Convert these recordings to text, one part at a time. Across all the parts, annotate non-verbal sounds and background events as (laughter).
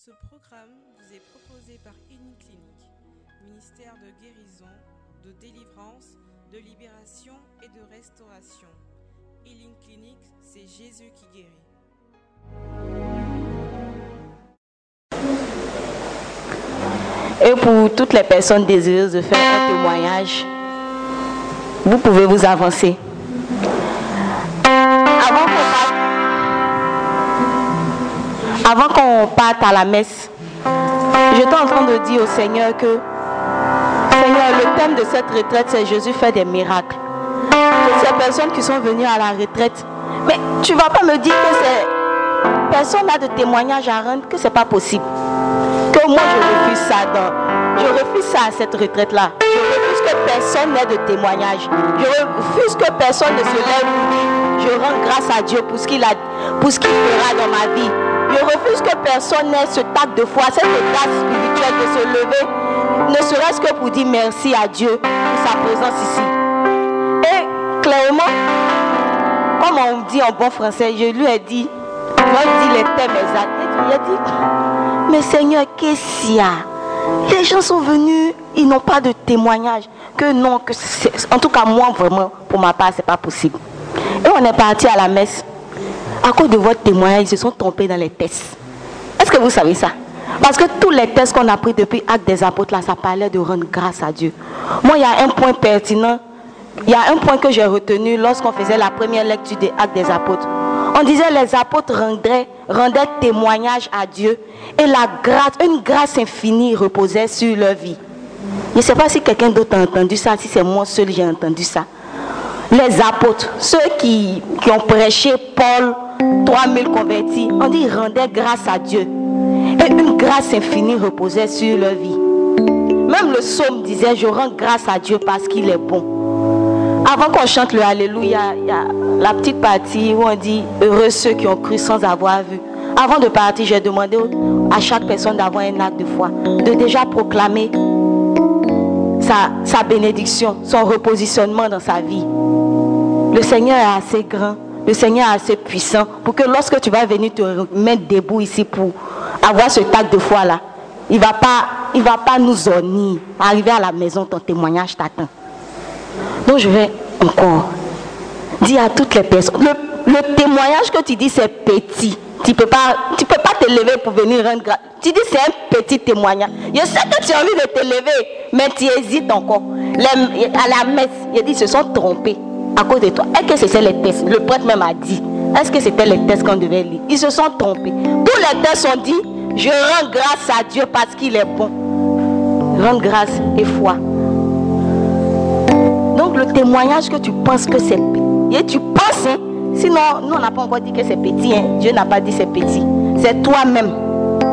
Ce programme vous est proposé par Clinique, ministère de guérison, de délivrance, de libération et de restauration. Healing Clinic, c'est Jésus qui guérit. Et pour toutes les personnes désireuses de faire un témoignage, vous pouvez vous avancer. Avant qu'on parte à la messe, j'étais en train de dire au Seigneur que, Seigneur, le thème de cette retraite, c'est Jésus fait des miracles. Toutes ces personnes qui sont venues à la retraite, mais tu ne vas pas me dire que personne n'a de témoignage à rendre, que c'est pas possible. Que moi je refuse ça je refuse ça à cette retraite-là. Je refuse que personne n'ait de témoignage. Je refuse que personne ne se lève je rends grâce à Dieu pour ce qu'il pour ce qu'il fera dans ma vie. Je refuse que personne n'ait ce tact de foi, cette grâce spirituelle de se lever, ne serait-ce que pour dire merci à Dieu pour sa présence ici. Et clairement, comme on dit en bon français, je lui ai dit, je lui ai dit les thèmes exacts. Il a dit, mais Seigneur, qu'est-ce qu'il y a? Les gens sont venus, ils n'ont pas de témoignage. Que non, que en tout cas moi vraiment, pour ma part, c'est pas possible. Et on est parti à la messe. À cause de votre témoignage, ils se sont trompés dans les tests. Est-ce que vous savez ça? Parce que tous les tests qu'on a pris depuis Acte des Apôtres, là, ça parlait de rendre grâce à Dieu. Moi, il y a un point pertinent. Il y a un point que j'ai retenu lorsqu'on faisait la première lecture des Actes des Apôtres. On disait les apôtres rendaient témoignage à Dieu et la grâce, une grâce infinie reposait sur leur vie. Je ne sais pas si quelqu'un d'autre a entendu ça, si c'est moi seul j'ai entendu ça. Les apôtres, ceux qui, ont prêché Paul, 3000 convertis, on dit rendaient grâce à Dieu. Et une grâce infinie reposait sur leur vie. Même le psaume disait, je rends grâce à Dieu parce qu'il est bon. Avant qu'on chante le Alléluia, il y a la petite partie où on dit heureux ceux qui ont cru sans avoir vu. Avant de partir, j'ai demandé à chaque personne d'avoir un acte de foi, de déjà proclamer sa, bénédiction, son repositionnement dans sa vie. Le Seigneur est assez grand, le Seigneur est assez puissant pour que lorsque tu vas venir te mettre debout ici pour avoir ce acte de foi là, il ne va, pas, va pas nous ornir. Arriver à la maison, ton témoignage t'attend. Donc je vais encore dire à toutes les personnes, témoignage que tu dis c'est petit. Tu ne peux, pas, peux pas te lever pour venir rendre grâce. Tu dis c'est un petit témoignage. Je sais que tu as envie de te lever, mais tu hésites encore. à la messe, il dit ils se sont trompés à cause de toi. Est-ce que c'était les tests? Le prêtre même a dit. Est-ce que c'était les tests qu'on devait lire? Ils se sont trompés. Tous les tests ont dit, je rends grâce à Dieu parce qu'il est bon. Rends grâce et foi. Donc le témoignage que tu penses que c'est et sinon nous on n'a pas encore dit que c'est petit, hein. Dieu n'a pas dit c'est petit. C'est toi-même,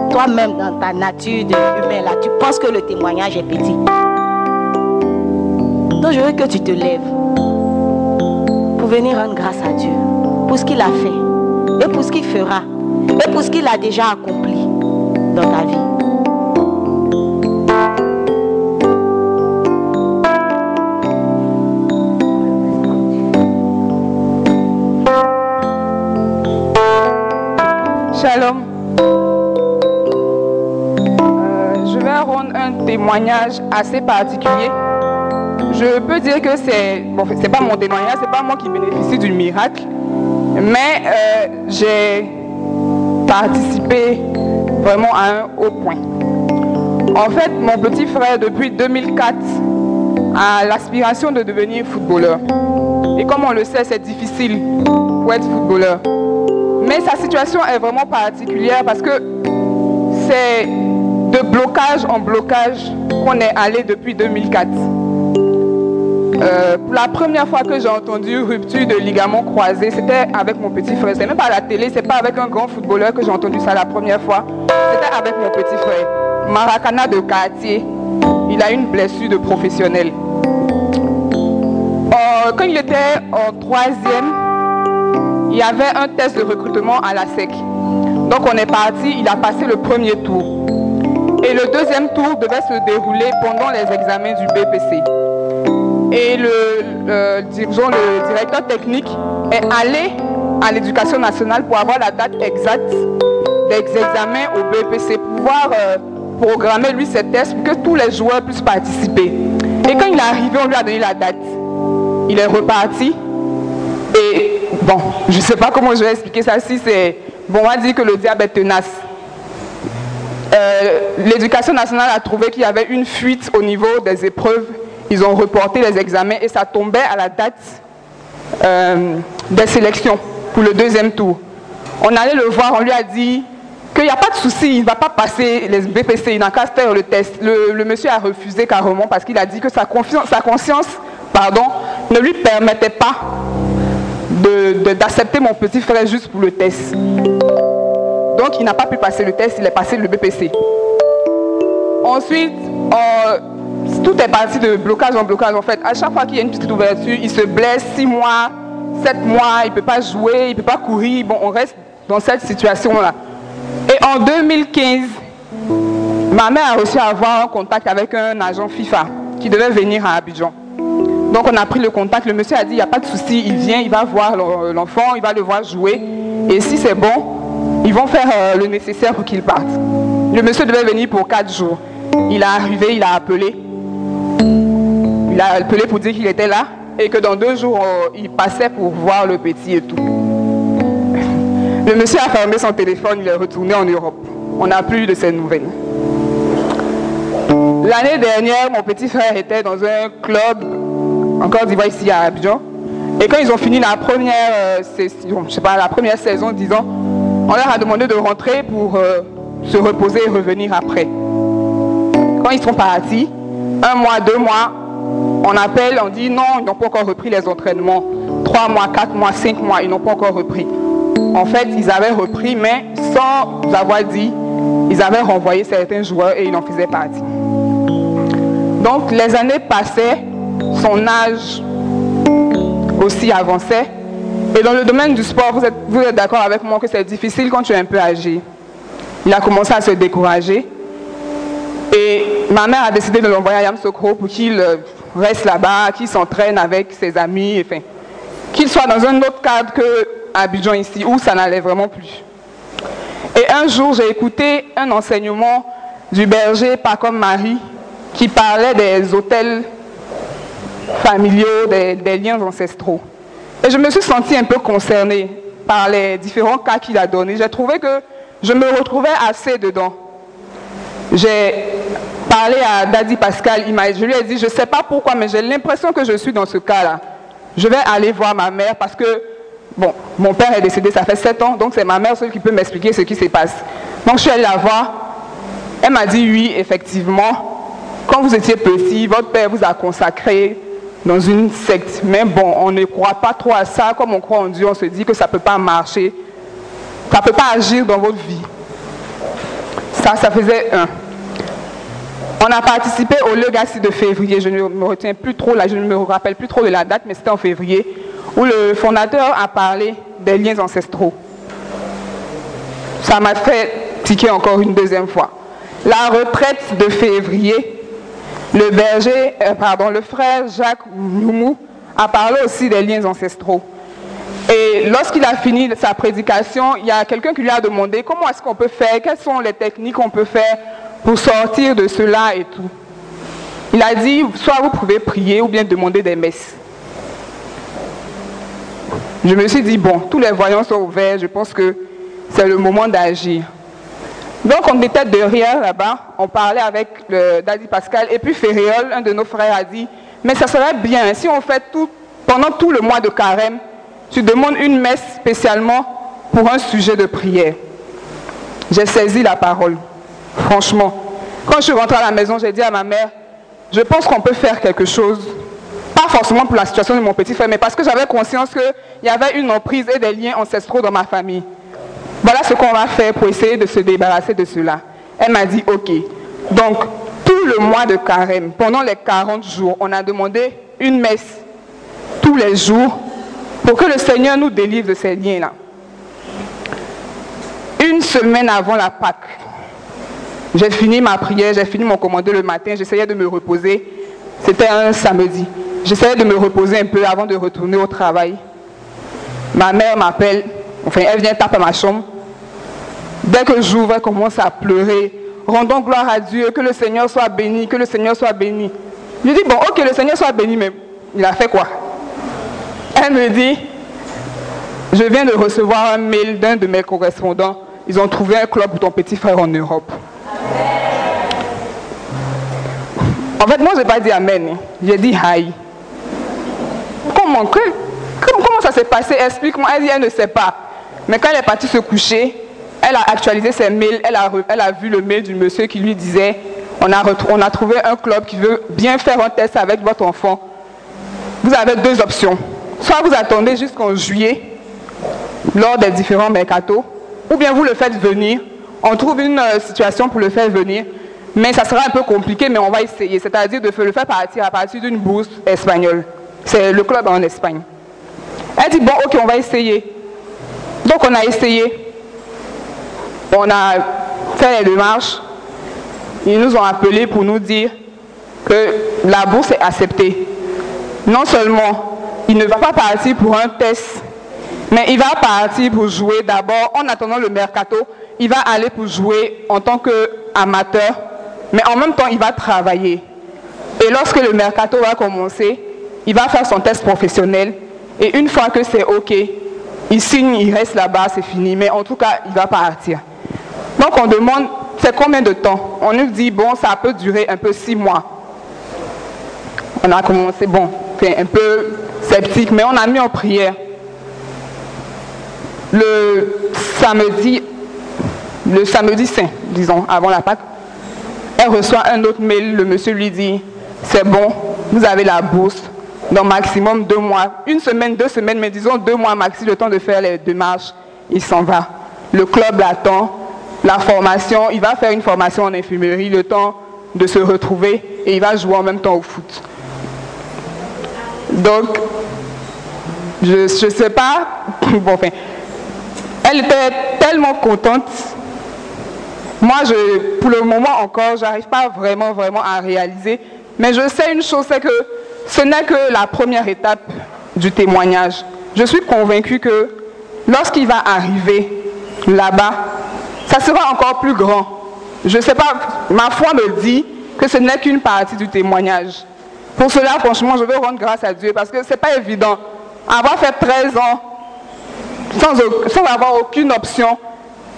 toi-même dans ta nature humaine là, tu penses que le témoignage est petit. Donc je veux que tu te lèves pour venir rendre grâce à Dieu pour ce qu'il a fait et pour ce qu'il fera et pour ce qu'il a déjà accompli dans ta vie. Euh, je vais rendre un témoignage assez particulier. Je peux dire que c'est bon, c'est pas mon témoignage, c'est pas moi qui bénéficie du miracle, mais euh, j'ai participé vraiment à un haut point. En fait, mon petit frère depuis 2004 a l'aspiration de devenir footballeur. Et comme on le sait, c'est difficile pour être footballeur. Mais sa situation est vraiment particulière parce que c'est de blocage en blocage qu'on est allé depuis 2004. Euh, la première fois que j'ai entendu rupture de ligament croisé, c'était avec mon petit frère. C'est même pas à la télé, c'est pas avec un grand footballeur que j'ai entendu ça la première fois. C'était avec mon petit frère. Maracana de quartier. Il a une blessure de professionnel. Euh, quand il était en troisième, il y avait un test de recrutement à la SEC. Donc on est parti, il a passé le premier tour. Et le deuxième tour devait se dérouler pendant les examens du BPC. Et le, le, le directeur technique est allé à l'éducation nationale pour avoir la date exacte d'examen au BPC, pouvoir euh, programmer lui ses tests pour que tous les joueurs puissent participer. Et quand il est arrivé, on lui a donné la date. Il est reparti. Et bon, je ne sais pas comment je vais expliquer ça. Si c'est. Bon, on va dire que le diabète tenace. Euh, l'éducation nationale a trouvé qu'il y avait une fuite au niveau des épreuves. Ils ont reporté les examens et ça tombait à la date euh, des sélections pour le deuxième tour. On allait le voir, on lui a dit qu'il n'y a pas de souci, il ne va pas passer les BPC, il n'a qu'à faire le test. Le, monsieur a refusé carrément parce qu'il a dit que sa, sa conscience pardon, ne lui permettait pas d'accepter mon petit frère juste pour le test. Donc il n'a pas pu passer le test, il est passé le BPC. Ensuite, tout est parti de blocage en blocage en fait. À chaque fois qu'il y a une petite ouverture, il se blesse 6 mois, 7 mois, il ne peut pas jouer, il ne peut pas courir. Bon, on reste dans cette situation-là. Et en 2015, ma mère a réussi à avoir un contact avec un agent FIFA qui devait venir à Abidjan. Donc on a pris le contact, le monsieur a dit, il n'y a pas de souci, il vient, il va voir l'enfant, il va le voir jouer. Et si c'est bon, ils vont faire euh, le nécessaire pour qu'il parte. Le monsieur devait venir pour 4 jours. Il est arrivé, il a appelé. Il a appelé pour dire qu'il était là et que dans deux jours, euh, il passait pour voir le petit et tout. Le monsieur a fermé son téléphone, il est retourné en Europe. On n'a plus de ses nouvelles. L'année dernière, mon petit frère était dans un club en Côte d'Ivoire ici à Abidjan. Et quand ils ont fini la première, euh, je sais pas, la première saison, disons, on leur a demandé de rentrer pour euh, se reposer et revenir après. Quand ils sont partis, un mois, deux mois, on appelle, on dit non, ils n'ont pas encore repris les entraînements. Trois mois, quatre mois, cinq mois, ils n'ont pas encore repris. En fait, ils avaient repris, mais sans avoir dit, ils avaient renvoyé certains joueurs et ils en faisaient partie. Donc, les années passaient, son âge aussi avançait. Et dans le domaine du sport, vous êtes, vous êtes d'accord avec moi que c'est difficile quand tu es un peu âgé. Il a commencé à se décourager. Et ma mère a décidé de l'envoyer à Yamsokro pour qu'il euh, reste là-bas, qu'il s'entraîne avec ses amis, enfin, qu'il soit dans un autre cadre que Abidjan ici, où ça n'allait vraiment plus. Et un jour, j'ai écouté un enseignement du berger Pas comme Marie qui parlait des hôtels familiaux, des, liens ancestraux. Et je me suis sentie un peu concernée par les différents cas qu'il a donnés. J'ai trouvé que je me retrouvais assez dedans. J'ai parlé à Daddy Pascal, je lui ai dit, je ne sais pas pourquoi, mais j'ai l'impression que je suis dans ce cas-là. Je vais aller voir ma mère parce que, bon, mon père est décédé, ça fait 7 ans, donc c'est ma mère seule qui peut m'expliquer ce qui se passe. Donc je suis allée la voir. Elle m'a dit, oui, effectivement, quand vous étiez petit, votre père vous a consacré dans une secte. Mais bon, on ne croit pas trop à ça. Comme on croit en Dieu, on se dit que ça ne peut pas marcher. Ça ne peut pas agir dans votre vie. Ça, ça faisait un. On a participé au Legacy de février, je ne me retiens plus trop, là, je ne me rappelle plus trop de la date, mais c'était en février, où le fondateur a parlé des liens ancestraux. Ça m'a fait tiquer encore une deuxième fois. La retraite de février, le berger, euh, pardon, le frère Jacques Loumou a parlé aussi des liens ancestraux. Et lorsqu'il a fini sa prédication, il y a quelqu'un qui lui a demandé comment est-ce qu'on peut faire, quelles sont les techniques qu'on peut faire pour sortir de cela et tout. Il a dit, soit vous pouvez prier ou bien demander des messes. Je me suis dit, bon, tous les voyants sont ouverts, je pense que c'est le moment d'agir. Donc on était derrière là-bas, on parlait avec le Daddy Pascal, et puis Ferréol, un de nos frères, a dit, mais ça serait bien si on fait tout, pendant tout le mois de carême, tu demandes une messe spécialement pour un sujet de prière. J'ai saisi la parole. Franchement, quand je suis rentrée à la maison, j'ai dit à ma mère, je pense qu'on peut faire quelque chose. Pas forcément pour la situation de mon petit frère, mais parce que j'avais conscience qu'il y avait une emprise et des liens ancestraux dans ma famille. Voilà ce qu'on va faire pour essayer de se débarrasser de cela. Elle m'a dit, ok. Donc, tout le mois de carême, pendant les 40 jours, on a demandé une messe tous les jours pour que le Seigneur nous délivre de ces liens-là. Une semaine avant la Pâque, j'ai fini ma prière, j'ai fini mon commandeur le matin, j'essayais de me reposer. C'était un samedi. J'essayais de me reposer un peu avant de retourner au travail. Ma mère m'appelle, enfin elle vient taper à ma chambre. Dès que j'ouvre, elle commence à pleurer. Rendons gloire à Dieu, que le Seigneur soit béni, que le Seigneur soit béni. Je dis, bon, ok, le Seigneur soit béni, mais il a fait quoi? Elle me dit, je viens de recevoir un mail d'un de mes correspondants. Ils ont trouvé un club pour ton petit frère en Europe. En fait, moi, je n'ai pas dit Amen. J'ai dit Aïe. Comment, comment ça s'est passé? Explique-moi. Elle dit, elle ne sait pas. Mais quand elle est partie se coucher, elle a actualisé ses mails. Elle a, vu le mail du monsieur qui lui disait on a, on a trouvé un club qui veut bien faire un test avec votre enfant. Vous avez deux options. Soit vous attendez jusqu'en juillet, lors des différents mercatos, ou bien vous le faites venir. On trouve une euh, situation pour le faire venir, mais ça sera un peu compliqué, mais on va essayer. C'est-à-dire de le faire partir à partir d'une bourse espagnole. C'est le club en Espagne. Elle dit, bon, ok, on va essayer. Donc on a essayé. On a fait les démarches. Ils nous ont appelés pour nous dire que la bourse est acceptée. Non seulement il ne va pas partir pour un test, mais il va partir pour jouer d'abord en attendant le mercato. Il va aller pour jouer en tant qu'amateur, mais en même temps il va travailler. Et lorsque le mercato va commencer, il va faire son test professionnel. Et une fois que c'est OK, il signe, il reste là-bas, c'est fini. Mais en tout cas, il va partir. Donc on demande, c'est combien de temps? On nous dit, bon, ça peut durer un peu six mois. On a commencé, bon, c'est un peu sceptique, mais on a mis en prière. Le samedi, le samedi saint, disons, avant la Pâque, elle reçoit un autre mail, le monsieur lui dit, c'est bon, vous avez la bourse, dans maximum deux mois, une semaine, deux semaines, mais disons deux mois maxi, le temps de faire les démarches, il s'en va. Le club l'attend, la formation, il va faire une formation en infirmerie, le temps de se retrouver et il va jouer en même temps au foot. Donc, je ne sais pas, (coughs) bon, enfin, elle était tellement contente. Moi, pour le moment encore, j'arrive pas vraiment, vraiment à réaliser. Mais je sais une chose, c'est que ce n'est que la première étape du témoignage. Je suis convaincue que lorsqu'il va arriver là-bas, ça sera encore plus grand. Je ne sais pas, ma foi me dit que ce n'est qu'une partie du témoignage. Pour cela, franchement, je veux rendre grâce à Dieu parce que ce n'est pas évident. Avoir fait 13 ans sans, avoir aucune option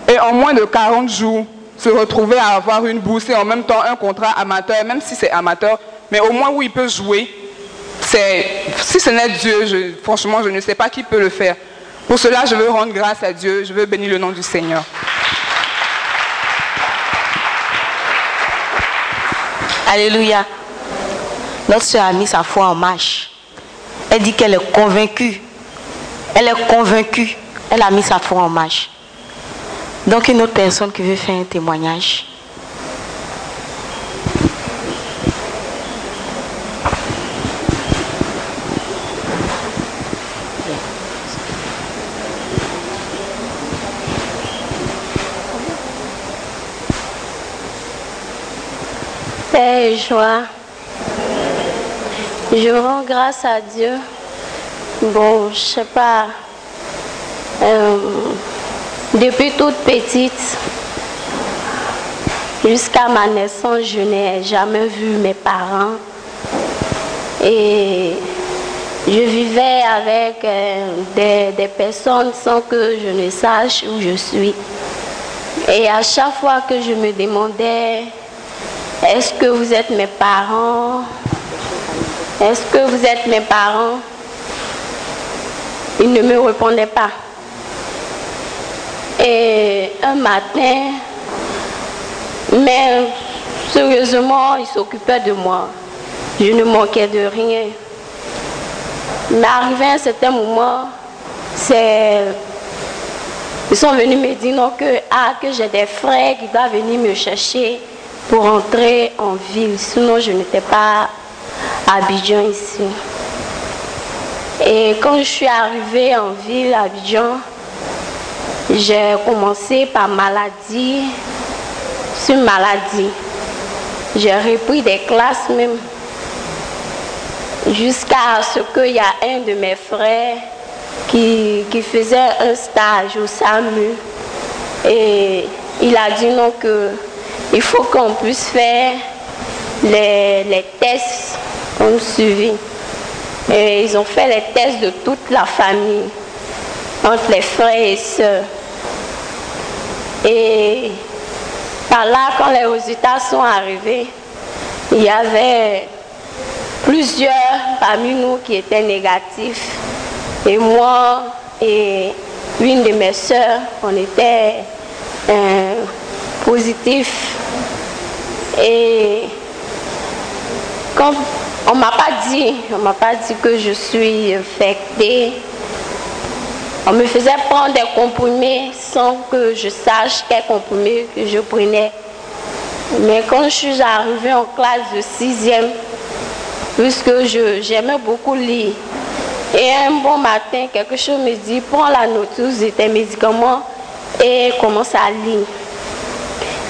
et en moins de 40 jours se retrouver à avoir une bourse et en même temps un contrat amateur, même si c'est amateur, mais au moins où il peut jouer, si ce n'est Dieu, franchement, je ne sais pas qui peut le faire. Pour cela, je veux rendre grâce à Dieu, je veux bénir le nom du Seigneur. Alléluia. Notre soeur a mis sa foi en marche. Elle dit qu'elle est convaincue. Elle est convaincue. Elle a mis sa foi en marche. Donc une autre personne qui veut faire un témoignage. Joie. Je rends grâce à Dieu. Bon, je sais pas. Euh, depuis toute petite, jusqu'à ma naissance, je n'ai jamais vu mes parents. Et je vivais avec euh, des personnes sans que je ne sache où je suis. Et à chaque fois que je me demandais est-ce que vous êtes mes parents? Est-ce que vous êtes mes parents? Il ne me répondait pas. Et un matin, mais sérieusement, il s'occupait de moi. Je ne manquais de rien. Mais arrivé à un certain moment, ils sont venus me dire non, que, ah, que j'ai des frères qui doivent venir me chercher pour entrer en ville. Sinon, je n'étais pas à Abidjan ici. Et quand je suis arrivée en ville, à Abidjan, j'ai commencé par maladie sur maladie. J'ai repris des classes même. Jusqu'à ce qu'il y a un de mes frères qui, qui faisait un stage au SAMU Et il a dit non que il faut qu'on puisse faire les, les tests qu'on suivi. Et ils ont fait les tests de toute la famille, entre les frères et sœurs. Et par là, quand les résultats sont arrivés, il y avait plusieurs parmi nous qui étaient négatifs. Et moi et une de mes soeurs, on était euh, positifs. Et quand on m'a pas dit, on m'a pas dit que je suis infectée. On me faisait prendre des comprimés sans que je sache quel comprimé que je prenais. Mais quand je suis arrivée en classe de sixième, puisque j'aimais beaucoup lire, et un bon matin, quelque chose me dit, prends la notice de tes médicaments et commence à lire.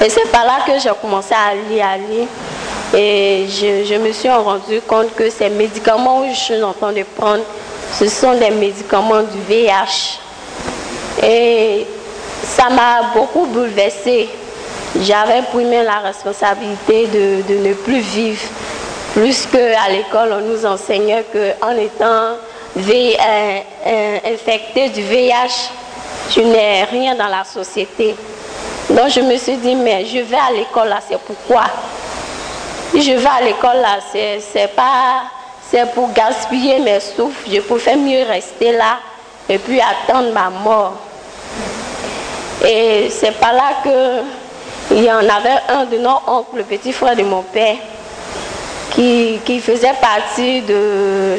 Et c'est par là que j'ai commencé à lire, à lire. Et je, me suis rendu compte que ces médicaments que je suis en train de prendre, ce sont des médicaments du VIH. Et ça m'a beaucoup bouleversée. J'avais pris la responsabilité de, ne plus vivre. Plus qu'à l'école, on nous enseignait qu'en étant euh, euh, infecté du VIH, tu n'es rien dans la société. Donc je me suis dit, mais je vais à l'école là, c'est pourquoi je vais à l'école là, c'est pas c'est pour gaspiller mes souffles. Je préfère mieux rester là et puis attendre ma mort. Et c'est pas là que il y en avait un de nos oncles, le petit frère de mon père, qui, faisait partie de,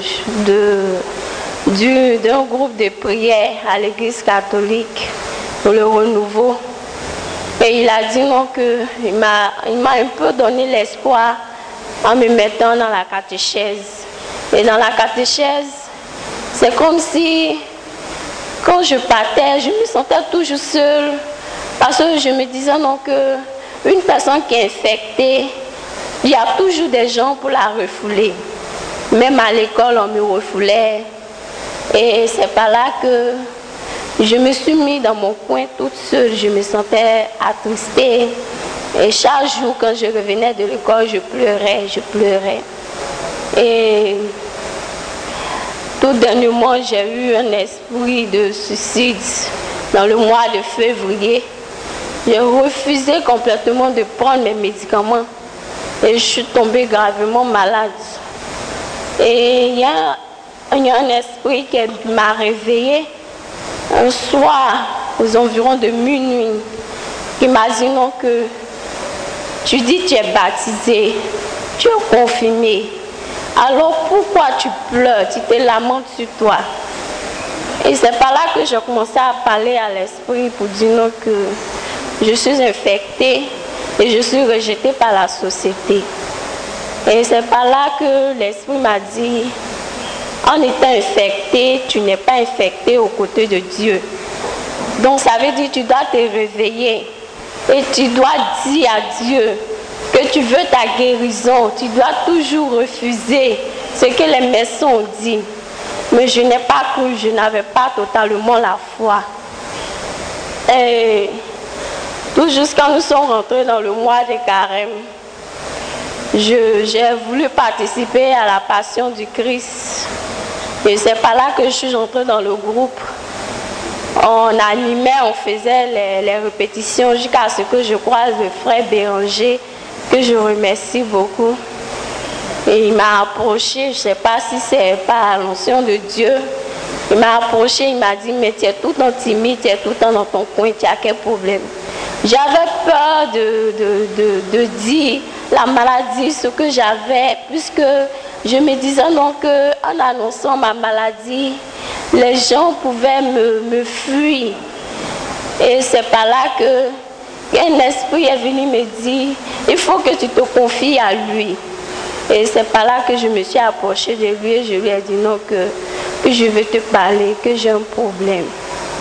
d'un groupe de prière à l'église catholique pour le renouveau. Et il a dit non que il m'a un peu donné l'espoir en me mettant dans la catéchèse. Et dans la catéchèse, c'est comme si quand je partais, je me sentais toujours seule. Parce que je me disais non que une personne qui est infectée, il y a toujours des gens pour la refouler. Même à l'école, on me refoulait. Et c'est par là que je me suis mis dans mon coin toute seule. Je me sentais attristée. Et chaque jour, quand je revenais de l'école, je pleurais, je pleurais. Et tout dernièrement, j'ai eu un esprit de suicide dans le mois de février. J'ai refusé complètement de prendre mes médicaments et je suis tombée gravement malade. Et il y a, un esprit qui m'a réveillée un soir aux environs de minuit qui m'a dit non que tu dis tu es baptisé, tu es confirmé. Alors pourquoi tu pleures, tu te lamentes sur toi? Et c'est par là que j'ai commencé à parler à l'esprit pour dire que je suis infectée et je suis rejetée par la société. Et c'est par là que l'esprit m'a dit, en étant infecté, tu n'es pas infecté aux côtés de Dieu. Donc ça veut dire que tu dois te réveiller et tu dois dire à Dieu que tu veux ta guérison. Tu dois toujours refuser ce que les médecins ont dit. Mais je n'ai pas cru, je n'avais pas totalement la foi. Et tout jusqu'à nous sommes rentrés dans le mois de carême, j'ai voulu participer à la passion du Christ. Et c'est pas là que je suis entrée dans le groupe on animait, on faisait les, répétitions jusqu'à ce que je croise le frère Béranger, que je remercie beaucoup. Et il m'a approché, je ne sais pas si c'est par l'onction de Dieu. Il m'a approché, il m'a dit, mais tu es tout le temps timide, tu es tout le temps dans ton coin, tu as quel problème? J'avais peur de, de, dire la maladie, ce que j'avais, puisque je me disais non qu'en annonçant ma maladie, les gens pouvaient me, fuir. Et c'est par là que un esprit est venu me dire, il faut que tu te confies à lui. Et c'est par là que je me suis approchée de lui et je lui ai dit non que, que je veux te parler, que j'ai un problème.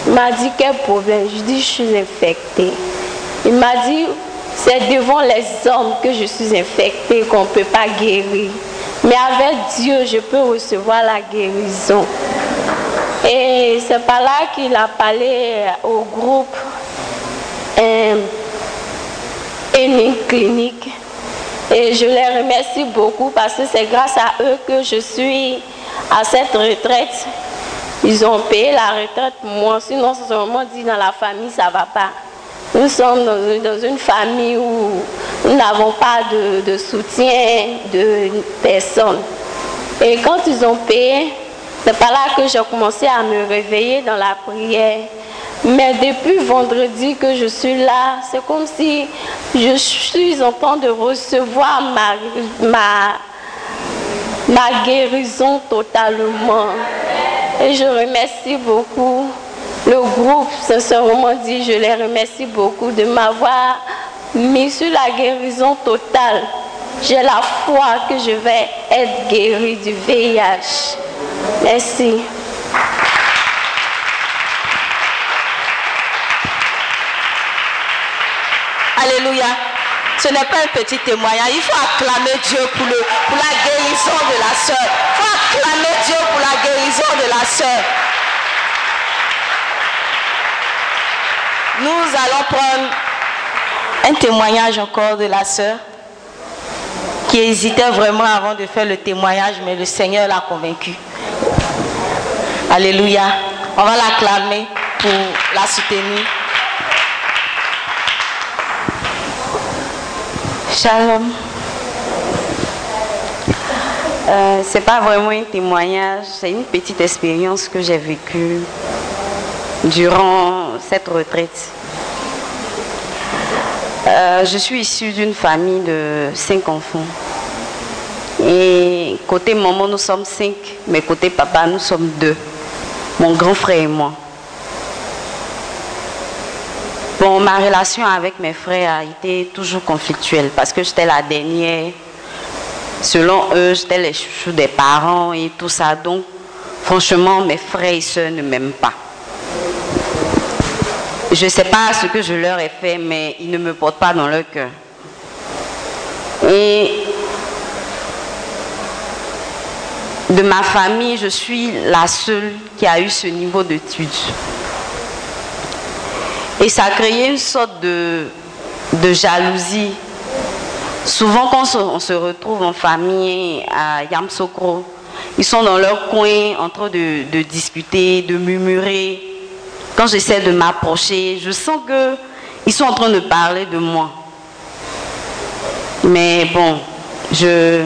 Il m'a dit quel problème? Je dis je suis infectée. Il m'a dit c'est devant les hommes que je suis infectée qu'on ne peut pas guérir. Mais avec Dieu, je peux recevoir la guérison. Et c'est par là qu'il a parlé au groupe. une clinique. Et je les remercie beaucoup parce que c'est grâce à eux que je suis à cette retraite. Ils ont payé la retraite pour moi, sinon c'est moment dit dans la famille ça ne va pas. Nous sommes dans une, famille où nous n'avons pas de, soutien de personne. Et quand ils ont payé, c'est par là que j'ai commencé à me réveiller dans la prière. Mais depuis vendredi que je suis là, c'est comme si je suis en train de recevoir ma, ma, ma guérison totalement. Et je remercie beaucoup le groupe, sincèrement dit, je les remercie beaucoup de m'avoir mis sur la guérison totale. J'ai la foi que je vais être guérie du VIH. Merci. Alléluia. Ce n'est pas un petit témoignage. Il faut acclamer Dieu pour, pour la guérison de la sœur. Il faut acclamer Dieu pour la guérison de la sœur. Nous allons prendre un témoignage encore de la sœur qui hésitait vraiment avant de faire le témoignage, mais le Seigneur l'a convaincu. Alléluia. On va l'acclamer pour la soutenir. Shalom. Euh, c'est pas vraiment un témoignage, c'est une petite expérience que j'ai vécue durant cette retraite. Euh, je suis issue d'une famille de cinq enfants. Et côté maman, nous sommes cinq, mais côté papa, nous sommes deux. Mon grand frère et moi. Bon, ma relation avec mes frères a été toujours conflictuelle parce que j'étais la dernière. Selon eux, j'étais les chouchous des parents et tout ça. Donc, franchement, mes frères et soeurs ne m'aiment pas. Je ne sais pas ce que je leur ai fait, mais ils ne me portent pas dans leur cœur. Et de ma famille, je suis la seule qui a eu ce niveau d'études. Et ça a créé une sorte de, de jalousie. Souvent, quand on se retrouve en famille à Yamsokro, ils sont dans leur coin en train de, de discuter, de murmurer quand j'essaie de m'approcher, je sens qu'ils sont en train de parler de moi. Mais bon, je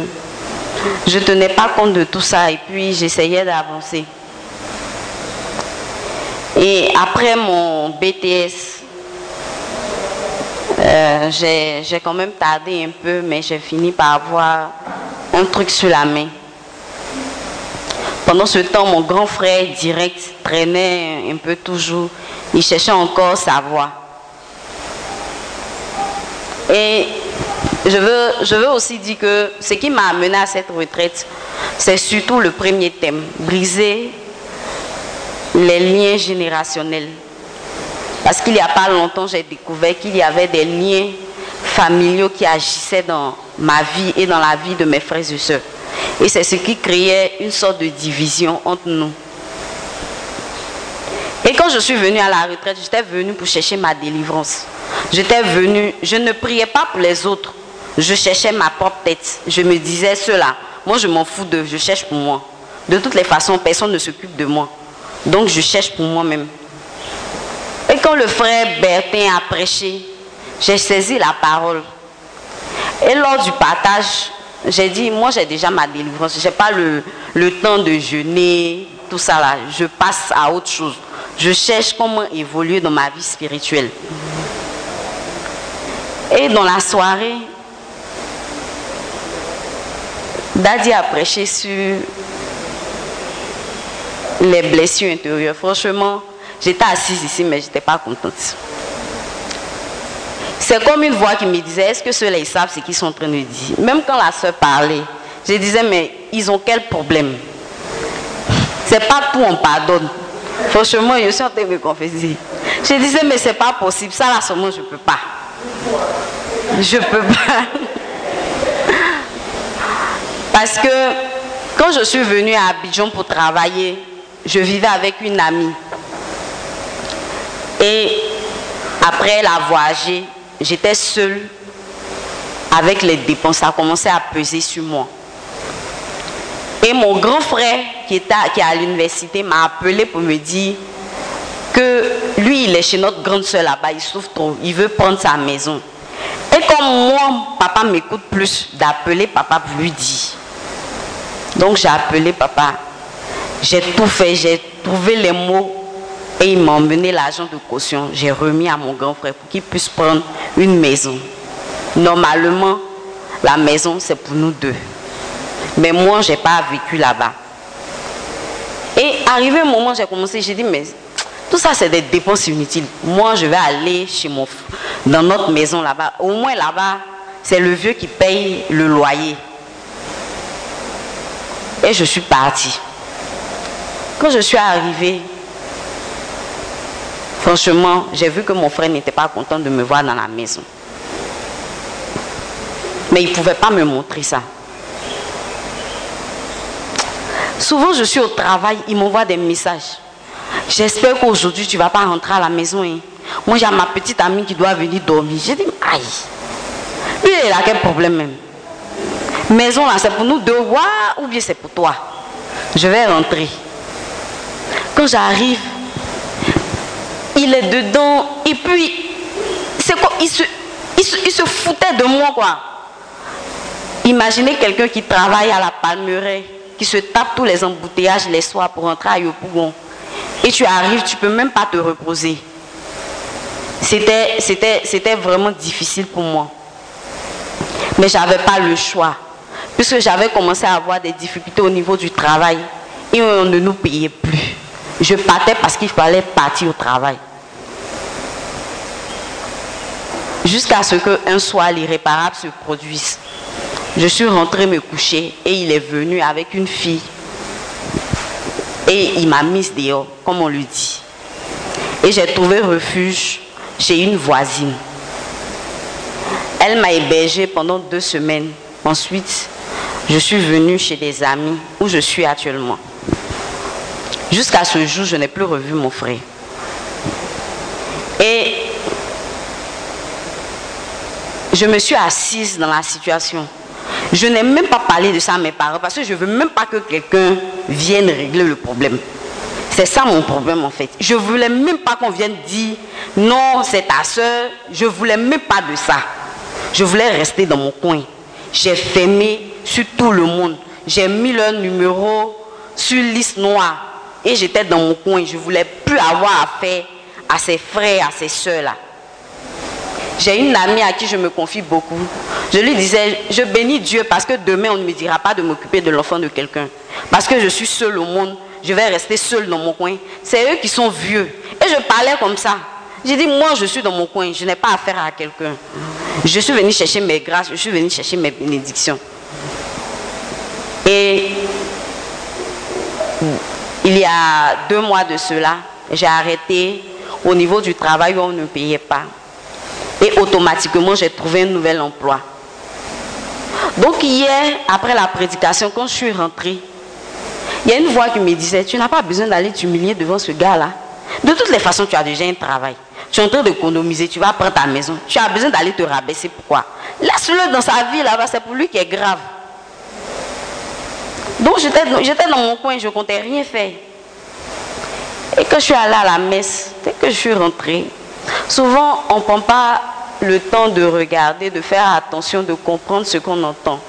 ne tenais pas compte de tout ça et puis j'essayais d'avancer. Et après mon BTS, euh, j'ai quand même tardé un peu, mais j'ai fini par avoir un truc sur la main. Pendant ce temps, mon grand frère direct traînait un peu toujours. Il cherchait encore sa voix. Et je veux, je veux aussi dire que ce qui m'a amené à cette retraite, c'est surtout le premier thème, briser les liens générationnels. Parce qu'il n'y a pas longtemps, j'ai découvert qu'il y avait des liens familiaux qui agissaient dans ma vie et dans la vie de mes frères et sœurs. Et c'est ce qui créait une sorte de division entre nous. Et quand je suis venue à la retraite, j'étais venue pour chercher ma délivrance. J'étais venue, je ne priais pas pour les autres. Je cherchais ma propre tête. Je me disais cela. Moi, je m'en fous d'eux. Je cherche pour moi. De toutes les façons, personne ne s'occupe de moi. Donc, je cherche pour moi-même. Et quand le frère Bertin a prêché, j'ai saisi la parole. Et lors du partage, j'ai dit, moi j'ai déjà ma délivrance, je n'ai pas le, le, temps de jeûner, tout ça là. Je passe à autre chose. Je cherche comment évoluer dans ma vie spirituelle. Et dans la soirée, Daddy a prêché sur les blessures intérieures. Franchement, j'étais assise ici, mais je n'étais pas contente. C'est comme une voix qui me disait, est-ce que ceux-là, ils savent ce qu'ils sont en train de dire? Même quand la soeur parlait, je disais, mais ils ont quel problème? C'est pas tout, on pardonne. Franchement, je suis en train de me confesser. Je disais, mais c'est pas possible. Ça, là, seulement, je peux pas. Je peux pas. (laughs) Parce que quand je suis venue à Abidjan pour travailler, je vivais avec une amie. Et Après l'avoir âgé, j'étais seule avec les dépenses. Ça a commencé à peser sur moi. Et mon grand frère qui, est à l'université m'a appelé pour me dire que lui, il est chez notre grande soeur là-bas, il souffre trop, il veut prendre sa maison. Et comme moi, papa m'écoute plus, d'appeler papa pour lui dire. Donc j'ai appelé papa. J'ai tout fait, j'ai trouvé les mots et il m'a emmené l'argent de caution. J'ai remis à mon grand frère pour qu'il puisse prendre une maison. Normalement, la maison, c'est pour nous deux. Mais moi, je n'ai pas vécu là-bas. Et arrivé un moment, j'ai commencé, j'ai dit, mais tout ça, c'est des dépenses inutiles. Moi, je vais aller chez mon dans notre maison là-bas. Au moins là-bas, c'est le vieux qui paye le loyer. Et je suis partie. Quand je suis arrivée, franchement, j'ai vu que mon frère n'était pas content de me voir dans la maison. Mais il ne pouvait pas me montrer ça. Souvent, je suis au travail, il m'envoie des messages. J'espère qu'aujourd'hui, tu ne vas pas rentrer à la maison. Hein. Moi, j'ai ma petite amie qui doit venir dormir. J'ai dit, aïe. Lui, il a quel problème même? Maison là, c'est pour nous deux, ou bien c'est pour toi? Je vais rentrer. Quand j'arrive, il est dedans, et puis, c'est quoi il se, foutait de moi, quoi. Imaginez quelqu'un qui travaille à la palmeraie qui se tape tous les embouteillages les soirs pour rentrer à Yopougon. Et tu arrives, tu ne peux même pas te reposer. C'était, vraiment difficile pour moi. Mais je n'avais pas le choix. Puisque j'avais commencé à avoir des difficultés au niveau du travail. Et on ne nous payait plus. Je partais parce qu'il fallait partir au travail. Jusqu'à ce qu'un soir l'irréparable se produise. Je suis rentrée me coucher et il est venu avec une fille. Et il m'a mise dehors, comme on lui dit. Et j'ai trouvé refuge chez une voisine. Elle m'a hébergée pendant deux semaines. Ensuite, je suis venue chez des amis où je suis actuellement. Jusqu'à ce jour, je n'ai plus revu mon frère. Et je me suis assise dans la situation. Je n'ai même pas parlé de ça à mes parents parce que je ne veux même pas que quelqu'un vienne régler le problème. C'est ça mon problème en fait. Je ne voulais même pas qu'on vienne dire non, c'est ta soeur. Je ne voulais même pas de ça. Je voulais rester dans mon coin. J'ai fermé sur tout le monde. J'ai mis leur numéro sur liste noire. Et j'étais dans mon coin. Je ne voulais plus avoir affaire à ses frères, à ses soeurs là. J'ai une amie à qui je me confie beaucoup. Je lui disais, je bénis Dieu parce que demain on ne me dira pas de m'occuper de l'enfant de quelqu'un. Parce que je suis seule au monde, je vais rester seule dans mon coin. C'est eux qui sont vieux. Et je parlais comme ça. J'ai dit, moi je suis dans mon coin, je n'ai pas affaire à quelqu'un. Je suis venue chercher mes grâces, je suis venue chercher mes bénédictions. Et il y a deux mois de cela, j'ai arrêté au niveau du travail où on ne payait pas. Et automatiquement, j'ai trouvé un nouvel emploi. Donc hier, après la prédication, quand je suis rentrée, il y a une voix qui me disait, tu n'as pas besoin d'aller t'humilier devant ce gars-là. De toutes les façons, tu as déjà un travail. Tu es en train d'économiser, tu vas prendre ta maison. Tu as besoin d'aller te rabaisser. Pourquoi? Laisse-le dans sa vie là-bas, c'est pour lui qui est grave. Donc j'étais dans mon coin, je ne comptais rien faire. Et quand je suis allée à la messe, dès que je suis rentrée, souvent on ne prend pas le temps de regarder, de faire attention, de comprendre ce qu'on entend.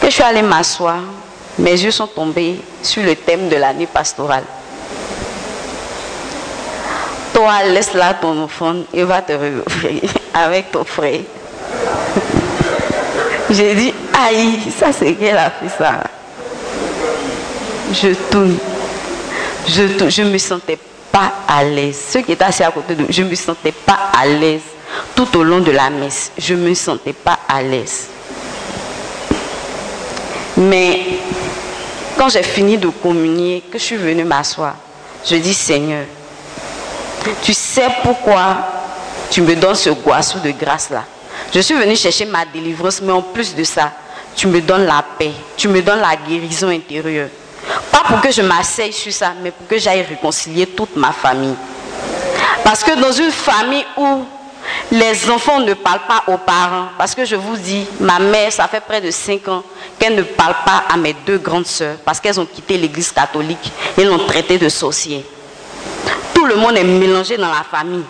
Que je suis allée m'asseoir, mes yeux sont tombés sur le thème de l'année pastorale. Toi, laisse là ton enfant et va te réveiller (laughs) avec ton frère. J'ai dit, aïe, ça c'est qu'elle a fait ça? Je tourne. Je, tourne. je me sentais pas à l'aise. Ceux qui étaient assis à côté de moi, je me sentais pas à l'aise tout au long de la messe. Je me sentais pas à l'aise. Mais quand j'ai fini de communier, que je suis venue m'asseoir, je dis Seigneur, tu sais pourquoi tu me donnes ce goisseau de grâce-là? Je suis venue chercher ma délivrance, mais en plus de ça, tu me donnes la paix, tu me donnes la guérison intérieure. Pas pour que je m'asseye sur ça, mais pour que j'aille réconcilier toute ma famille. Parce que dans une famille où les enfants ne parlent pas aux parents, parce que je vous dis, ma mère, ça fait près de 5 ans qu'elle ne parle pas à mes deux grandes sœurs, parce qu'elles ont quitté l'église catholique et l'ont traité de sorcière. Tout le monde est mélangé dans la famille.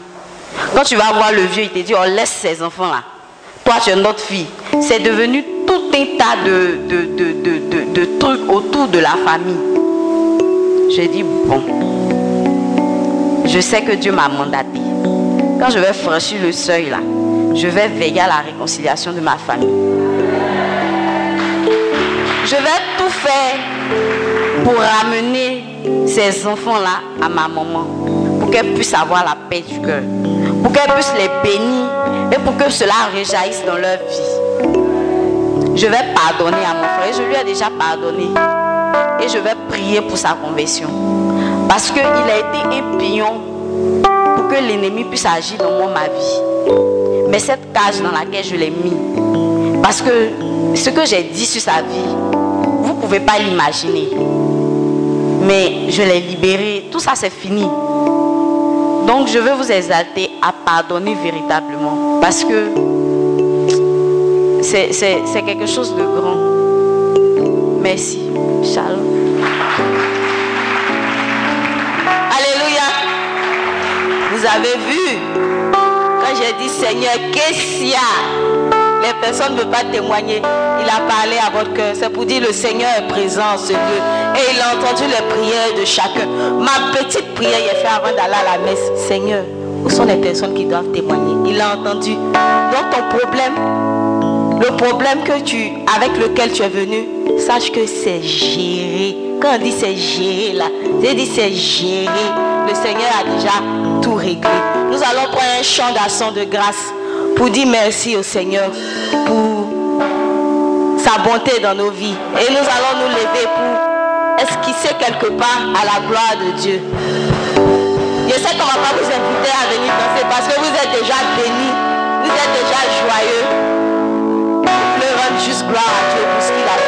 Quand tu vas voir le vieux, il te dit, on oh, laisse ces enfants-là. Toi, notre fille. C'est devenu tout un tas de, de, trucs autour de la famille. J'ai dit, bon, je sais que Dieu m'a mandaté. Quand je vais franchir le seuil là, je vais veiller à la réconciliation de ma famille. Je vais tout faire pour ramener ces enfants-là à ma maman, pour qu'elle puisse avoir la paix du cœur, pour qu'elle puisse les bénir et pour que cela réjaillisse dans leur vie. Je vais pardonner à mon frère, je lui ai déjà pardonné et je vais prier pour sa conversion. Parce qu'il a été un pion pour que l'ennemi puisse agir dans ma vie. Mais cette cage dans laquelle je l'ai mis, parce que ce que j'ai dit sur sa vie, vous ne pouvez pas l'imaginer. Mais je l'ai libéré, tout ça c'est fini. Donc je veux vous exalter à pardonner véritablement. Parce que c'est quelque chose de grand. Merci. Shalom. Vous avez vu, quand j'ai dit Seigneur, qu'est-ce qu'il y a? Les personnes ne veulent pas témoigner. Il a parlé à votre cœur. C'est pour dire le Seigneur est présent en ce lieu. Et il a entendu les prières de chacun. Ma petite prière, il a fait avant d'aller à la messe. Seigneur, où sont les personnes qui doivent témoigner? Il a entendu. Donc ton problème, le problème que tu, avec lequel tu es venu, sache que c'est géré. Quand on dit c'est géré là, j'ai dit c'est géré. Le Seigneur a déjà tout réglé. Nous allons prendre un chant d'action de grâce pour dire merci au Seigneur pour sa bonté dans nos vies. Et nous allons nous lever pour esquisser quelque part à la gloire de Dieu. Je sais qu'on ne va pas vous inviter à venir danser parce que vous êtes déjà bénis, vous êtes déjà joyeux. Vous juste gloire à Dieu pour ce qu'il a fait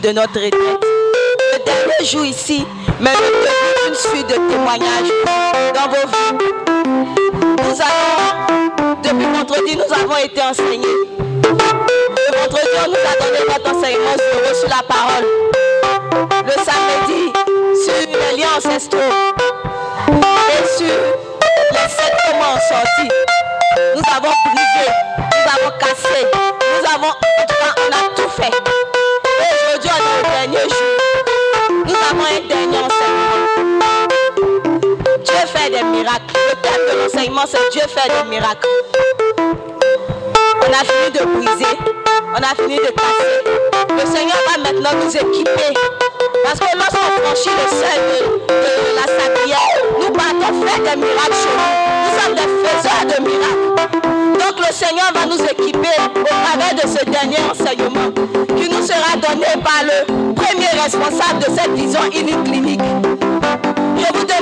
de notre retraite. Le dernier jour ici, mais devons une suite de témoignages dans vos vies. Nous avons, depuis vendredi, nous avons été enseignés. Le vendredi, on nous a donné notre enseignement sur, la parole. Le samedi, sur les liens ancestraux. Et sur les sept comment en sortir. Nous avons brisé, nous avons cassé, nous avons, on a tout fait. Le thème de l'enseignement, c'est Dieu fait des miracles. On a fini de briser, on a fini de casser. Le Seigneur va maintenant nous équiper. Parce que lorsqu'on franchit le seuil de, de la sablière, nous partons faire des miracles chez nous. Nous sommes des faiseurs de miracles. Donc le Seigneur va nous équiper au travers de ce dernier enseignement qui nous sera donné par le premier responsable de cette vision clinique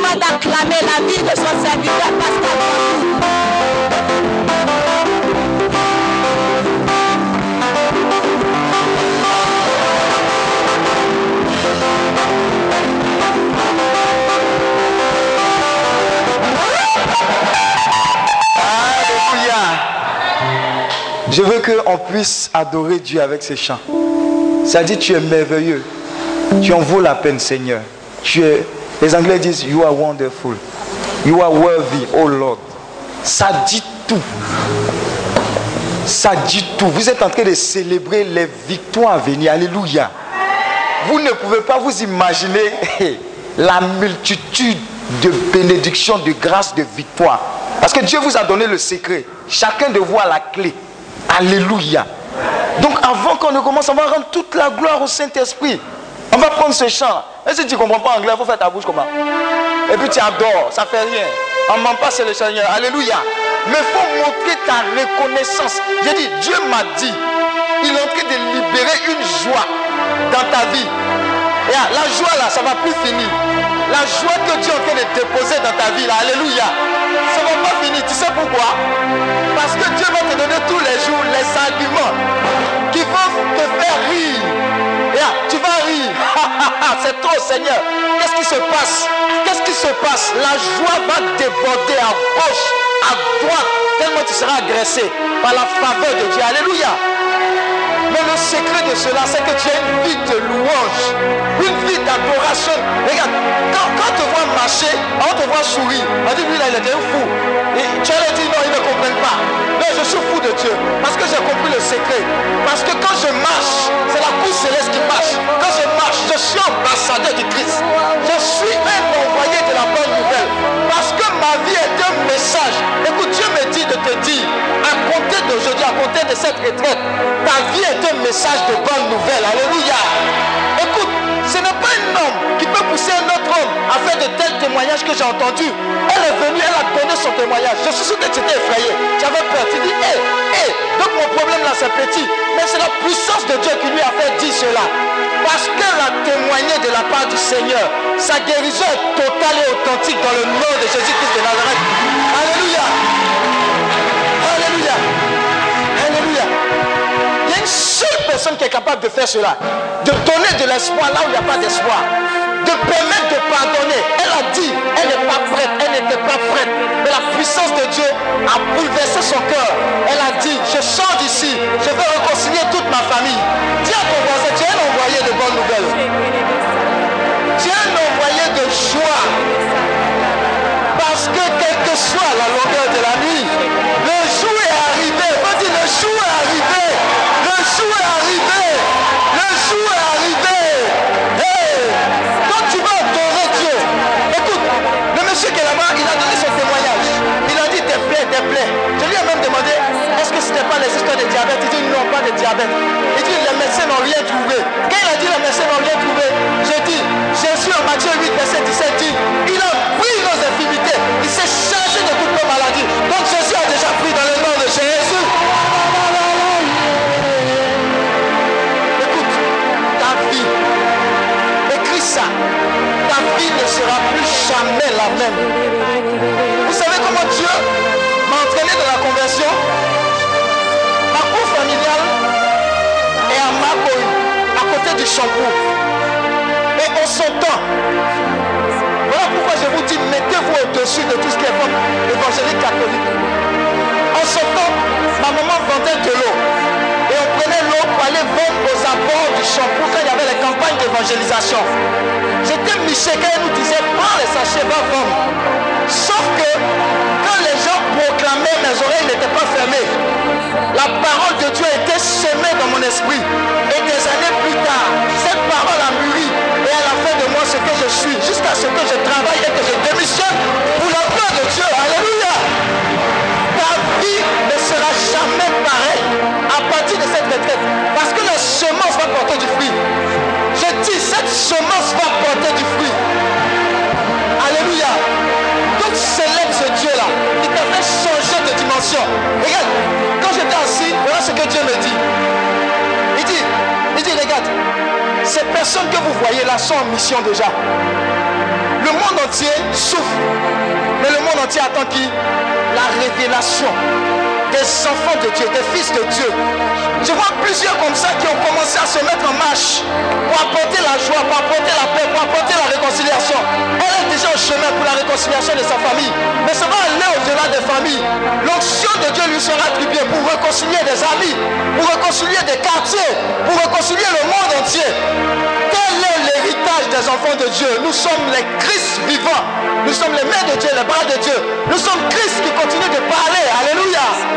d'acclamer la vie de son serviteur Pascal Je veux qu'on puisse adorer Dieu avec ces chants. Ça dit, tu es merveilleux. Tu en vaux la peine, Seigneur. Tu es les Anglais disent, You are wonderful. You are worthy, oh Lord. Ça dit tout. Ça dit tout. Vous êtes en train de célébrer les victoires à venir. Alléluia. Vous ne pouvez pas vous imaginer la multitude de bénédictions, de grâces, de victoires. Parce que Dieu vous a donné le secret. Chacun de vous a la clé. Alléluia. Donc avant qu'on ne commence, on va rendre toute la gloire au Saint-Esprit. On va prendre ce chant. Et si tu ne comprends pas anglais, il faut faire ta bouche comment Et puis tu adores, ça fait rien. On ne ment pas, c'est le Seigneur. Alléluia. Mais il faut montrer ta reconnaissance. J'ai dit, Dieu m'a dit, il est en train de libérer une joie dans ta vie. Et la joie là, ça ne va plus finir. La joie que Dieu est en train de déposer dans ta vie là, alléluia. Ça ne va pas finir. Tu sais pourquoi? Parce que Dieu va te donner tous les jours les arguments qui vont te faire rire. Et tu vas rire. C'est trop Seigneur. Qu'est-ce qui se passe? Qu'est-ce qui se passe? La joie va déborder à gauche, à droite, tellement tu seras agressé par la faveur de Dieu. Alléluia. Mais le secret de cela, c'est que tu as une vie de louange, une vie d'adoration. Regarde, quand, quand on te voit marcher, on te voit sourire, on dit, lui là, il était un fou. Et tu allais dire, non, ils ne comprennent pas. Non, je suis fou de Dieu, parce que j'ai compris le secret. Parce que quand je marche, c'est la cour céleste qui marche. Quand je marche, je suis ambassadeur du Christ. Je suis un envoyé de la bonne nouvelle. Parce que ma vie est de cette retraite, ta vie est un message de bonne nouvelle. Alléluia. Écoute, ce n'est pas un homme qui peut pousser un autre homme à faire de tels témoignages que j'ai entendus. Elle est venue, elle a donné son témoignage. Je suis sûr que tu étais effrayé. Tu avais peur. Tu dis, hé, hé, donc mon problème là c'est petit. Mais c'est la puissance de Dieu qui lui a fait dire cela. Parce qu'elle a témoigné de la part du Seigneur. Sa guérison est totale et authentique dans le nom de Jésus-Christ de Nazareth. Alléluia. Personne qui est capable de faire cela. De donner de l'espoir là où il n'y a pas d'espoir. De permettre de pardonner. Elle a dit, elle n'est pas prête, elle n'était pas prête. Mais la puissance de Dieu a bouleversé son cœur. Elle a dit, je sors d'ici, je vais réconcilier toute ma famille. Dis à ton voisin, tu es un envoyé de bonnes nouvelles. Tu es un envoyé de joie. Parce que quelle que soit la longueur de la nuit, Il dit les médecins n'ont rien trouvé. Quand il a dit les médecins n'ont rien trouvé, j'ai dit, Jésus en Matthieu 8, verset 17 dit, du shampoo. Et on s'entend. Voilà pourquoi je vous dis, mettez-vous au-dessus de tout ce qui est comme évangélique catholique. En s'entend, ma maman vendait de l'eau. Aller vendre aux abords du shampoo quand il y avait les campagnes d'évangélisation. J'étais miché quand elle nous disait, prends les sachets, va vendre. Sauf que quand les gens proclamaient, mes oreilles n'étaient pas fermées. La parole de Dieu était semée dans mon esprit. Et des années plus tard, cette parole a mûri et elle a fait de moi ce que je suis, jusqu'à ce que je travaille et que je démissionne pour la gloire de Dieu. Semence va porter du fruit. Alléluia. Donc célèbre ce Dieu-là qui t'a fait changer de dimension. Regarde, quand j'étais assis, voilà ce que Dieu me dit. Il dit, il dit, regarde, ces personnes que vous voyez là sont en mission déjà. Le monde entier souffre. Mais le monde entier attend qui? La révélation des enfants de Dieu, des fils de Dieu. Je vois plusieurs comme ça qui ont commencé à se mettre en marche pour apporter la joie, pour apporter la paix, pour apporter la réconciliation. Elle est déjà au chemin pour la réconciliation de sa famille. Mais ça va aller au-delà père de famille. L'onction de Dieu lui sera attribuée pour réconcilier des amis, pour réconcilier des quartiers, pour réconcilier le monde entier. Quel est l'héritage des enfants de Dieu Nous sommes les Christ vivants. Nous sommes les mains de Dieu, les bras de Dieu. Nous sommes Christ qui continue de parler. Alléluia.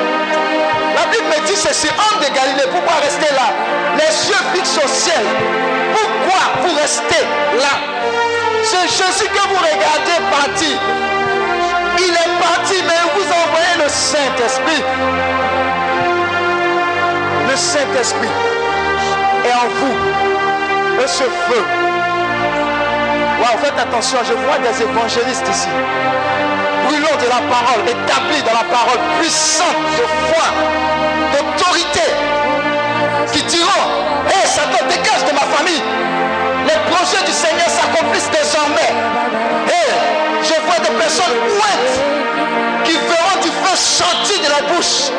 La Bible me dit ceci, homme de Galilée, pourquoi rester là Les yeux fixés au ciel. Pourquoi vous restez là? C'est Jésus que vous regardez partir. Il est parti, mais vous envoyez le Saint-Esprit. Le Saint-Esprit est en vous. Et ce feu. Faites attention, je vois des évangélistes ici. Brûlons de la parole, établis dans la parole, puissante de foi, d'autorité, qui diront, hé Satan, dégage de ma famille. Les projets du Seigneur s'accomplissent désormais. Et je vois des personnes ouettes qui feront du feu sortir de la bouche,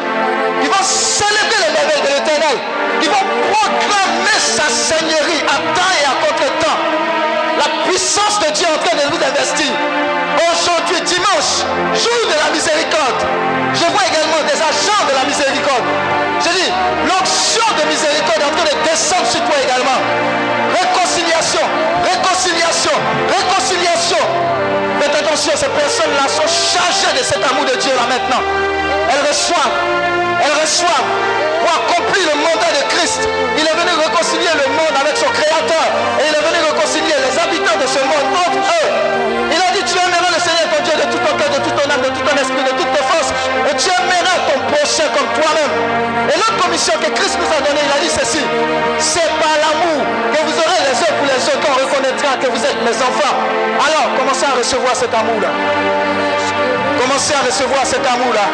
qui vont célébrer les merveilles de l'éternel, qui vont proclamer sa seigneurie à temps et à contre-temps. La puissance de Dieu est en train de nous investir. Aujourd'hui, dimanche, jour de la miséricorde, je vois également des agents de la miséricorde. Je dis, l'onction de miséricorde est en train de descendre sur toi également. Réconciliation, réconciliation, réconciliation. Ces personnes-là sont chargées de cet amour de Dieu là maintenant. Elles reçoivent, elles reçoivent pour accomplir le mandat de Christ. Il est venu réconcilier le monde avec son Créateur et il est venu réconcilier les habitants de ce monde entre eux. Il a dit, tu aimeras le Seigneur ton Dieu de tout ton cœur, de toute ton âme, de tout ton esprit, de toutes aimeras ton prochain comme toi-même. Et l'autre commission que Christ nous a donnée, il a dit ceci, c'est par l'amour que vous aurez les uns pour les autres qu'on reconnaîtra que vous êtes mes enfants. Alors, commencez à recevoir cet amour-là. Commencez à recevoir cet amour-là.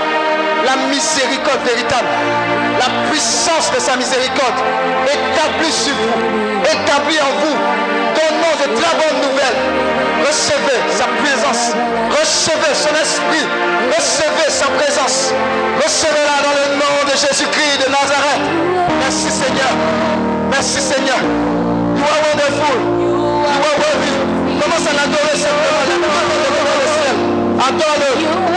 La miséricorde véritable. La puissance de sa miséricorde établie sur vous, établie en vous. Donnons de très bonnes nouvelles. Recevez sa présence. Recevez son esprit. Recevez sa présence. Recevez-la dans le nom de Jésus-Christ de Nazareth. Merci Seigneur. Merci Seigneur. You are wonderful. You are worthy. Commence à l'adorer simplement. Adore-le.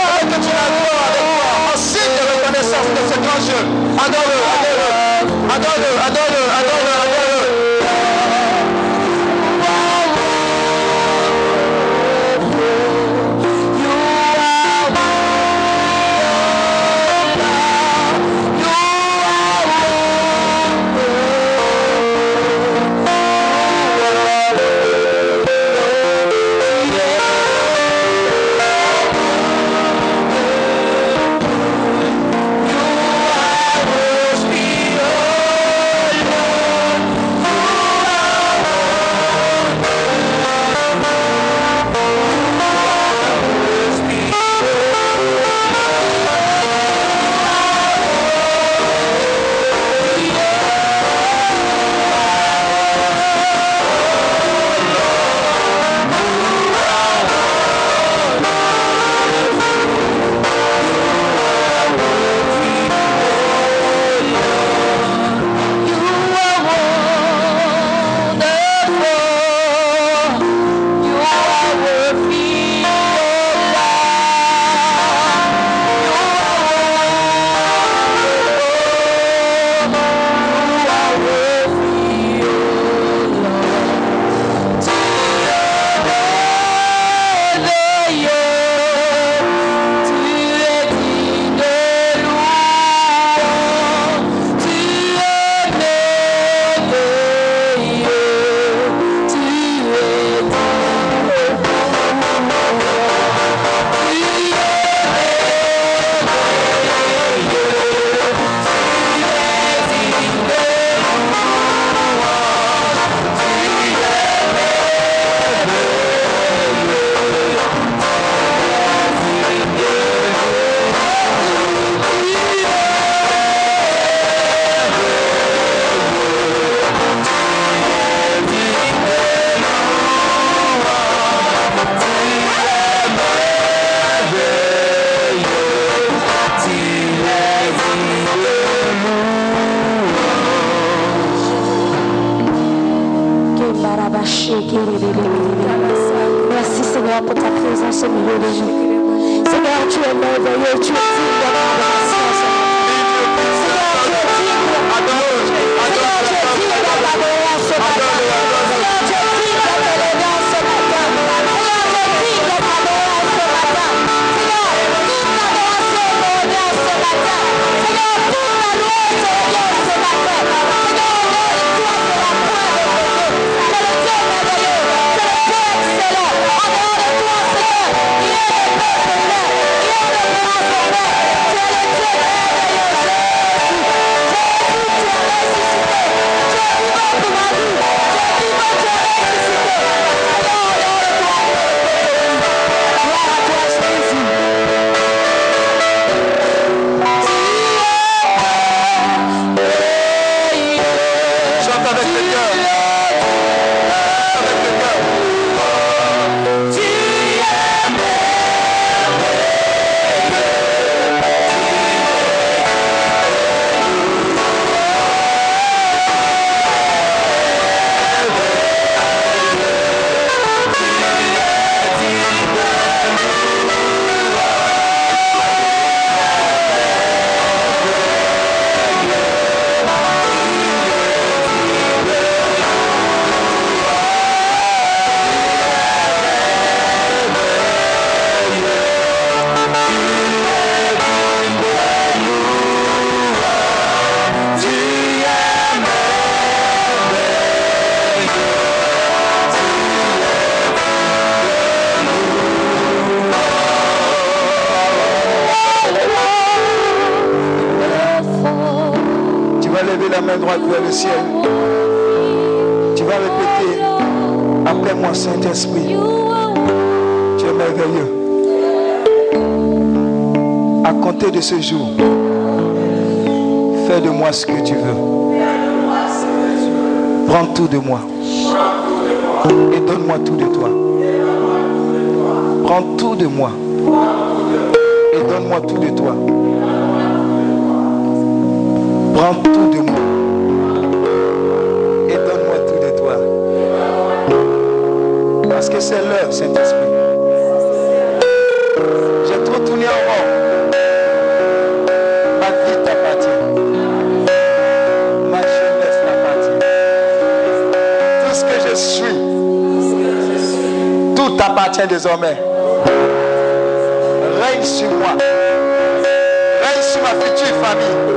ciel. Tu vas répéter après moi, Saint-Esprit. Tu es merveilleux. À compter de ce jour, fais de moi ce que tu veux. Prends tout de moi. Et donne-moi tout de toi. Prends tout de moi. Et donne-moi tout de toi. Prends tout de moi. c'est l'heure, Saint-Esprit. J'ai trop tourné en rond. Ma vie t'appartient. Ma jeunesse t'appartient. Tout ce que je suis, tout t'appartient désormais. Règne sur moi. Règne sur ma future famille.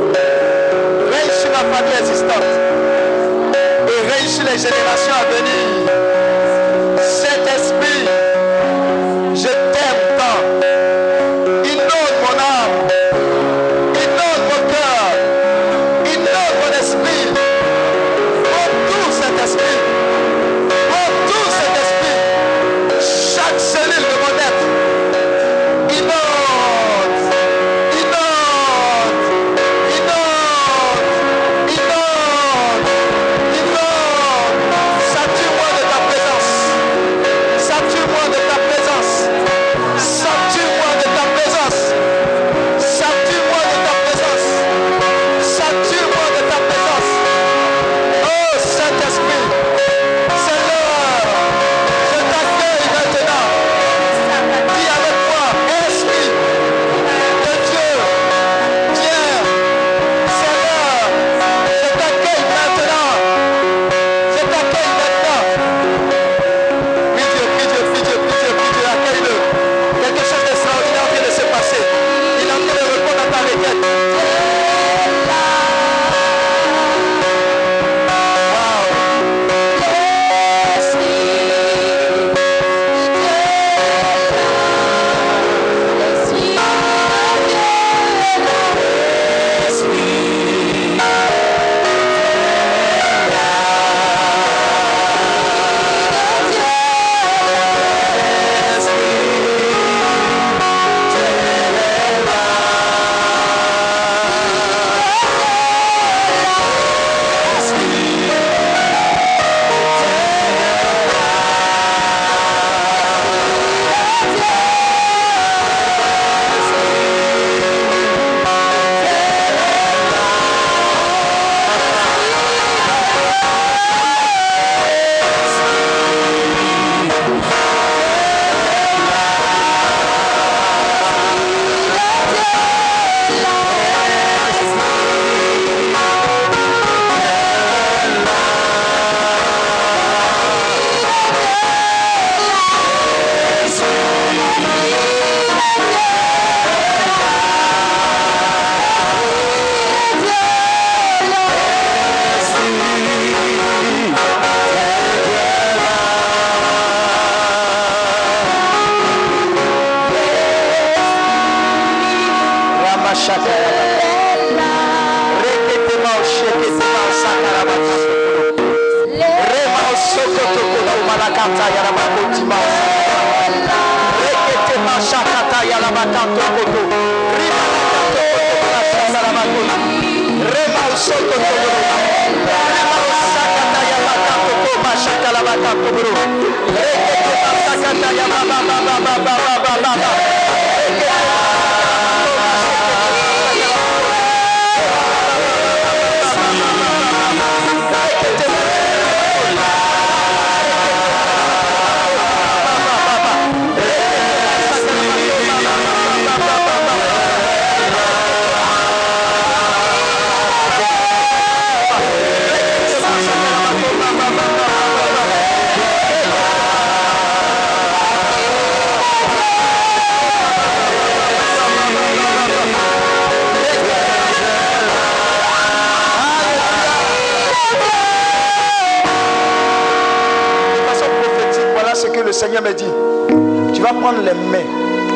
prendre les mains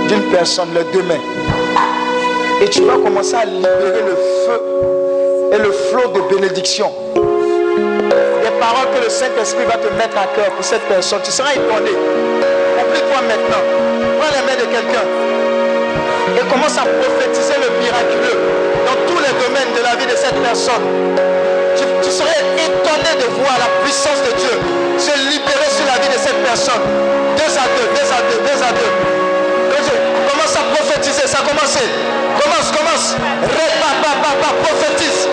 d'une personne, les deux mains, et tu vas commencer à libérer le feu et le flot de bénédiction. Les paroles que le Saint-Esprit va te mettre à cœur pour cette personne, tu seras étonné. Oublie-toi maintenant. Prends les mains de quelqu'un et commence à prophétiser le miraculeux dans tous les domaines de la vie de cette personne. Tu, tu serais étonné de voir la puissance de Dieu se libérer sur la vie de cette personne. Deux à deux à Dieu. Commence à prophétiser, ça a commencé. Commence, commence. Répa, papa, prophétise.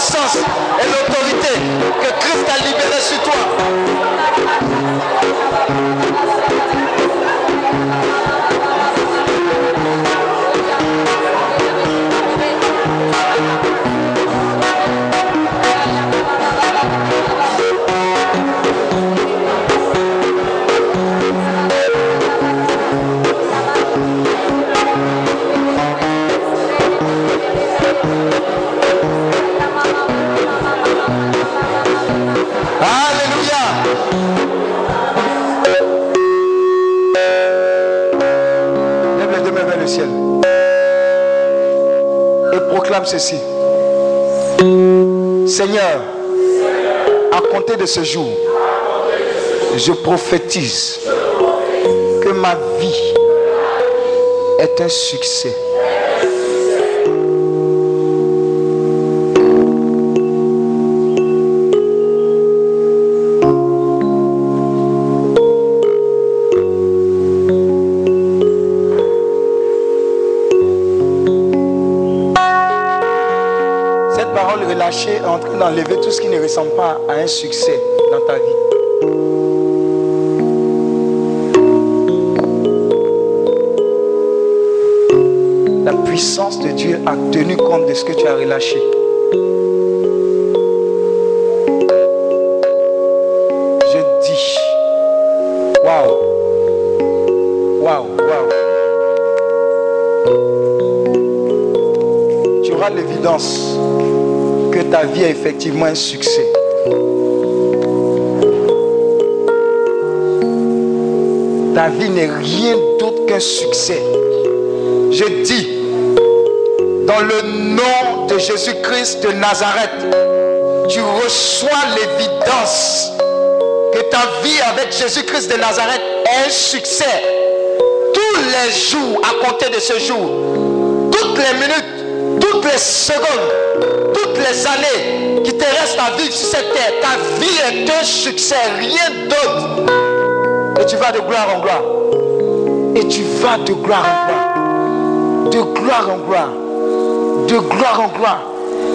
Puissance et l'autorité que Christ a libérée sur toi. Ceci. Seigneur, à compter de ce jour, je prophétise que ma vie est un succès. D'enlever tout ce qui ne ressemble pas à un succès dans ta vie. La puissance de Dieu a tenu compte de ce que tu as relâché. Je dis, waouh, waouh, waouh. Tu auras l'évidence ta vie est effectivement un succès. Ta vie n'est rien d'autre qu'un succès. Je dis, dans le nom de Jésus-Christ de Nazareth, tu reçois l'évidence que ta vie avec Jésus-Christ de Nazareth est un succès. Tous les jours, à compter de ce jour, toutes les minutes, toutes les secondes, toutes les années qui te restent à vivre sur cette terre, ta vie est un succès, rien d'autre. Et tu vas de gloire en gloire. Et tu vas de gloire en gloire. De gloire en gloire. De gloire en gloire.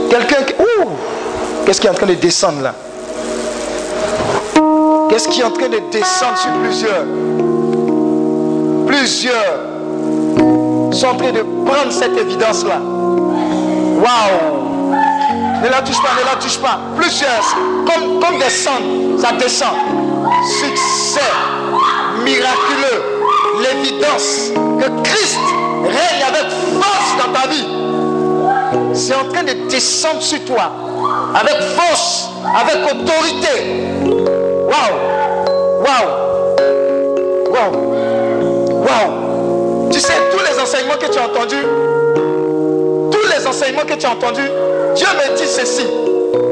Quelqu'un qui... Ouh Qu'est-ce qui est en train de descendre là? Qu'est-ce qui est en train de descendre sur plusieurs? Plusieurs sont en train de prendre cette évidence-là. Waouh Ne la touche pas, ne la touche pas. Plusieurs, comme, comme des ça descend. Succès miraculeux. L'évidence que Christ règne avec force dans ta vie. C'est en train de descendre sur toi. Avec force, avec autorité. Waouh Waouh Waouh Waouh Tu sais, tous les enseignements que tu as entendus, tous les enseignements que tu as entendus, Dieu me dit ceci.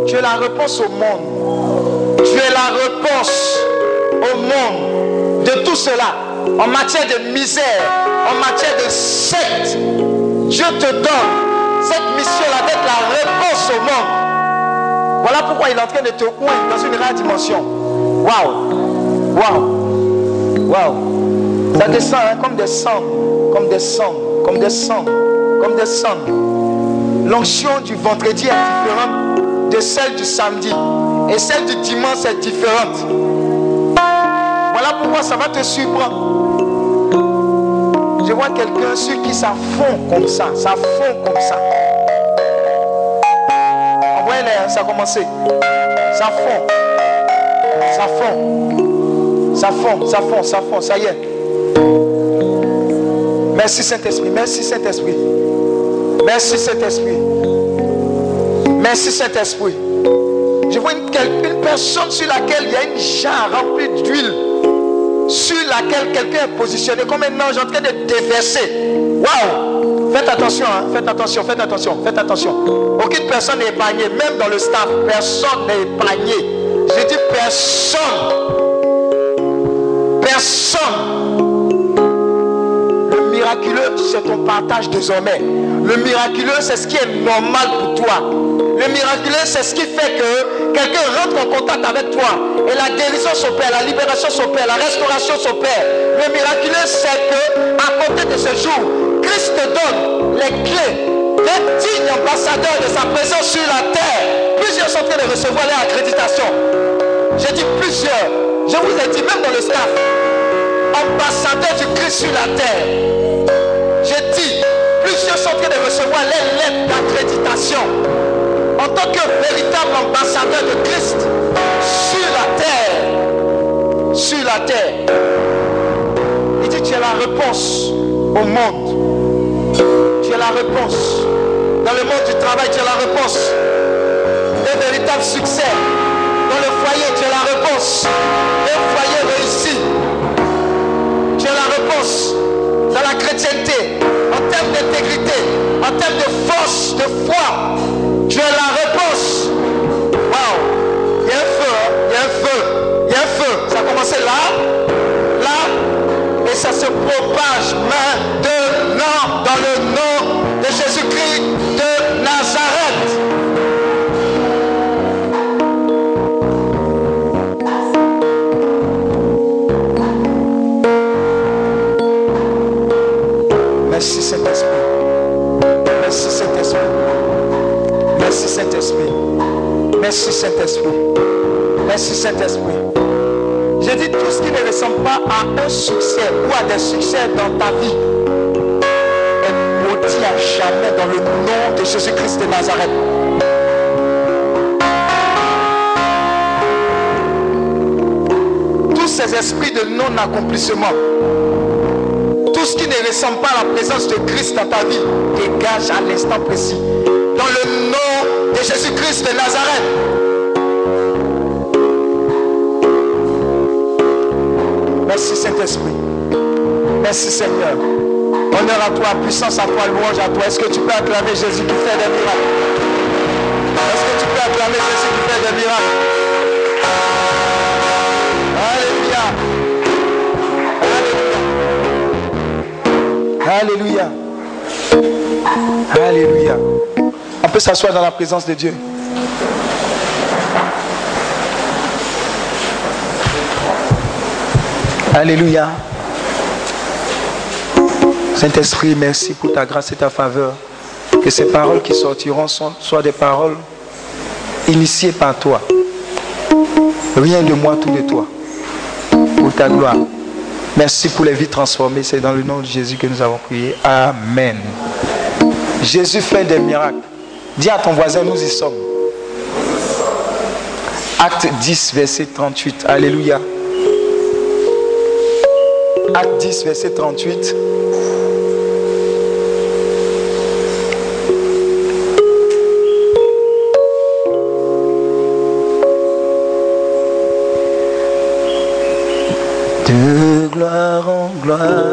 Tu es la réponse au monde. Tu es la réponse au monde de tout cela. En matière de misère, en matière de secte, Dieu te donne cette mission-là d'être la réponse au monde. Voilà pourquoi il est en train de te oindre dans une rare dimension. Waouh! Waouh! Waouh! Ça descend hein, comme des cendres, comme des cendres, comme des cendres, comme des cendres. L'onction du vendredi est différente de celle du samedi. Et celle du dimanche est différente. Voilà pourquoi ça va te surprendre. Je vois quelqu'un sur qui ça fond comme ça. Ça fond comme ça. Envoyez-les, hein, ça a commencé. Ça fond. Ça fond. Ça fond, ça fond, ça fond, ça y est. Merci Saint-Esprit, merci Saint-Esprit. Merci Saint-Esprit. Merci Saint-Esprit. Je vois une, personne sur laquelle il y a une jarre remplie d'huile. Sur laquelle quelqu'un est positionné comme un ange en train de déverser. Waouh! Faites attention, hein? faites attention, faites attention, faites attention. Aucune personne n'est épargnée, même dans le staff, personne n'est épargné. Je dis personne. Personne miraculeux, c'est ton partage désormais. Le miraculeux, c'est ce qui est normal pour toi. Le miraculeux, c'est ce qui fait que quelqu'un rentre en contact avec toi et la guérison s'opère, la libération s'opère, la restauration s'opère. Le miraculeux, c'est que à côté de ce jour, Christ te donne les clés d'être digne ambassadeur de sa présence sur la terre. Plusieurs sont en train de recevoir leur accréditation. J'ai dit plusieurs. Je vous ai dit, même dans le staff, ambassadeur du Christ sur la terre. Plusieurs sont en train de recevoir les lettres d'accréditation en tant que véritable ambassadeur de Christ sur la terre. Sur la terre. Il dit, tu as la réponse au monde. Tu as la réponse. Dans le monde du travail, tu as la réponse. Un véritable succès. Dans le foyer, tu as la réponse. Un foyer réussi tu as la réponse dans la chrétienté, en termes d'intégrité, en termes de force, de foi. Tu as la à des succès dans ta vie est maudit à jamais dans le nom de Jésus-Christ de Nazareth. Tous ces esprits de non-accomplissement tout ce qui ne ressemble pas à la présence de Christ dans ta vie, dégage à l'instant précis. Dans le nom de Jésus-Christ de Nazareth. Merci Saint-Esprit. Merci Seigneur. Honneur à toi, puissance à toi, louange à toi. Est-ce que tu peux acclamer Jésus qui fait des miracles? Est-ce que tu peux acclamer Jésus qui fait des miracles? Alléluia. Alléluia. Alléluia. On peut s'asseoir dans la présence de Dieu. Alléluia. Saint-Esprit, merci pour ta grâce et ta faveur. Que ces paroles qui sortiront soient des paroles initiées par toi. Rien de moi, tout de toi. Pour ta gloire. Merci pour les vies transformées. C'est dans le nom de Jésus que nous avons prié. Amen. Jésus fait des miracles. Dis à ton voisin, nous y sommes. Acte 10, verset 38. Alléluia. Acte 10, verset 38. Gloire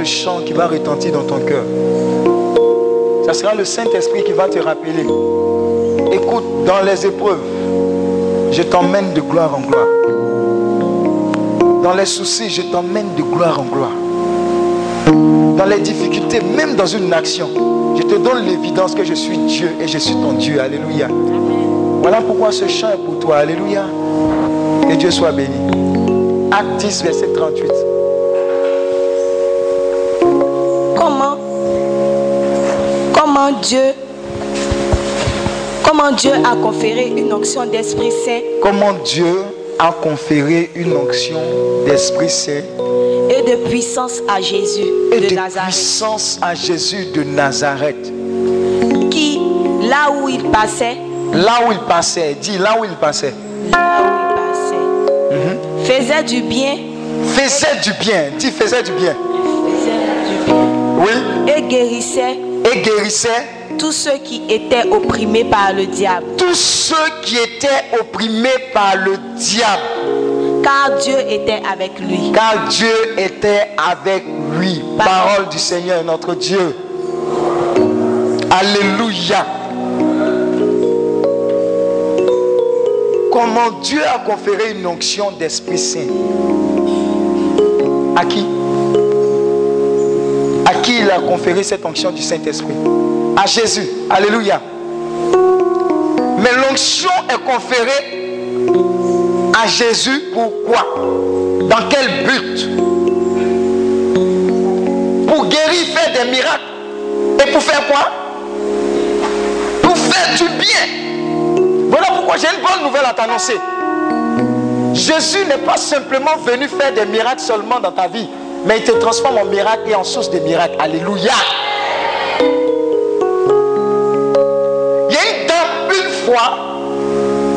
le chant qui va retentir dans ton cœur. Ça sera le Saint-Esprit qui va te rappeler. Écoute, dans les épreuves, je t'emmène de gloire en gloire. Dans les soucis, je t'emmène de gloire en gloire. Dans les difficultés, même dans une action, je te donne l'évidence que je suis Dieu et je suis ton Dieu. Alléluia. Voilà pourquoi ce chant est pour toi. Alléluia. Que Dieu soit béni. Acte 10, verset 38. Comment? Comment Dieu Comment Dieu a conféré une onction d'Esprit Saint? Comment Dieu a conféré une onction d'Esprit Saint? Et de puissance à Jésus et de, de Nazareth, puissance à Jésus de Nazareth. qui, là où il passait, Là où il passait, dis là où il passait, là où il passait, faisait du bien, faisait du bien, dis faisait du bien. Oui, et guérissait et guérissait tous ceux qui étaient opprimés par le diable, tous ceux qui étaient opprimés par le diable, car Dieu était avec lui. car Dieu était avec lui. Parole du Seigneur notre Dieu. Alléluia. Comment Dieu a conféré une onction d'Esprit Saint? À qui? Qui il a conféré cette onction du Saint-Esprit À Jésus. Alléluia. Mais l'onction est conférée à Jésus pourquoi? Dans quel but? Pour guérir, faire des miracles. Et pour faire quoi? Pour faire du bien. Voilà pourquoi j'ai une bonne nouvelle à t'annoncer. Jésus n'est pas simplement venu faire des miracles seulement dans ta vie, mais il te transforme en miracle et en source de miracles. Alléluia. Il y a une une fois,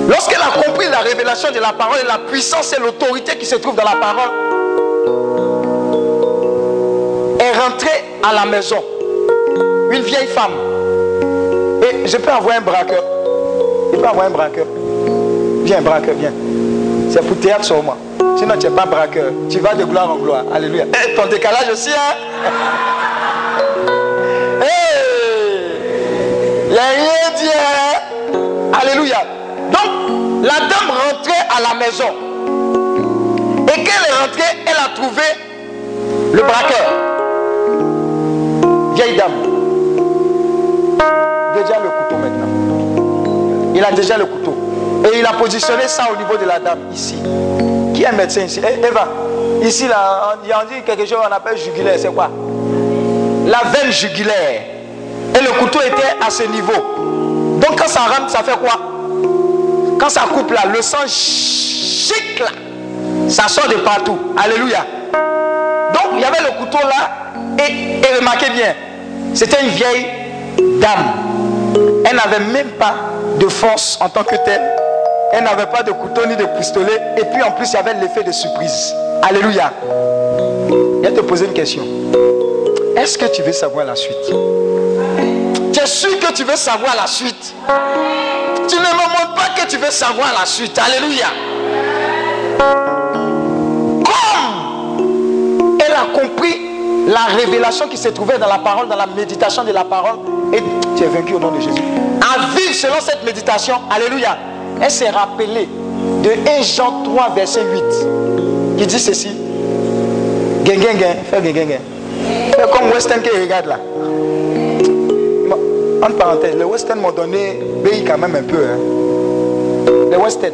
lorsqu'elle a compris la révélation de la parole et la puissance et l'autorité qui se trouve dans la parole, est rentrée à la maison. Une vieille femme. Et je peux avoir un braqueur. Je peux avoir un braqueur. Viens, braqueur, viens. C'est pour théâtre sur moi. Sinon, tu n'es pas braqueur. Tu vas de gloire en gloire. Alléluia. Eh, ton décalage aussi, hein? Hey! N'y a rien dit, hein? Alléluia. Donc, la dame rentrait à la maison. Et qu'elle est rentrée, elle a trouvé le braqueur. Vieille dame. Déjà le couteau maintenant. Il a déjà le couteau. Et il a positionné ça au niveau de la dame ici. Qui est médecin ici? Eh, Eva, ici là, on, dit quelque chose qu'on appelle jugulaire. C'est quoi? La veine jugulaire. Et le couteau était à ce niveau. Donc quand ça rentre, ça fait quoi? Quand ça coupe là, le sang chic là, ça sort de partout. Alléluia. Donc il y avait le couteau là. Et, et remarquez bien, c'était une vieille dame. Elle n'avait même pas de force en tant que telle. Elle n'avait pas de couteau ni de pistolet. Et puis en plus, il y avait l'effet de surprise. Alléluia. Je vais te poser une question. Est-ce que tu veux savoir la suite? Tu es sûr que tu veux savoir la suite Tu ne me montres pas que tu veux savoir la suite. Alléluia. Comme elle a compris la révélation qui se trouvait dans la parole, dans la méditation de la parole, et tu es vaincu au nom de Jésus. À vivre selon cette méditation, Alléluia, elle s'est rappelée de 1 Jean 3, verset 8, qui dit ceci. Gen, comme Western qui regarde là. Entre parenthèses, les Western m'ont donné pays quand même un peu. Hein. Les Western.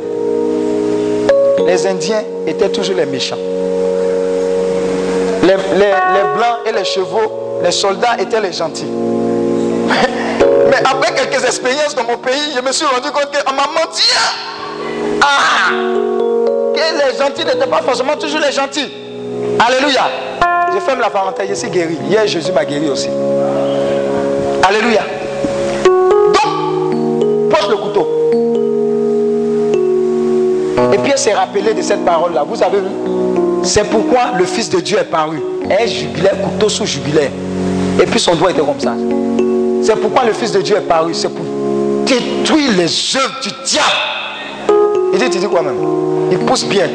Les Indiens étaient toujours les méchants. Les, les, les blancs et les chevaux, les soldats étaient les gentils. Mais après quelques expériences dans mon pays, je me suis rendu compte qu'on m'a menti. Ah Que les gentils n'étaient pas forcément toujours les gentils. Alléluia. Je ferme la parenthèse, je suis guéri. Hier, Jésus m'a guéri aussi. Alléluia. Donc, pose le couteau. Et puis elle s'est rappelée de cette parole-là. Vous avez vu? C'est pourquoi le Fils de Dieu est paru. Un jugulaire, couteau sous jugulaire. Et puis son doigt était comme ça. C'est pourquoi le Fils de Dieu est paru. C'est pour détruire les œuvres du diable. Il dit, tu dis quoi même? Il pousse bien.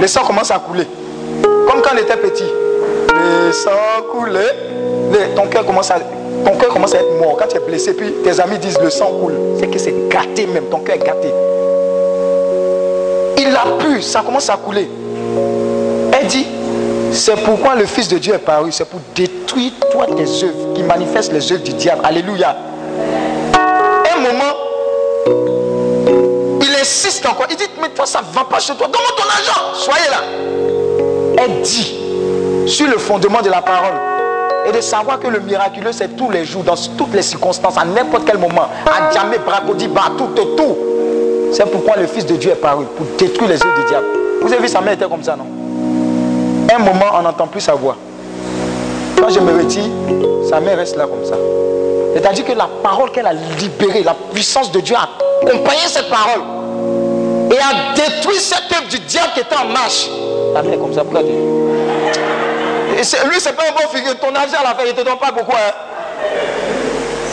Le sang commence à couler. quand on était petit, le sang coulait, ton cœur commence ton cœur commence à être mort. Quand tu es blessé, puis tes amis disent le sang coule. C'est que c'est gâté même, ton cœur est gâté. Il a pu, ça commence à couler. Elle dit, c'est pourquoi le Fils de Dieu est paru, c'est pour détruire toi tes œuvres qui manifestent les œuvres du diable. Alléluia. Un moment, il insiste encore. Il dit, mais toi, ça ne va pas chez toi. Donne-moi ton argent. Soyez là. Elle dit, sur le fondement de la parole, et de savoir que le miraculeux, c'est tous les jours, dans toutes les circonstances, à n'importe quel moment, à jamais, bracodi, tout, tout. C'est pourquoi le Fils de Dieu est paru, pour détruire les œuvres du diable. Vous avez vu, sa mère était comme ça, non? Un moment, on n'entend plus sa voix. Je me retire, sa mère reste là comme ça. C'est-à-dire que la parole qu'elle a libérée, la puissance de Dieu a accompagné cette parole et a détruit cette œuvre du diable qui était en marche. La mère est comme ça, pourquoi tu... Et lui, c'est pas un bon figure. Ton argent la fin, il te donne pas beaucoup. Hein.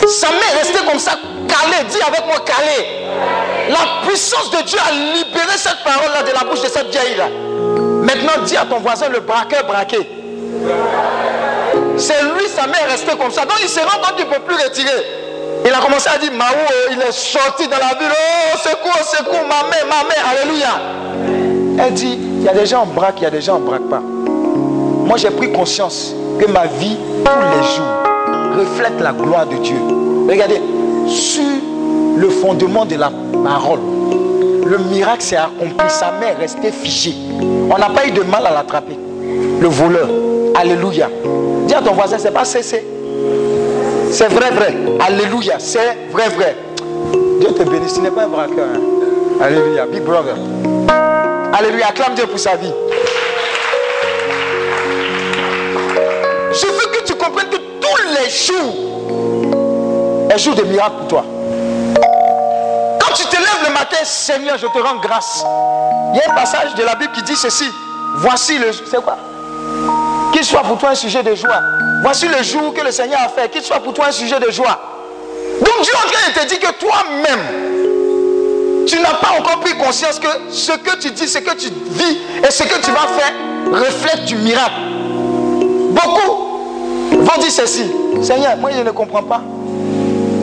Sa mère est restée comme ça, calée. Dis avec moi, calée. La puissance de Dieu a libéré cette parole-là de la bouche de cette vieille-là. Maintenant, dis à ton voisin, le braqueur braqué. C'est lui, sa mère est restée comme ça. Donc il se rend compte qu'il ne peut plus retirer. Il a commencé à dire, Maou, euh, il est sorti dans la ville. Oh, secours, secours, ma mère, ma mère, alléluia. Elle dit, il y a des gens en braque, il y a des gens en braque pas. Moi, j'ai pris conscience que ma vie, tous les jours, reflète la gloire de Dieu. Regardez, sur le fondement de la parole, le miracle s'est accompli. Sa mère est restée figée. On n'a pas eu de mal à l'attraper. Le voleur. Alléluia. À ton voisin, c'est pas cessé. C'est vrai, vrai. Alléluia. C'est vrai, vrai. Dieu te bénisse. Tu n'es pas un braqueur. hein. Alléluia. Big brother. Alléluia. Acclame Dieu pour sa vie. Je veux que tu comprennes que tous les jours est jour de miracle pour toi. Quand tu te lèves le matin, Seigneur, je te rends grâce. Il y a un passage de la Bible qui dit ceci. Voici le... C'est quoi? Qu'il soit pour toi un sujet de joie. Voici le jour que le Seigneur a fait. Qu'il soit pour toi un sujet de joie. Donc Dieu en train de te dire que toi-même, tu n'as pas encore pris conscience que ce que tu dis, ce que tu vis et ce que tu vas faire reflète du miracle. Beaucoup vont dire ceci. Seigneur, moi je ne comprends pas.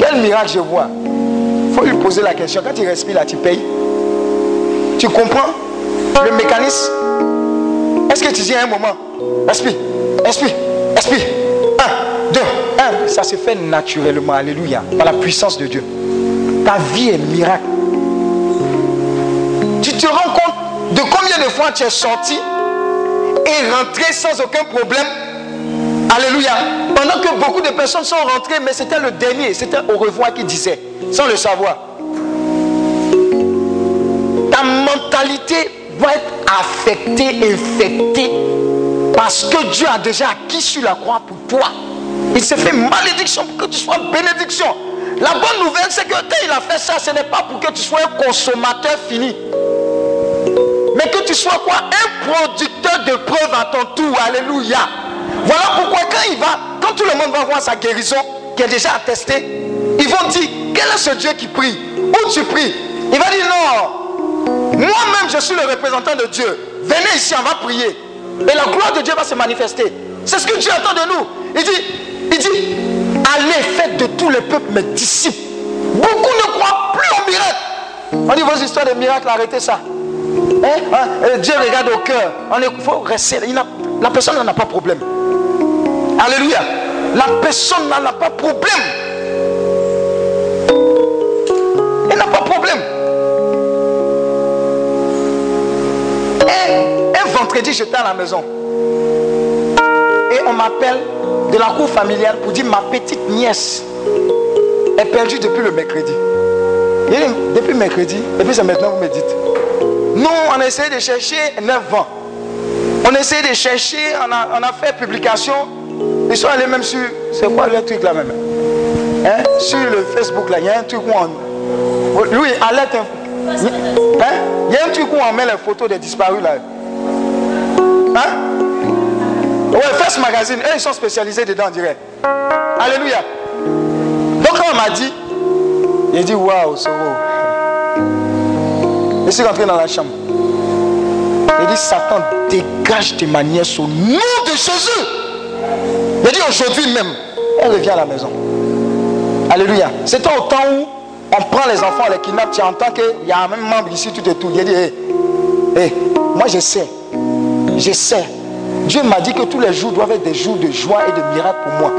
Quel miracle je vois? Il faut lui poser la question. Quand tu respires là, tu payes. Tu comprends le mécanisme? Est-ce que tu dis à un moment, respire, respire, respire. Un, deux, un. Ça se fait naturellement. Alléluia. Par la puissance de Dieu. Ta vie est miracle. Tu te rends compte de combien de fois tu es sorti et rentré sans aucun problème Alléluia. Pendant que beaucoup de personnes sont rentrées, mais c'était le dernier, c'était au revoir qui disait, sans le savoir. Ta mentalité doit être affectée, infectée, parce que Dieu a déjà acquis sur la croix pour toi. Il s'est fait malédiction pour que tu sois bénédiction. La bonne nouvelle, c'est que quand il a fait ça, ce n'est pas pour que tu sois un consommateur fini. Mais que tu sois quoi? Un producteur de preuves à ton tour. Alléluia. Voilà pourquoi quand il va, quand tout le monde va voir sa guérison, qui est déjà attestée, ils vont dire, quel est ce Dieu qui prie? Où tu pries? Il va dire, non, moi-même je suis le représentant de Dieu. Venez ici, on va prier. Et la gloire de Dieu va se manifester. C'est ce que Dieu attend de nous. Il dit, il dit, allez, faites de tous les peuples mes disciples. Beaucoup ne croient plus au miracle. On dit vos histoires de miracles, arrêtez ça. Hein? Hein? Dieu regarde au cœur. On est, faut rester. La personne n'en a pas problème. Alléluia. La personne n'en a pas problème. Vendredi, j'étais à la maison. Et on m'appelle de la cour familiale pour dire ma petite nièce est perdue depuis le mercredi. Depuis mercredi, et puis c'est maintenant vous me dites. Nous, on a essayé de chercher 9 ans. On a essayé de chercher, on a, on a fait publication. Ils sont allés même sur, c'est quoi le truc là même? Hein? Sur le Facebook là, il y a un truc où on... Lui, alerte. Hein? Il y a un truc où on met les photos des disparus là. Hein? Ouais, First Magazine, eux, ils sont spécialisés dedans, on dirait. Alléluia. Donc quand on m'a dit, il dit waouh, Soro. Je suis rentré dans la chambre. Il dit, Satan, dégage tes manières au nom de Jésus. Il dit, aujourd'hui même, elle revient à la maison. Alléluia. C'était au temps où on prend les enfants, on les kidnappe, tu entends qu'il y a un même membre ici, tout et tout. Il dit, hé, hé, moi je sais, je sais. Dieu m'a dit que tous les jours doivent être des jours de joie et de miracle pour moi.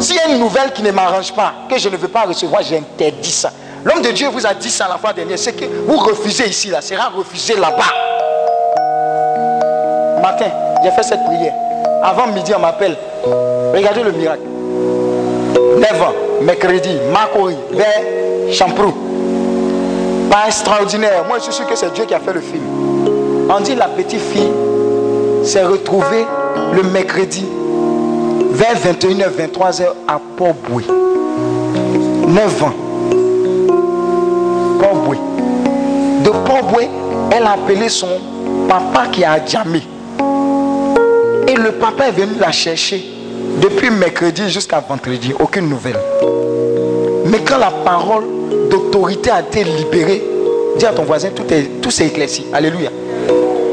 S'il y a une nouvelle qui ne m'arrange pas, que je ne veux pas recevoir, j'interdis ça. L'homme de Dieu vous a dit ça la fois dernière. C'est que vous refusez ici, là, sera refusé là-bas. Matin, j'ai fait cette prière. Avant midi, on m'appelle. Regardez le miracle. 9 ans, mercredi, Makori, vers Champrou. Pas extraordinaire. Moi, je suis sûr que c'est Dieu qui a fait le film. On dit la petite fille s'est retrouvée le mercredi vers 21h, 23h à Port-Boué. 9 ans. Port-Boué. De Port-Boué, elle a appelé son papa qui a Djamé. Et le papa est venu la chercher depuis mercredi jusqu'à vendredi. Aucune nouvelle. Mais quand la parole d'autorité a été libérée, dis à ton voisin, tout, est, tout s'est éclairci. Alléluia.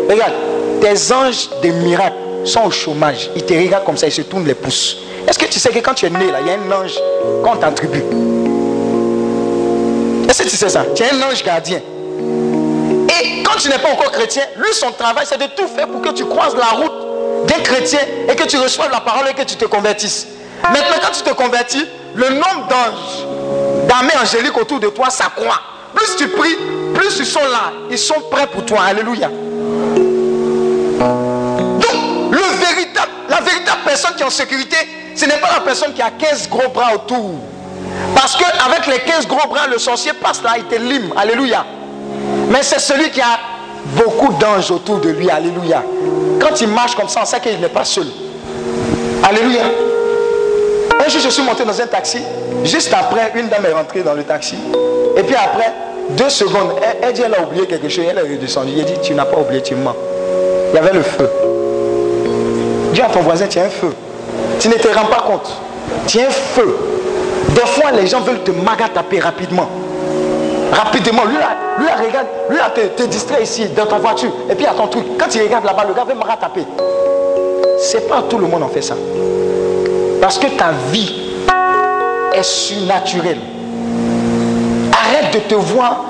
Regarde, tes anges des miracles sont au chômage. Ils te regardent comme ça, ils se tournent les pouces. Est-ce que tu sais que quand tu es né, là, il y a un ange qu'on t'attribue? Est-ce que tu sais ça? Tu es un ange gardien. Et quand tu n'es pas encore chrétien, lui, son travail, c'est de tout faire pour que tu croises la route d'un chrétien et que tu reçoives la parole et que tu te convertisses. Maintenant, quand tu te convertis, le nombre d'anges, d'armées angéliques autour de toi s'accroît. Plus tu pries, plus ils sont là. Ils sont prêts pour toi. Alléluia. Personne qui est en sécurité, ce n'est pas la personne qui a 15 gros bras autour. Parce qu'avec les 15 gros bras, le sorcier passe là, il te lime. Alléluia. Mais c'est celui qui a beaucoup d'anges autour de lui. Alléluia. Quand il marche comme ça, on sait qu'il n'est pas seul. Alléluia. Un jour, je suis monté dans un taxi. Juste après, une dame est rentrée dans le taxi. Et puis après, deux secondes, elle, dit elle a oublié quelque chose. Elle est redescendue. Il dit Tu n'as pas oublié, tu mens. Il y avait le feu. À ton voisin Tu as un feu. Tu ne te rends pas compte. Tu as un feu. Des fois, les gens veulent te magataper rapidement. Rapidement. Lui, là, lui, regarde, lui, là, te, distrait ici, dans ta voiture. Et puis, à ton truc. Quand il regarde là-bas, le gars veut me rataper. C'est pas tout le monde en fait ça. Parce que ta vie est surnaturelle. Arrête de te voir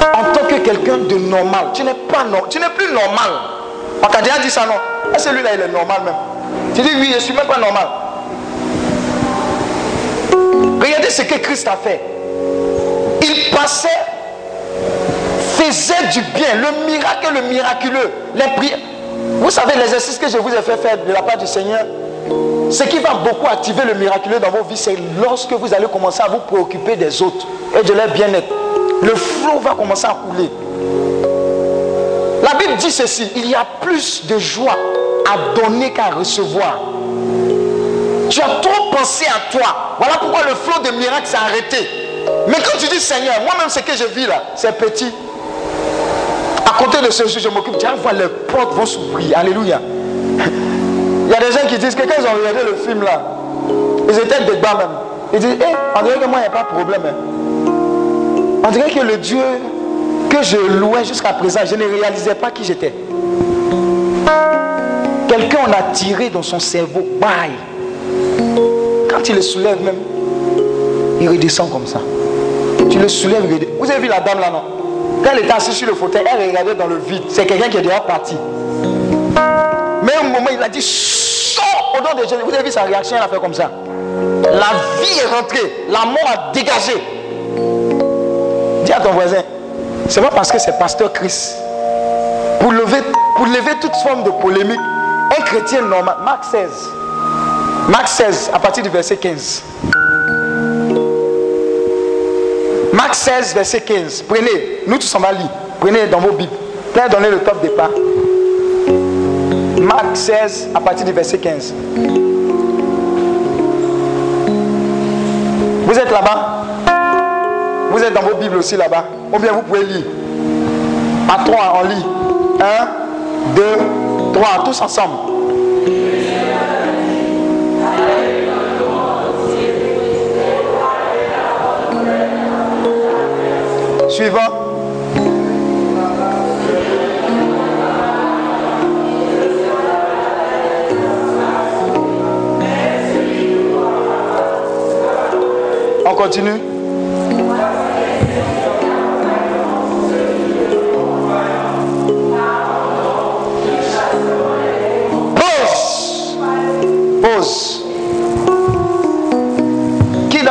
en tant que quelqu'un de normal. Tu n'es pas normal. Tu n'es plus normal. On t'a dit ça, non Et celui-là, il est normal même? Tu dis, oui, je ne suis même pas normal. Regardez ce que Christ a fait. Il passait, faisait du bien, le miracle le miraculeux. Les prières. Vous savez, l'exercice que je vous ai fait faire de la part du Seigneur, ce qui va beaucoup activer le miraculeux dans vos vies, c'est lorsque vous allez commencer à vous préoccuper des autres et de leur bien-être. Le flot va commencer à couler. La Bible dit ceci, il y a plus de joie à donner qu'à recevoir. Tu as trop pensé à toi. Voilà pourquoi le flot de miracles s'est arrêté. Mais quand tu dis Seigneur, moi-même ce que je vis là, c'est petit. À côté de ce jour, je m'occupe. Tu vas les portes vont s'ouvrir. Alléluia. (laughs) Il y a des gens qui disent que quand ils ont regardé le film là, ils étaient des bas même. Ils disent, hé, on dirait que moi, il n'y a pas de problème. hein. On dirait que le Dieu que je louais jusqu'à présent, je ne réalisais pas qui j'étais. Quelqu'un en a tiré dans son cerveau. Bye. Quand il le soulève même, il redescend comme ça. Tu le soulèves, il redescend. Vous avez vu la dame là, non? Quand elle était assise sur le fauteuil, elle regardait dans le vide. C'est quelqu'un qui est déjà parti. Mais un moment, il a dit Sors au nom de Jésus. Vous avez vu sa réaction, elle a fait comme ça. La vie est rentrée, la mort a dégagé. Dis à ton voisin, c'est pas parce que c'est pasteur Christ. Pour lever, pour lever toute forme de polémique, un chrétien normal, Marc 16. Marc 16, à partir du verset 15. Marc 16, verset 15. Prenez, nous tous on va lire. Prenez dans vos Bibles. Père, donnez le top départ. Marc 16, à partir du verset 15. Vous êtes là-bas? Vous êtes dans vos Bibles aussi là-bas? ou bien vous pouvez lire. À trois, on lit. Un, deux, trois, tous ensemble. Suivant. On continue.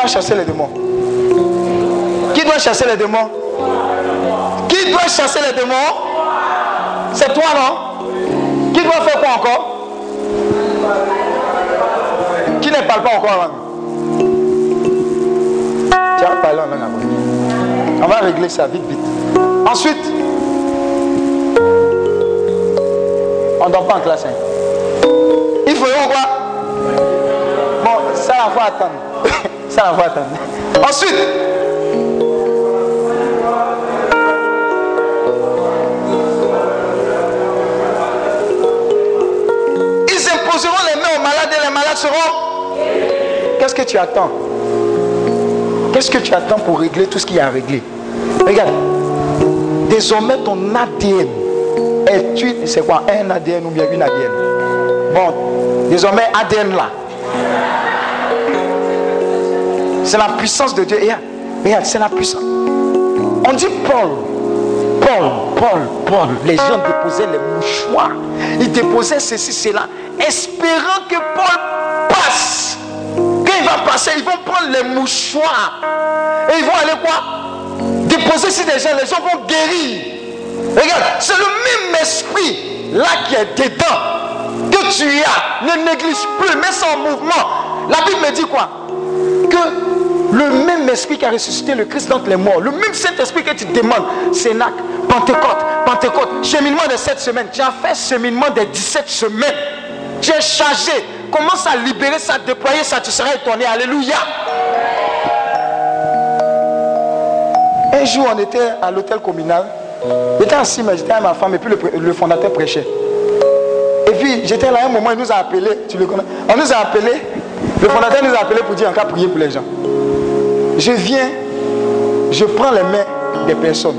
Chasser les démons Qui doit chasser les démons? Qui doit chasser les démons? C'est toi, non? Qui doit faire quoi encore? Qui ne parle pas encore Tu en. On va régler ça vite, vite. Ensuite, on ne dort pas en classe. hein. Il faut quoi? Bon, ça, la faut attendre. Ensuite, ils imposeront les mains aux malades et les malades seront. Qu'est-ce que tu attends? Qu'est-ce que tu attends pour régler tout ce qu'il y a à régler? Regarde, désormais ton ADN est une, c'est quoi? Un ADN ou bien une ADN Bon, désormais ADN là. C'est la puissance de Dieu. Regarde, regarde, c'est la puissance. On dit Paul. Paul, Paul, Paul. Les gens déposaient les mouchoirs. Ils déposaient ceci, cela, espérant que Paul passe. Quand il va passer, ils vont prendre les mouchoirs. Et ils vont aller quoi? Déposer sur des gens. Les gens vont guérir. Regarde, c'est le même esprit là qui est dedans que tu as. Ne néglige plus, mets ça en mouvement. La Bible me dit quoi? Que le même esprit qui a ressuscité le Christ d'entre les morts, le même Saint-Esprit que tu demandes, Sénac, Pentecôte, Pentecôte, cheminement de 7 semaines. Tu as fait cheminement des 17 semaines. Tu es chargé. Commence à libérer ça, déployer ça, tu seras étonné. Alléluia. Un jour, on était à l'hôtel communal. J'étais assis, mais j'étais avec ma femme, et puis le, fondateur prêchait. Et puis, j'étais là, un moment, il nous a appelés. Tu le connais? On nous a appelés. Le fondateur nous a appelés pour dire encore prier pour les gens. Je viens, je prends les mains des personnes.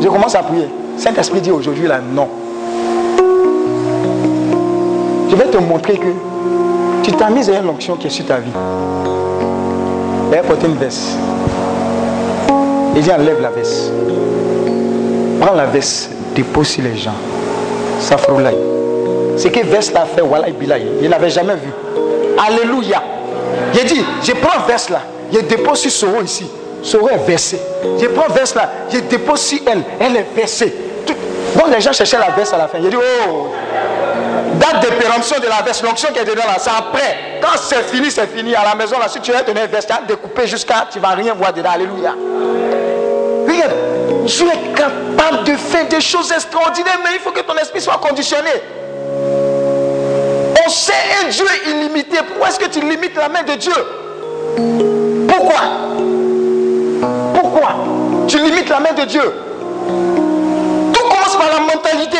Je commence à prier. Saint-Esprit dit aujourd'hui là, non. Je vais te montrer que tu t'as mis à une onction qui est sur ta vie. Elle a porté une veste. Il dit enlève la veste. Prends la veste, dépose sur les gens. Ça froulaille. Ce que veste a fait, voilà, il n'avait jamais vu. Alléluia. Il dit, je prends veste là, je dépose sur Soro ici. Soro est versé. Je prends veste là, je dépose sur elle, elle est versée. Tout- Bon, les gens cherchaient la veste à la fin. Il dit, oh, date de péremption de la veste, l'onction qui est dedans là, c'est après. Quand c'est fini, c'est fini. À la maison là, si tu as donné une veste, tu as découpé jusqu'à, tu ne vas rien voir dedans. Alléluia. Regarde, Dieu est capable de faire des choses extraordinaires, mais il faut que ton esprit soit conditionné. On sait un Dieu illimité. Pourquoi est-ce que tu limites la main de Dieu? Pourquoi? Pourquoi? Tu limites la main de Dieu Tout commence par la mentalité.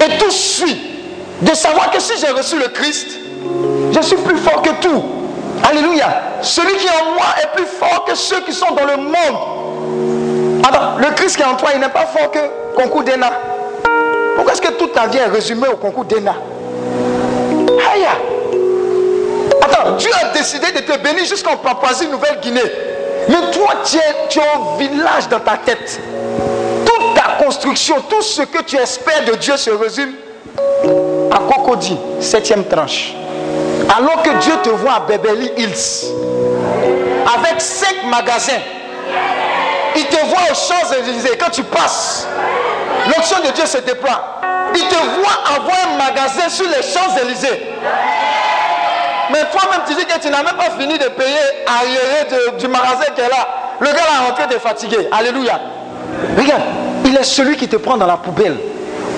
Et tout suit. De savoir que si j'ai reçu le Christ, je suis plus fort que tout. Alléluia. Celui qui est en moi est plus fort que ceux qui sont dans le monde. Attends, le Christ qui est en toi, il n'est pas fort que concours d'ENA. Pourquoi est-ce que toute ta vie est au concours d'ENA Attends, Dieu a décidé de te bénir jusqu'en Papouasie-Nouvelle-Guinée. Mais toi, tu es, tu au village dans ta tête. Toute ta construction, tout ce que tu espères de Dieu se résume à Cocody, septième tranche. Alors que Dieu te voit à Beverly Hills, avec cinq magasins. Il te voit aux Champs-Élysées quand tu passes. L'onction de Dieu se déploie. Il te voit avoir un magasin sur les Champs-Élysées. Mais toi-même, tu dis que tu n'as même pas fini de payer arriéré du magasin qui est là. Le gars là rentré, t'es fatigué. Alléluia. Regarde, il est celui qui te prend dans la poubelle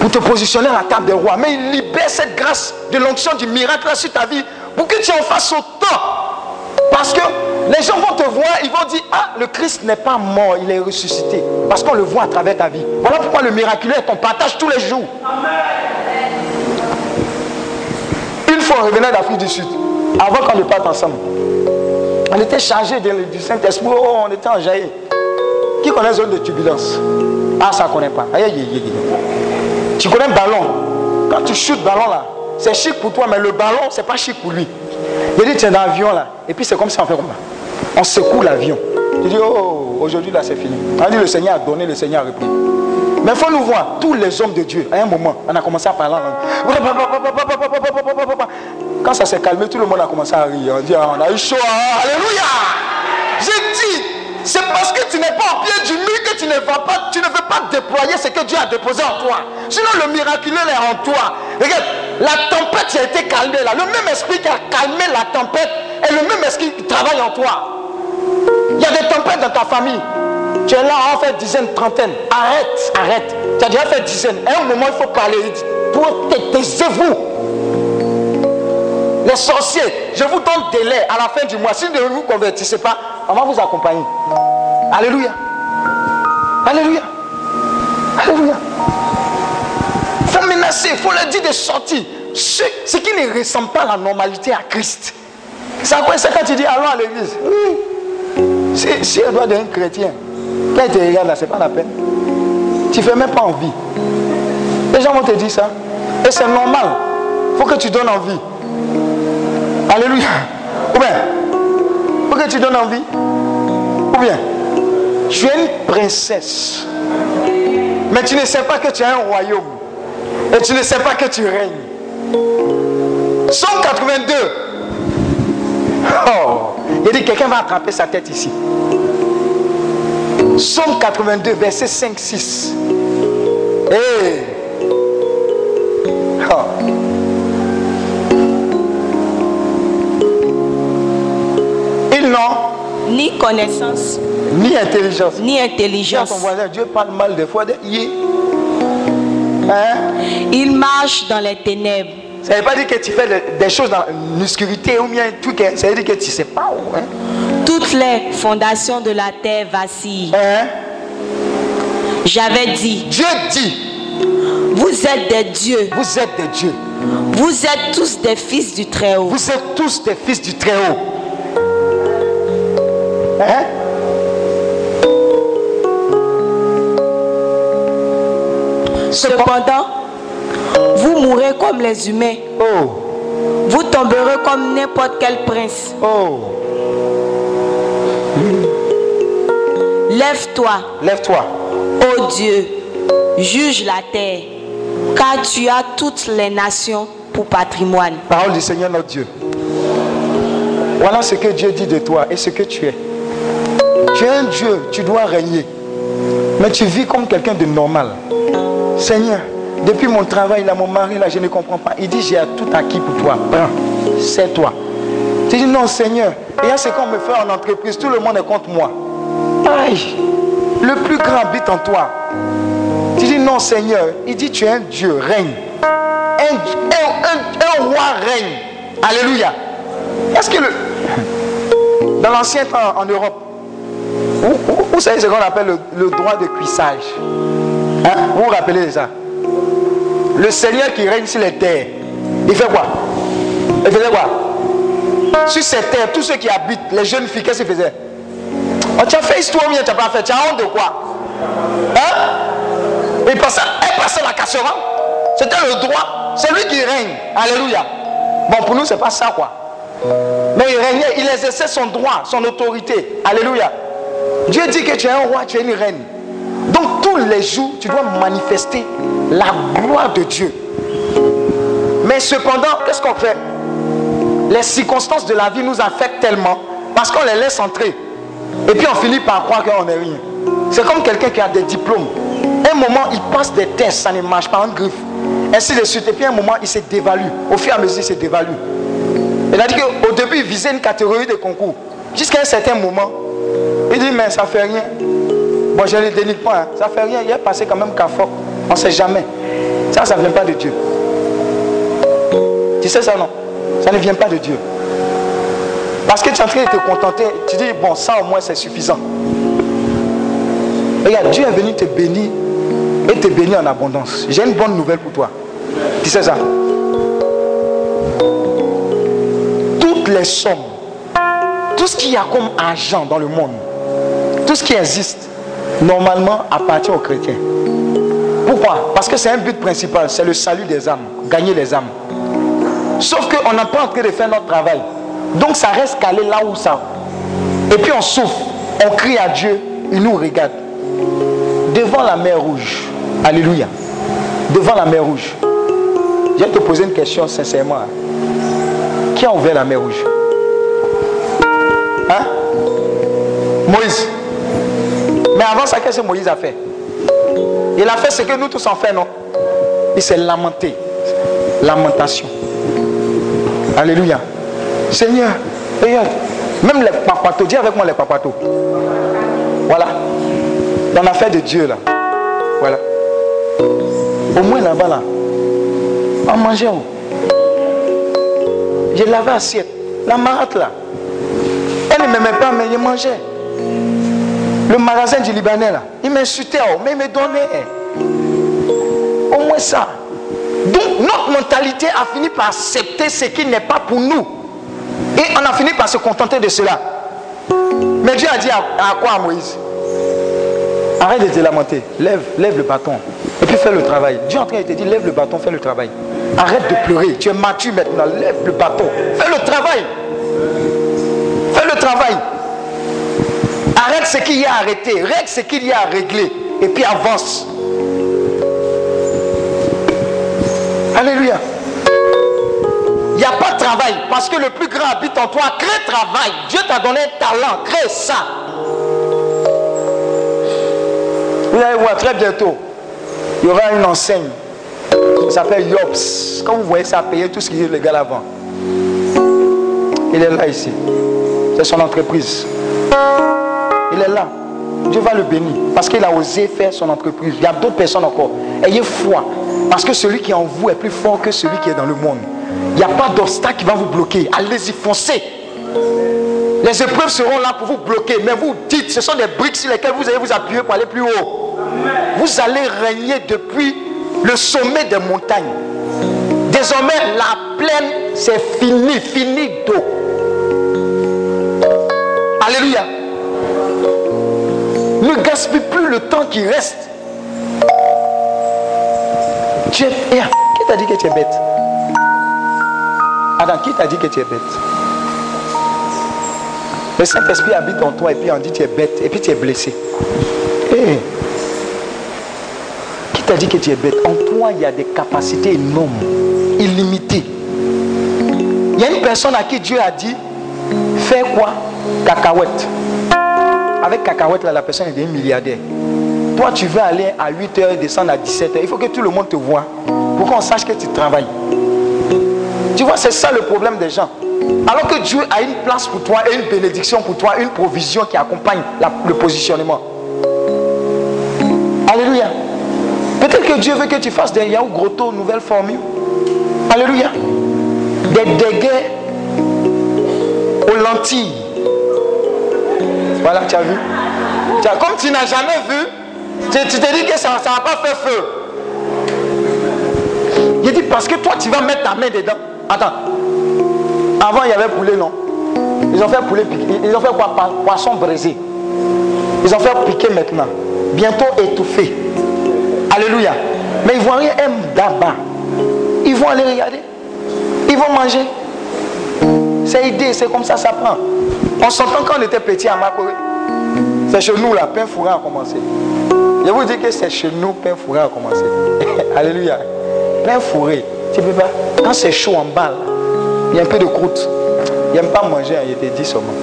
pour te positionner à la table des rois. Mais il libère cette grâce de l'onction du miracle sur ta vie pour que tu en fasses autant. Parce que les gens vont te voir, ils vont dire Ah, le Christ n'est pas mort, il est ressuscité. Parce qu'on le voit à travers ta vie. Voilà pourquoi le miraculeux est ton partage tous les jours. Une fois, on revenait d'Afrique du Sud, avant qu'on ne parte ensemble. On était chargé du Saint-Esprit, oh, on était enjaillé. Qui connaît zone de turbulence? Ah, ça ne connaît pas. Aïe, aïe, aïe. Tu connais le ballon? Quand tu shootes le ballon là, c'est chic pour toi, mais le ballon, c'est pas chic pour lui. Il dit, tu es dans l'avion là, et puis c'est comme ça, on fait comme ça. On secoue l'avion. Tu dis, oh, aujourd'hui là c'est fini. On dit, le Seigneur a donné, le Seigneur a repris. Mais il faut nous voir, tous les hommes de Dieu, à un moment, on a commencé à parler en langue. Quand ça s'est calmé, tout le monde a commencé à rire. On dit, ah, on a eu chaud. hein. Alléluia. J'ai dit, c'est parce que tu n'es pas au pied du mur que tu ne vas pas, tu ne veux pas déployer ce que Dieu a déposé en toi. Sinon, le miraculeux est en toi. Regarde, la tempête a été calmée là, le même esprit qui a calmé la tempête est le même esprit qui travaille en toi. Il y a des tempêtes dans ta famille. Tu es là, on fait dizaine, trentaine. Arrête, arrête. Tu as déjà fait dizaine. À un moment, il faut parler. Taisez-vous. Les sorciers, je vous donne délai à la fin du mois. Si vous ne vous convertissez pas, on va vous accompagner. Alléluia. Alléluia. Alléluia. Il faut menacer, il faut leur dire de sortir. Ce, qui ne ressemble pas à la normalité à Christ. C'est à quoi c'est quand tu dis allons à l'église Oui. Si, si elle doit devenir chrétien, quand elle te regarde là, c'est pas la peine. Tu ne fais même pas envie. Les gens vont te dire ça. Et c'est normal. Il faut que tu donnes envie. Alléluia. Ou bien, faut que tu donnes envie. Ou bien, tu es une princesse. Mais tu ne sais pas que tu as un royaume. Et tu ne sais pas que tu règnes. Somme 82. Oh, il dit quelqu'un va attraper sa tête ici. Somme 82, verset 5-6. Hey. Oh. Ils n'ont Ni connaissance, ni intelligence. ni intelligence. ton voisin, Dieu parle mal des fois. de-. Hein? Ils marchent dans les ténèbres. Ça ne veut pas dire que tu fais de- des choses dans l'obscurité ou bien truc. hein. Ça veut dire que tu ne sais pas où. Hein? Toutes les fondations de la terre vacillent. Hein? J'avais dit, Dieu dit, vous êtes des dieux. vous êtes des dieux. Vous êtes tous des fils du Très-Haut. Vous êtes tous des fils du Très-Haut. Cependant, vous mourrez comme les humains. Oh, Vous tomberez comme n'importe quel prince. oh, Lève-toi, lève-toi. ô Dieu, juge la terre, car tu as toutes les nations pour patrimoine. Parole du Seigneur notre Dieu. Voilà ce que Dieu dit de toi et ce que tu es. Tu es un Dieu, tu dois régner. Mais tu vis comme quelqu'un de normal. Seigneur, depuis mon travail, là, mon mari, là, je ne comprends pas. Il dit, j'ai tout acquis pour toi. Prends, c'est toi. Tu dis, non, Seigneur. Et là, c'est qu'on me fait en entreprise. Tout le monde est contre moi. Aïe, le plus grand habite en toi. Tu dis, non, Seigneur. Il dit, tu es un Dieu, règne. Un, un- roi règne. Alléluia. Est-ce que le. Dans l'ancien temps en Europe, vous, vous- savez ce qu'on appelle le, le droit de cuissage? Vous vous rappelez de ça Le Seigneur qui règne sur les terres, il fait quoi Il faisait quoi Sur ces terres, tous ceux qui habitent, les jeunes filles, qu'est-ce qu'ils faisaient oh, Tu as fait histoire ou bien tu n'as pas fait Tu as honte de quoi Hein Il passait, la casserole. C'était le droit. C'est lui qui règne. Alléluia. Bon, pour nous, c'est pas ça, quoi. Mais il régnait, il exerçait son droit, son autorité. Alléluia. Dieu dit que tu es un roi, tu es une reine. Tous les jours, tu dois manifester la gloire de Dieu. Mais cependant, qu'est-ce qu'on fait? Les circonstances de la vie nous affectent tellement parce qu'on les laisse entrer. Et puis on finit par croire qu'on n'est rien. C'est comme quelqu'un qui a des diplômes. Un moment, il passe des tests, ça ne marche pas, en griffe. Ainsi de suite. Et puis un moment, il se dévalue. Au fur et à mesure, il se dévalue. Dit qu'au début, il visait une catégorie de concours. Jusqu'à un certain moment, il dit, mais ça fait rien. Bon, je ne dénigre pas, hein. ça fait rien. Il est passé quand même qu'à. On ne sait jamais. Ça, ça ne vient pas de Dieu. Tu sais ça, non? Ça ne vient pas de Dieu. Parce que tu es en train de te contenter, tu dis, bon, ça au moins c'est suffisant. Regarde, Dieu est venu te bénir et te bénir en abondance. J'ai une bonne nouvelle pour toi. Tu sais ça? Toutes les sommes, tout ce qu'il y a comme argent dans le monde, tout ce qui existe, normalement appartient aux chrétiens. Pourquoi? Parce que c'est un but principal, c'est le salut des âmes, gagner les âmes. Sauf qu'on n'est pas en train de faire notre travail. Donc ça reste calé là où ça. Et puis on souffre, on crie à Dieu, il nous regarde. Devant la mer rouge, alléluia, devant la mer rouge, je vais te poser une question sincèrement. Qui a ouvert la mer rouge? Hein? Moïse. Avant ça, qu'est-ce que Moïse a fait? Il a fait ce que nous tous en fait, non? Il s'est lamenté. Lamentation. Alléluia. Seigneur, regarde. Même les papatos, dis avec moi les papatos. Voilà. Dans l'affaire de Dieu là. Voilà. Au moins là-bas là. On mangeait où J'ai lavé assiette. La marate là. Elle ne m'aimait pas, mais je mangeais. Le magasin du Libanais là. Il m'insultait, oh, mais il me donnait. Au moins ça. Donc notre mentalité a fini par accepter ce qui n'est pas pour nous. Et on a fini par se contenter de cela. Mais Dieu a dit à, quoi à Moïse? Arrête de te lamenter. Lève, lève le bâton. Et puis fais le travail. Dieu en train de te dire, lève le bâton, fais le travail. Arrête de pleurer. Tu es mature maintenant. Lève le bâton. Fais le travail. Fais le travail. Arrête ce qu'il y a à arrêter. Règle ce qu'il y a à régler. Et puis avance. Alléluia. Il n'y a pas de travail parce que le plus grand habite en toi. Crée travail. Dieu t'a donné un talent. Crée ça. Vous allez voir très bientôt. Il y aura une enseigne. Ça s'appelle Yops. Quand vous voyez ça, payer tout ce qui est légal avant. Il est là ici. C'est son entreprise. Il est là. Dieu va le bénir parce qu'il a osé faire son entreprise. Il y a d'autres personnes encore. Ayez foi. Parce que celui qui est en vous est plus fort que celui qui est dans le monde. Il n'y a pas d'obstacle qui va vous bloquer. Allez-y, foncez. Les épreuves seront là pour vous bloquer. Mais vous dites, ce sont des briques sur lesquelles vous allez vous appuyer pour aller plus haut. Vous allez régner depuis le sommet des montagnes. Désormais, la plaine, c'est fini, fini d'eau. Le temps qui reste. Tu es... Qui t'a dit que tu es bête? Adam, qui t'a dit que tu es bête? Le Saint-Esprit habite en toi et puis on dit que tu es bête et puis tu es blessé. Eh, qui t'a dit que tu es bête? En toi, il y a des capacités énormes, illimitées. Il y a une personne à qui Dieu a dit, fais quoi? Cacahuète. Avec cacahuète, là, la personne est devenue milliardaire. Toi, tu veux aller à 8h et descendre à 17h. Il faut que tout le monde te voit. Pour qu'on sache que tu travailles. Tu vois, c'est ça le problème des gens. Alors que Dieu a une place pour toi et une bénédiction pour toi, une provision qui accompagne le positionnement. Alléluia. Peut-être que Dieu veut que tu fasses des Yahoo Grotto, nouvelle formule. Alléluia. Des dégâts aux lentilles. Voilà, tu as vu. Comme tu n'as jamais vu, tu, te dis que ça ne va pas faire feu. Il dit parce que toi tu vas mettre ta main dedans. Attends. Avant il y avait poulet, non? Ils ont fait poulet piqué. Ils ont fait quoi? Poisson brisé. Ils ont fait piquer maintenant. Bientôt étouffé. Alléluia. Mais ils vont rien d'abord. Ils vont aller regarder. Ils vont manger. C'est idée, c'est comme ça ça prend. On s'entend quand on était petit à Makoé. C'est chez nous là, pain fourré a commencé. Je vous dis que c'est chez nous, pain fourré a commencé. (laughs) Alléluia. Pain fourré. Tu peux pas. Quand c'est chaud en bas, il y a un peu de croûte. Il n'aime pas manger, il était dit seulement.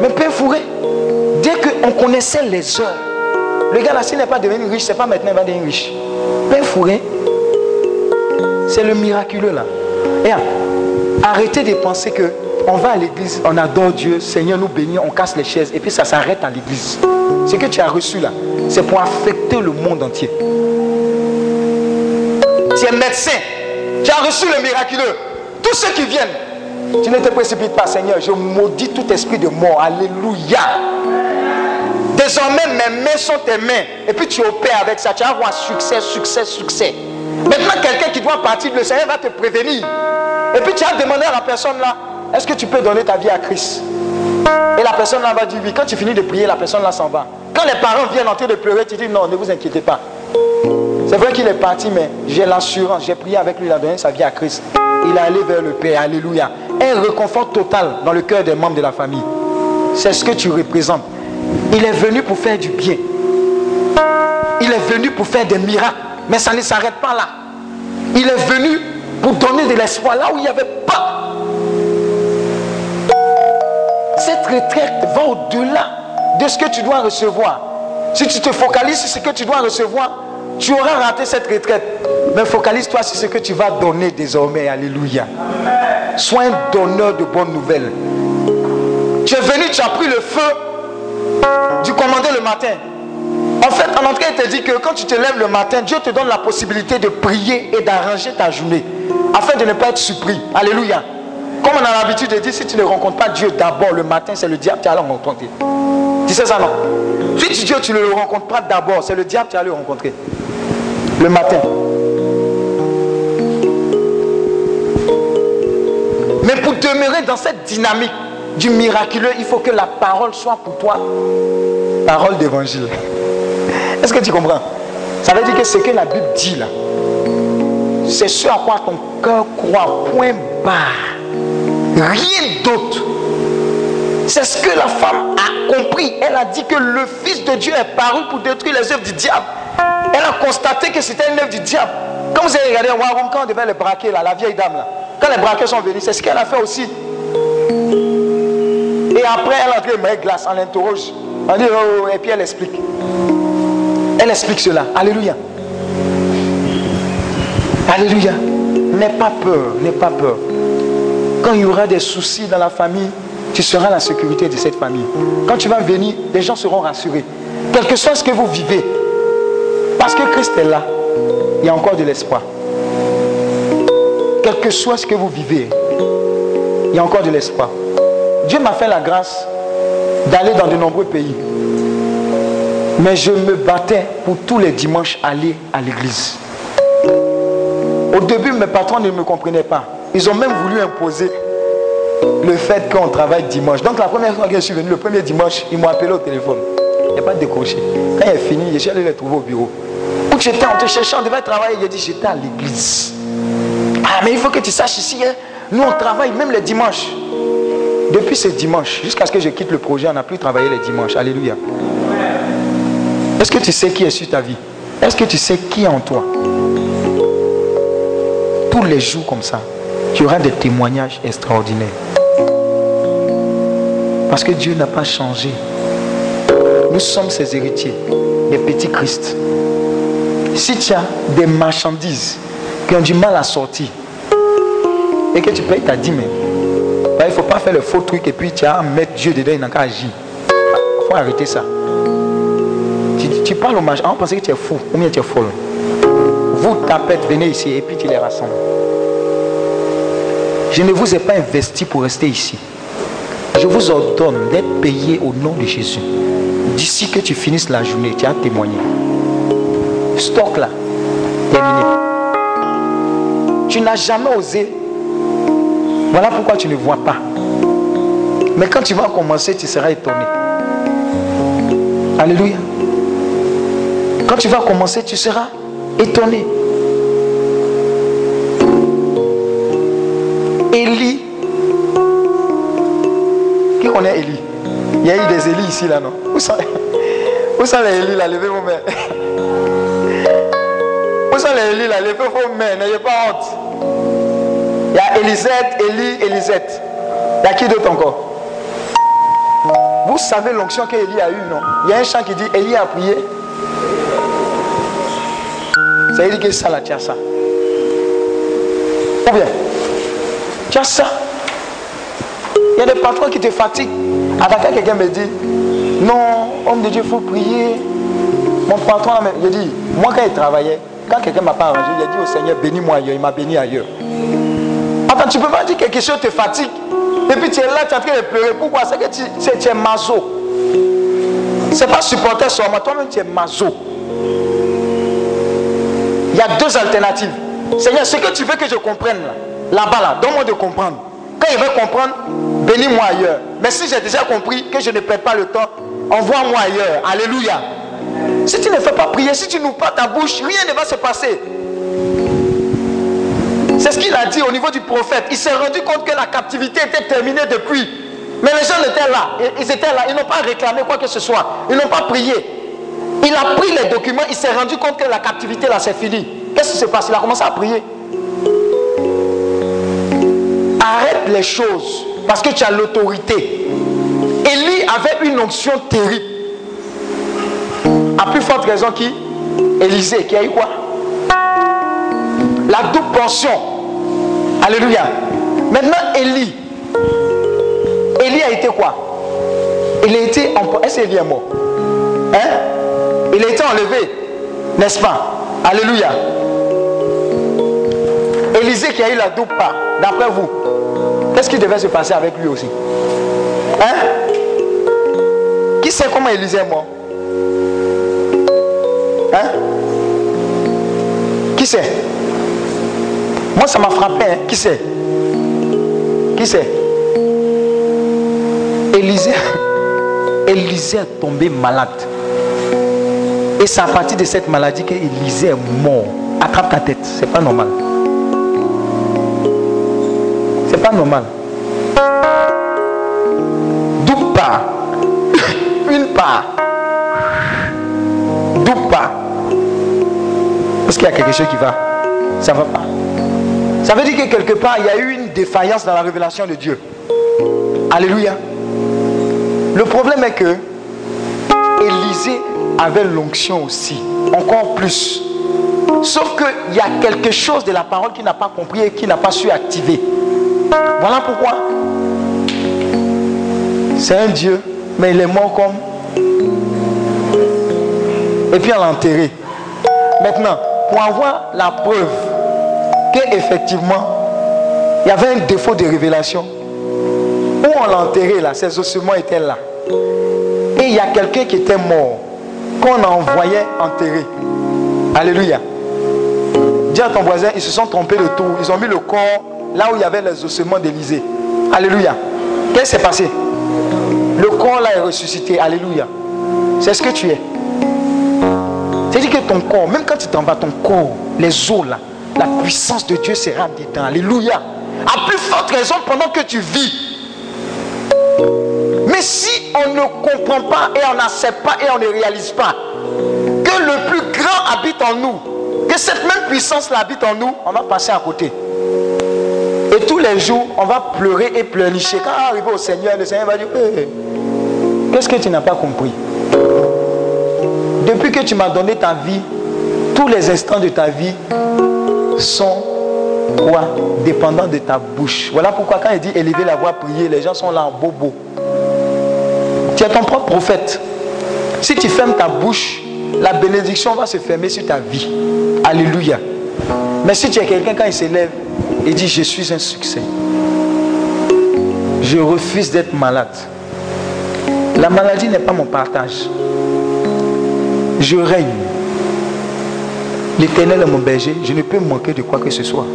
Mais pain fourré, dès qu'on connaissait les heures, le gars là, s'il n'est pas devenu riche, c'est pas maintenant qu'il va devenir riche. Pain fourré, c'est le miraculeux là. Et arrêtez de penser que on va à l'église, on adore Dieu, Seigneur nous bénit, on casse les chaises et puis ça s'arrête à l'église. Ce que tu as reçu là, c'est pour affecter le monde entier. Tu es médecin, tu as reçu le miraculeux. Tous ceux qui viennent, tu ne te précipites pas, Seigneur. Je maudis tout esprit de mort. Alléluia. Désormais, mes mains sont tes mains. Et puis tu opères avec ça. Tu vas avoir succès, succès, succès. Maintenant, quelqu'un qui doit partir, le Seigneur va te prévenir. Et puis tu as demandé à la personne là, est-ce que tu peux donner ta vie à Christ Et la personne là va dire oui. Quand tu finis de prier, la personne là s'en va. Quand les parents viennent en train de pleurer, tu dis non, ne vous inquiétez pas. C'est vrai qu'il est parti, mais j'ai l'assurance, j'ai prié avec lui, il a donné sa vie à Christ. Il est allé vers le Père, alléluia. Un réconfort total dans le cœur des membres de la famille. c'est ce que tu représentes. Il est venu pour faire du bien. Il est venu pour faire des miracles. Mais ça ne s'arrête pas là. Il est venu pour donner de l'espoir là où il n'y avait pas. Retraite va au-delà de ce que tu dois recevoir. Si tu te focalises sur ce que tu dois recevoir, tu auras raté cette retraite. Mais focalise-toi sur ce que tu vas donner désormais. Alléluia. Sois un donneur de bonnes nouvelles. Tu es venu, tu as pris le feu du commandé le matin. En fait, en entrée, il te dit que quand tu te lèves le matin, Dieu te donne la possibilité de prier et d'arranger ta journée afin de ne pas être surpris. Alléluia. Comme on a l'habitude de dire, si tu ne rencontres pas Dieu d'abord le matin, c'est le diable qui le rencontrer. Tu sais ça, non? Si Dieu, tu ne le rencontres pas d'abord, c'est le diable qui le rencontrer. Le matin. Mais pour demeurer dans cette dynamique du miraculeux, il faut que la parole soit pour toi parole d'évangile. Est-ce que tu comprends? Ça veut dire que ce que la Bible dit là, c'est ce à quoi ton cœur croit, point barre. Rien d'autre. C'est ce que la femme a compris. Elle a dit que le Fils de Dieu est paru pour détruire les œuvres du diable. Elle a constaté que c'était une œuvre du diable. Comme vous avez regardé Warum quand on devait les braquer, là, la vieille dame, là, quand les braqueurs sont venus, c'est ce qu'elle a fait aussi. Et après, elle a entré une glace, on l'interroge. On dit, oh, et puis elle explique. Elle explique cela. Alléluia. Alléluia. N'aie pas peur, n'aie pas peur. Quand il y aura des soucis dans la famille, tu seras la sécurité de cette famille. Quand tu vas venir, les gens seront rassurés. Quel que soit ce que vous vivez, parce que Christ est là, il y a encore de l'espoir. Quel que soit ce que vous vivez, il y a encore de l'espoir. Dieu m'a fait la grâce d'aller dans de nombreux pays. Mais je me battais pour tous les dimanches aller à l'église. Au début, mes patrons ne me comprenaient pas. Ils ont même voulu imposer le fait qu'on travaille dimanche. Donc la première fois que je suis venu, le premier dimanche, ils m'ont appelé au téléphone. Il n'y a pas décroché. Quand il est fini, je suis allé les trouver au bureau. Où j'étais en te cherchant, on devait travailler. Il a dit, j'étais à l'église. Ah, mais il faut que tu saches ici, hein, nous on travaille même les dimanches. Depuis ce dimanche, jusqu'à ce que je quitte le projet, on n'a plus travaillé les dimanches. Alléluia. Est-ce que tu sais qui est sur ta vie? Est-ce que tu sais qui est en toi? Tous les jours comme ça, tu auras des témoignages extraordinaires. Parce que Dieu n'a pas changé. Nous sommes ses héritiers, les petits Christ. Si tu as des marchandises qui ont du mal à sortir et que tu payes ta dîme, bah, il ne faut pas faire le faux truc et puis tu as à mettre Dieu dedans, il n'a qu'à agir. Il faut arrêter ça. Tu, parles au marchand, on pense que tu es fou ou bien tu es folle. Vous, tapettes, venez ici et puis tu les rassembles. Je ne vous ai pas investi pour rester ici. Je vous ordonne d'être payé au nom de Jésus. D'ici que tu finisses la journée, tu as témoigné. Stock là, terminé. Tu n'as jamais osé. Voilà pourquoi tu ne vois pas. Mais quand tu vas commencer, tu seras étonné. Alléluia. Quand tu vas commencer, tu seras étonné. Élie. Qui connaît Élie? Il y a eu des Élie ici, là, non? Où sont, (laughs) où les Élie, là? Levez vos mains. (laughs) Où sont les Élie, là? Levez vos mains, n'ayez pas honte. Il y a Élisette, Élie, Élisette. Il y a qui d'autre encore? Vous savez l'onction qu'Élie a eue, non? Il y a un chant qui dit Élie a prié. Ça veut dire que ça, là, as ça. Ou bien? Tu as ça. Il y a des patrons qui te fatiguent. À quelqu'un me dit, non, homme de Dieu, il faut prier. Mon patron, je dis, moi quand il travaillait, quand quelqu'un m'a pas arrangé, il a dit au Seigneur, bénis-moi ailleurs. Il m'a béni ailleurs. Attends, tu ne peux pas dire que quelque chose te fatigue. Et puis tu es là, tu es en train de pleurer. Pourquoi? C'est que tu, tu, es maso. Ce n'est pas supporter moi toi-même tu es maso. Il y a deux alternatives. Seigneur, ce que tu veux que je comprenne là, là-bas, là, donne-moi de comprendre. Quand il veut comprendre, bénis-moi ailleurs. Mais si j'ai déjà compris que je ne perds pas le temps, envoie-moi ailleurs. Alléluia. Si tu ne fais pas prier, si tu n'ouvres pas ta bouche, rien ne va se passer. C'est ce qu'il a dit au niveau du prophète. Il s'est rendu compte que la captivité était terminée depuis. Mais les gens étaient là. Ils étaient là. Ils n'ont pas réclamé quoi que ce soit. Ils n'ont pas prié. Il a pris les documents. Il s'est rendu compte que la captivité là, c'est fini. Qu'est-ce qui se passe? Il a commencé à prier. Arrête les choses parce que tu as l'autorité. Élie avait une onction terrible. À plus forte raison qui? Élisée, qui a eu quoi? La double portion. Alléluia. Maintenant, Élie. Élie a été quoi? Il a été emporté. Est-ce qu'Élie est mort? Hein? Il a été enlevé, n'est-ce pas? Alléluia. Élisée qui a eu la double part, d'après vous, qu'est-ce qui devait se passer avec lui aussi? Hein? Qui sait comment Élisée est mort? Hein? Qui sait? Moi, ça m'a frappé. Hein? Qui sait? Qui sait? Élisée, Élisée est tombé malade. Et c'est à partir de cette maladie qu'Élisée est mort. Attrape ta tête. C'est pas normal. C'est pas normal. D'où part (coughs) Une part. D'où part Est-ce qu'il y a quelque chose qui va Ça va pas. Ça veut dire que quelque part, il y a eu une défaillance dans la révélation de Dieu. Alléluia. Le problème est que Élisée avait l'onction aussi, encore plus. Sauf qu'il y a quelque chose de la parole qu'il n'a pas compris et qu'il n'a pas su activer. Voilà pourquoi. C'est un Dieu, mais il est mort comme. Et puis on l'a enterré. Maintenant, pour avoir la preuve qu'effectivement, il y avait un défaut de révélation, où on l'a enterré là, ses ossements étaient là. Et il y a quelqu'un qui était mort, qu'on a envoyé enterrer. Alléluia. Dis à ton voisin, ils se sont trompés de tout. Ils ont mis le corps là où il y avait les ossements d'Élysée. Alléluia. Qu'est-ce qui s'est passé? Le corps là est ressuscité. Alléluia. C'est ce que tu es. C'est-à-dire que ton corps, même quand tu t'en vas, ton corps, les os là, la puissance de Dieu sera dedans. Alléluia. À plus forte raison pendant que tu vis. Mais si on ne comprend pas et on n'accepte pas et on ne réalise pas que le plus grand habite en nous, que cette même puissance-là habite en nous, on va passer à côté. Et tous les jours, on va pleurer et pleurnicher. Quand on arrive au Seigneur, le Seigneur va dire, hey, qu'est-ce que tu n'as pas compris? Depuis que tu m'as donné ta vie, tous les instants de ta vie sont quoi? Dépendant de ta bouche. Voilà pourquoi quand il dit élever la voix, prier, les gens sont là en bobo. Tu es ton propre prophète. Si tu fermes ta bouche, la bénédiction va se fermer sur ta vie. Alléluia. Mais si tu es quelqu'un, quand il s'élève, il dit, je suis un succès. Je refuse d'être malade. La maladie n'est pas mon partage. Je règne. L'éternel est mon berger. Je ne peux manquer de quoi que ce soit.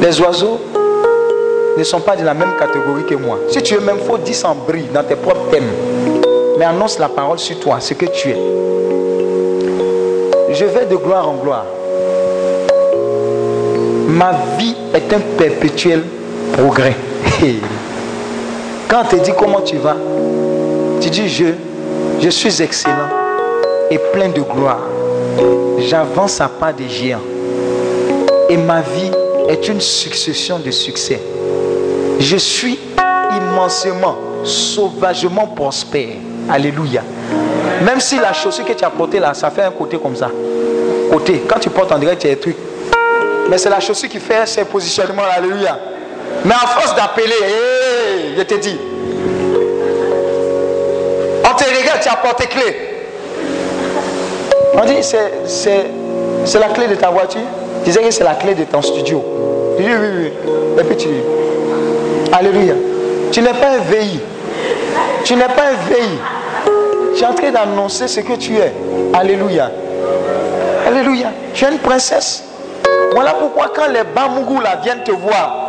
Les oiseaux ne sont pas de la même catégorie que moi. Si tu es même, faut 10 en brille dans tes propres thèmes. Mais annonce la parole sur toi, ce que tu es. Je vais de gloire en gloire. Ma vie est un perpétuel progrès. (laughs) Quand te dit comment tu vas, tu dis je, suis excellent et plein de gloire. J'avance à pas des géants. Et ma vie est une succession de succès. Je suis immensément, sauvagement prospère. Alléluia. Même si la chaussure que tu as portée là, ça fait un côté comme ça. Côté. Quand tu portes en direct, tu as un truc. Mais c'est la chaussure qui fait ces positionnements. Alléluia. Mais à force d'appeler, je te dis. On te regarde, tu as porté clé. On dit, c'est la clé de ta voiture. Tu disais que c'est la clé de ton studio. Dis oui, oui. Et puis tu. Alléluia. Tu n'es pas un VI. Tu n'es pas un VI. Tu es en train d'annoncer ce que tu es. Alléluia. Alléluia. Tu es une princesse. Voilà pourquoi quand les Bamougou là viennent te voir,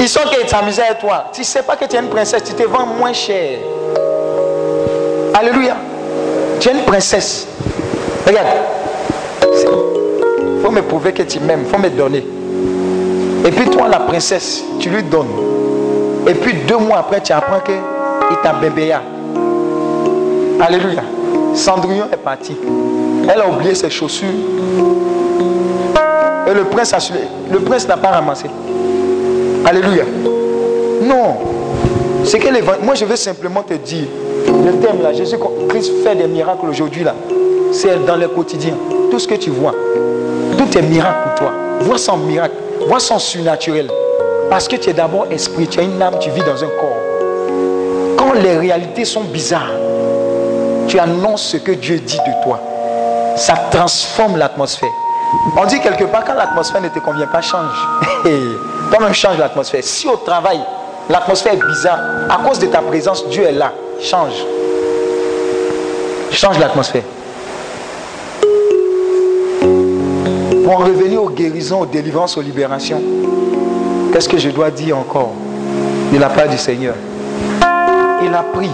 ils sont qu'ils s'amusent avec toi. Tu ne sais pas que tu es une princesse, tu te vends moins cher. Alléluia. Tu es une princesse. Regarde. Il faut me prouver que tu m'aimes. Il faut me donner. Et puis toi, la princesse, tu lui donnes. Et puis deux mois après, tu apprends qu'il t'a bébéa. Alléluia. Cendrillon est parti. Elle a oublié ses chaussures. Et le prince a Le prince n'a pas ramassé. Alléluia. Non. C'est que Moi, je veux simplement te dire, le thème là, Jésus-Christ fait des miracles aujourd'hui là. C'est dans le quotidien. Tout ce que tu vois, tout est miracle pour toi. Vois son miracle, vois son surnaturel. Parce que tu es d'abord esprit, tu as une âme, tu vis dans un corps. Quand les réalités sont bizarres, tu annonces ce que Dieu dit de toi. Ça transforme l'atmosphère. On dit quelque part, quand l'atmosphère ne te convient pas, change. (laughs) Toi-même, change l'atmosphère. Si au travail, l'atmosphère est bizarre, à cause de ta présence, Dieu est là. Change. Change l'atmosphère. Pour en revenir aux guérisons, aux délivrances, aux libérations, qu'est-ce que je dois dire encore de la part du Seigneur? Il a pris.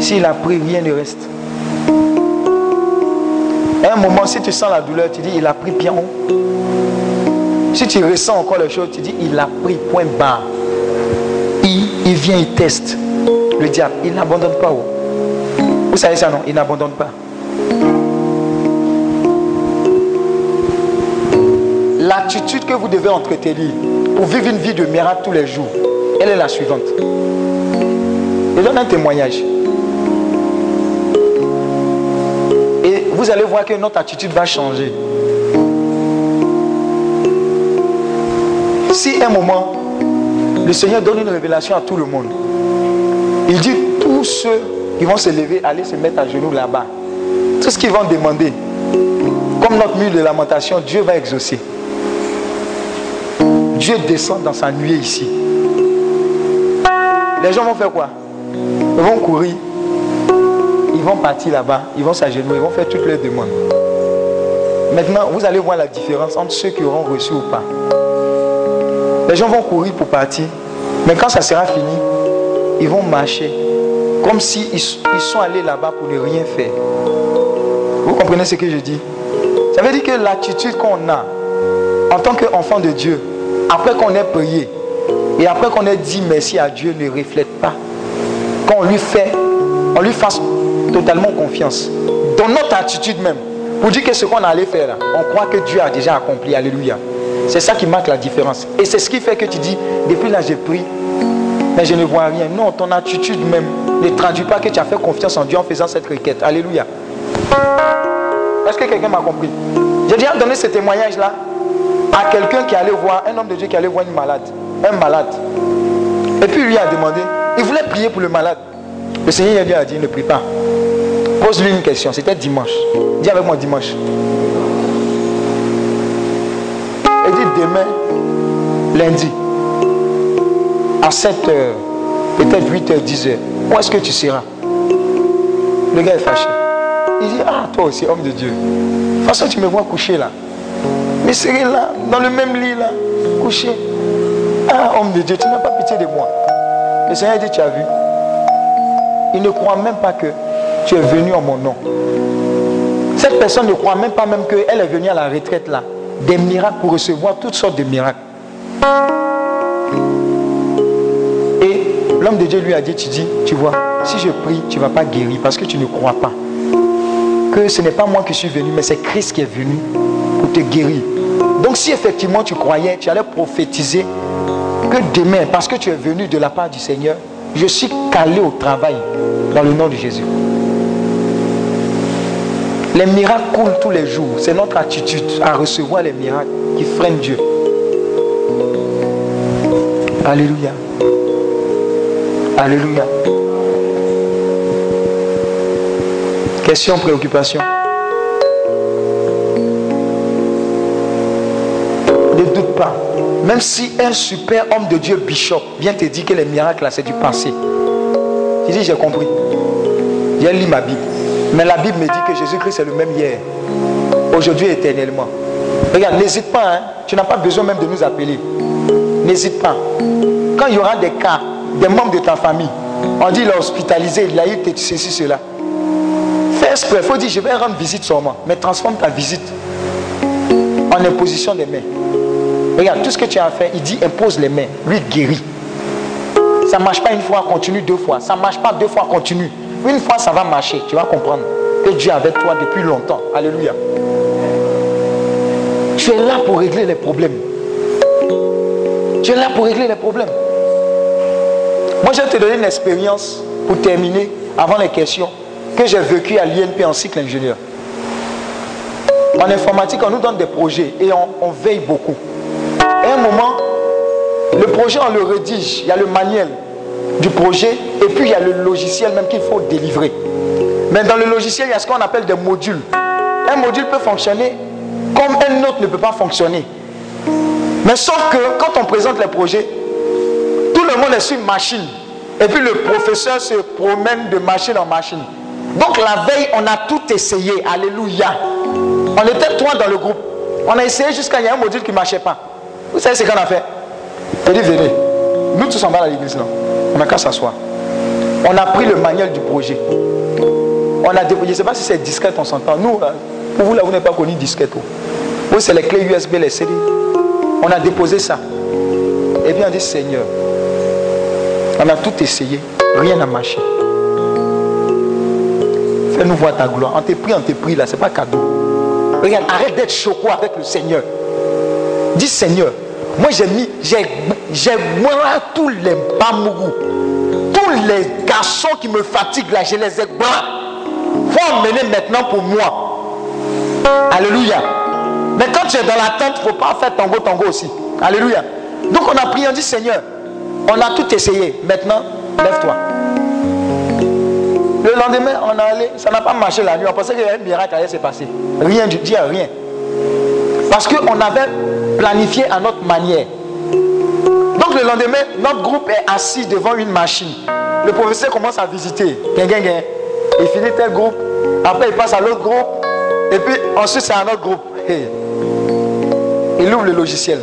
S'il a pris, rien ne reste. À un moment, si tu sens la douleur, tu dis, il a pris bien Si tu ressens encore les choses, tu dis, il a pris point bas. Il, il vient, il teste. Le diable, il n'abandonne pas. Vous savez ça, non? Il n'abandonne pas. L'attitude que vous devez entretenir pour vivre une vie de miracle tous les jours, elle est la suivante. Je donne un témoignage. Vous allez voir que notre attitude va changer. Si un moment, le Seigneur donne une révélation à tout le monde, il dit tous ceux qui vont se lever, aller se mettre à genoux là-bas. Tout ce qu'ils vont demander, comme notre mur de lamentation, Dieu va exaucer. Dieu descend dans sa nuée ici. Les gens vont faire quoi? Ils vont courir ils vont partir là-bas, ils vont s'agenouiller, ils vont faire toutes leurs demandes. Maintenant, vous allez voir la différence entre ceux qui auront reçu ou pas. Les gens vont courir pour partir, mais quand ça sera fini, ils vont marcher comme s'ils si ils sont allés là-bas pour ne rien faire. Vous comprenez ce que je dis? Ça veut dire que l'attitude qu'on a en tant qu'enfant de Dieu, après qu'on ait prié et après qu'on ait dit merci à Dieu, ne reflète pas. Quand on lui fait, on lui fasse totalement confiance. Dans notre attitude même. Pour dire que ce qu'on allait faire on croit que Dieu a déjà accompli. Alléluia. C'est ça qui marque la différence. Et c'est ce qui fait que tu dis, depuis là j'ai pris, mais je ne vois rien. Non, ton attitude même ne traduit pas que tu as fait confiance en Dieu en faisant cette requête. Alléluia. Est-ce que quelqu'un m'a compris? J'ai déjà donné ce témoignage-là à quelqu'un qui allait voir, un homme de Dieu qui allait voir une malade, un malade. Et puis lui a demandé, il voulait prier pour le malade. Le Seigneur lui a dit, ne prie pas. Pose-lui une question. C'était dimanche. Dis avec moi dimanche. Et dit demain, lundi, à 7h, peut-être 8h, 10h, où est-ce que tu seras? Le gars est fâché. Il dit, ah, toi aussi, homme de Dieu. De toute façon, tu me vois coucher là. Mais serai là, dans le même lit là, couché. Ah, homme de Dieu, tu n'as pas pitié de moi. Le Seigneur dit, tu as vu. Il ne croit même pas que tu es venu en mon nom. Cette personne ne croit même pas même qu'elle est venue à la retraite là. Des miracles pour recevoir toutes sortes de miracles. Et l'homme de Dieu lui a dit, tu dis, tu vois, si je prie, tu ne vas pas guérir parce que tu ne crois pas. Que ce n'est pas moi qui suis venu, mais c'est Christ qui est venu pour te guérir. Donc si effectivement tu croyais, tu allais prophétiser que demain, parce que tu es venu de la part du Seigneur, je suis calé au travail dans le nom de Jésus. Les miracles coulent tous les jours. C'est notre attitude à recevoir les miracles qui freinent Dieu. Alléluia. Alléluia. Question, préoccupation. Ne doute pas. Même si un super homme de Dieu, bishop, vient te dire que les miracles, là, c'est du passé. Tu dis, j'ai compris. J'ai lu ma Bible. Mais la Bible me dit que Jésus-Christ est le même hier, aujourd'hui et éternellement. Regarde, n'hésite pas, hein. tu n'as pas besoin même de nous appeler. N'hésite pas. Quand il y aura des cas, des membres de ta famille, on dit il hospitalisé, il a eu ceci, cela. Fais exprès, il faut dire je vais rendre visite moi. mais transforme ta visite en imposition des mains. Regarde, tout ce que tu as fait, il dit impose les mains, lui guérit. Ça ne marche pas une fois, continue deux fois. Ça ne marche pas deux fois, continue. Une fois, ça va marcher. Tu vas comprendre que Dieu est avec toi depuis longtemps. Alléluia. Tu es là pour régler les problèmes. Tu es là pour régler les problèmes. Moi, je vais te donner une expérience pour terminer avant les questions que j'ai vécu à l'INP en cycle ingénieur. En informatique, on nous donne des projets et on, veille beaucoup. À un moment, le projet, on le rédige. Il y a le manuel du projet et puis il y a le logiciel même qu'il faut délivrer. Mais dans le logiciel, il y a ce qu'on appelle des modules. Un module peut fonctionner comme un autre ne peut pas fonctionner. Mais sauf que quand on présente les projets, tout le monde est sur une machine. Et puis le professeur se promène de machine en machine. Donc la veille, on a tout essayé. Alléluia. On était trois dans le groupe. On a essayé jusqu'à il y a un module qui ne marchait pas. Vous savez ce qu'on a fait? On dit venez. Nous tous en bas à l'église là. On n'a qu'à s'asseoir. On a pris le manuel du projet. On a déposé, je ne sais pas si c'est discrète, on s'entend. Nous, pour vous là, vous n'avez pas connu. Oh. Vous, c'est les clés USB, les CD. On a déposé ça. Et bien on dit Seigneur, on a tout essayé, rien n'a marché. Fais-nous voir ta gloire. On te prie, on te prie là, c'est pas cadeau. Regarde, arrête d'être choqué avec le Seigneur. Dis Seigneur, moi j'ai mis, j'ai, j'ai moi tous les bamourous, tous les garçons qui me fatiguent là, je les ai faut emmener maintenant pour moi. Alléluia. Mais quand tu es dans la tente, il ne faut pas faire tango tango aussi. Alléluia. Donc on a prié, on dit Seigneur, on a tout essayé. Maintenant, lève-toi. Le lendemain, on a allé, ça n'a pas marché la nuit. On pensait qu'il y avait un miracle allait se passer. Rien du tout, rien. Parce qu'on avait planifié à notre manière. Le lendemain, notre groupe est assis devant une machine. Le professeur commence à visiter. Il finit tel groupe. Après, il passe à l'autre groupe. Et puis, ensuite, c'est un autre groupe. Il ouvre le logiciel.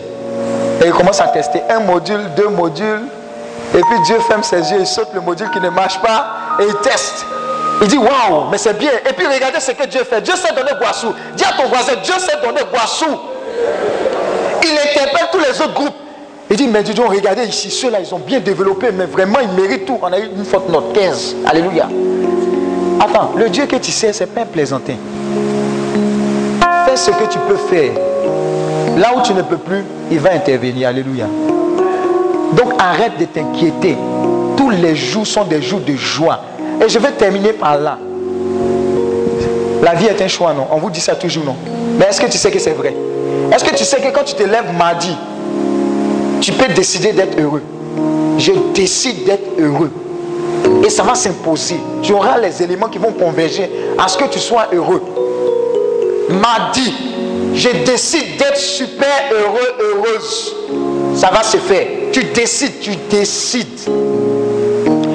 Et il commence à tester un module, deux modules. Et puis Dieu ferme ses yeux, il saute le module qui ne marche pas et il teste. Il dit waouh, mais c'est bien. Et puis regardez ce que Dieu fait. Dieu sait donner boissou. Dis à ton voisin, Dieu sait donner boissou. Il interpelle tous les autres groupes. Il dit, mais dis donc, regardez ici, ceux-là, ils ont bien développé, mais vraiment, ils méritent tout. On a eu une faute note 15. Alléluia. Attends, le Dieu que tu sais, c'est pas un plaisantin. Fais ce que tu peux faire. Là où tu ne peux plus, il va intervenir. Alléluia. Donc arrête de t'inquiéter. Tous les jours sont des jours de joie. Et je vais terminer par là. La vie est un choix, non? On vous dit ça toujours, non? Mais est-ce que tu sais que c'est vrai? Est-ce que tu sais que quand tu te lèves mardi, tu peux décider d'être heureux Je décide d'être heureux. Et ça va s'imposer. Tu auras les éléments qui vont converger à ce que tu sois heureux. Mardi, je décide d'être super heureux, heureuse. Ça va se faire. Tu décides, tu décides.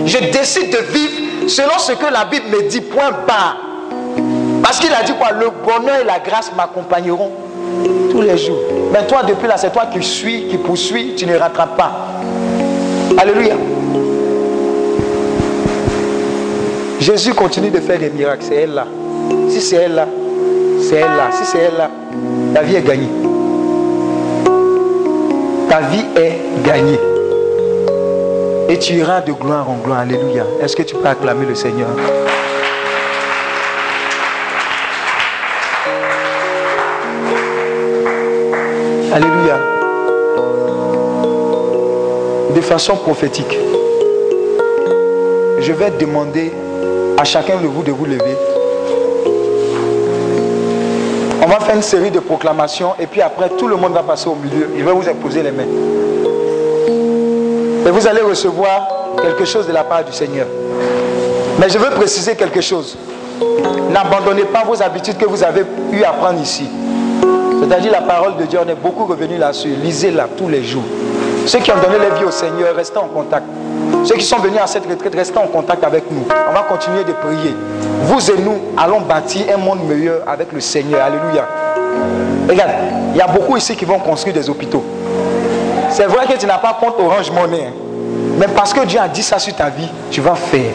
Je décide de vivre selon ce que la Bible me dit, point bas. Parce qu'il a dit quoi? Le bonheur et la grâce m'accompagneront tous les jours. Mais toi, depuis là, c'est toi qui suis, qui poursuis, tu ne rattrapes pas. Alléluia. Jésus continue de faire des miracles. C'est elle là. Si c'est elle là, c'est elle là. Si c'est elle là, ta vie est gagnée. Ta vie est gagnée. Et tu iras de gloire en gloire. Alléluia. Est-ce que tu peux acclamer le Seigneur? Alléluia. De façon prophétique, je vais demander à chacun de vous de vous lever. On va faire une série de proclamations et puis après tout le monde va passer au milieu. Il va vous imposer les mains. Et vous allez recevoir quelque chose de la part du Seigneur. Mais je veux préciser quelque chose. N'abandonnez pas vos habitudes que vous avez eu à prendre ici. C'est-à-dire la parole de Dieu, on est beaucoup revenu là-dessus. Lisez-la tous les jours. Ceux qui ont donné leur vie au Seigneur, restez en contact. Ceux qui sont venus à cette retraite, restez en contact avec nous. On va continuer de prier. Vous et nous allons bâtir un monde meilleur avec le Seigneur. Alléluia. Regarde, il y a beaucoup ici qui vont construire des hôpitaux. C'est vrai que tu n'as pas compte Orange Monnaie. Hein. Mais parce que Dieu a dit ça sur ta vie, tu vas faire.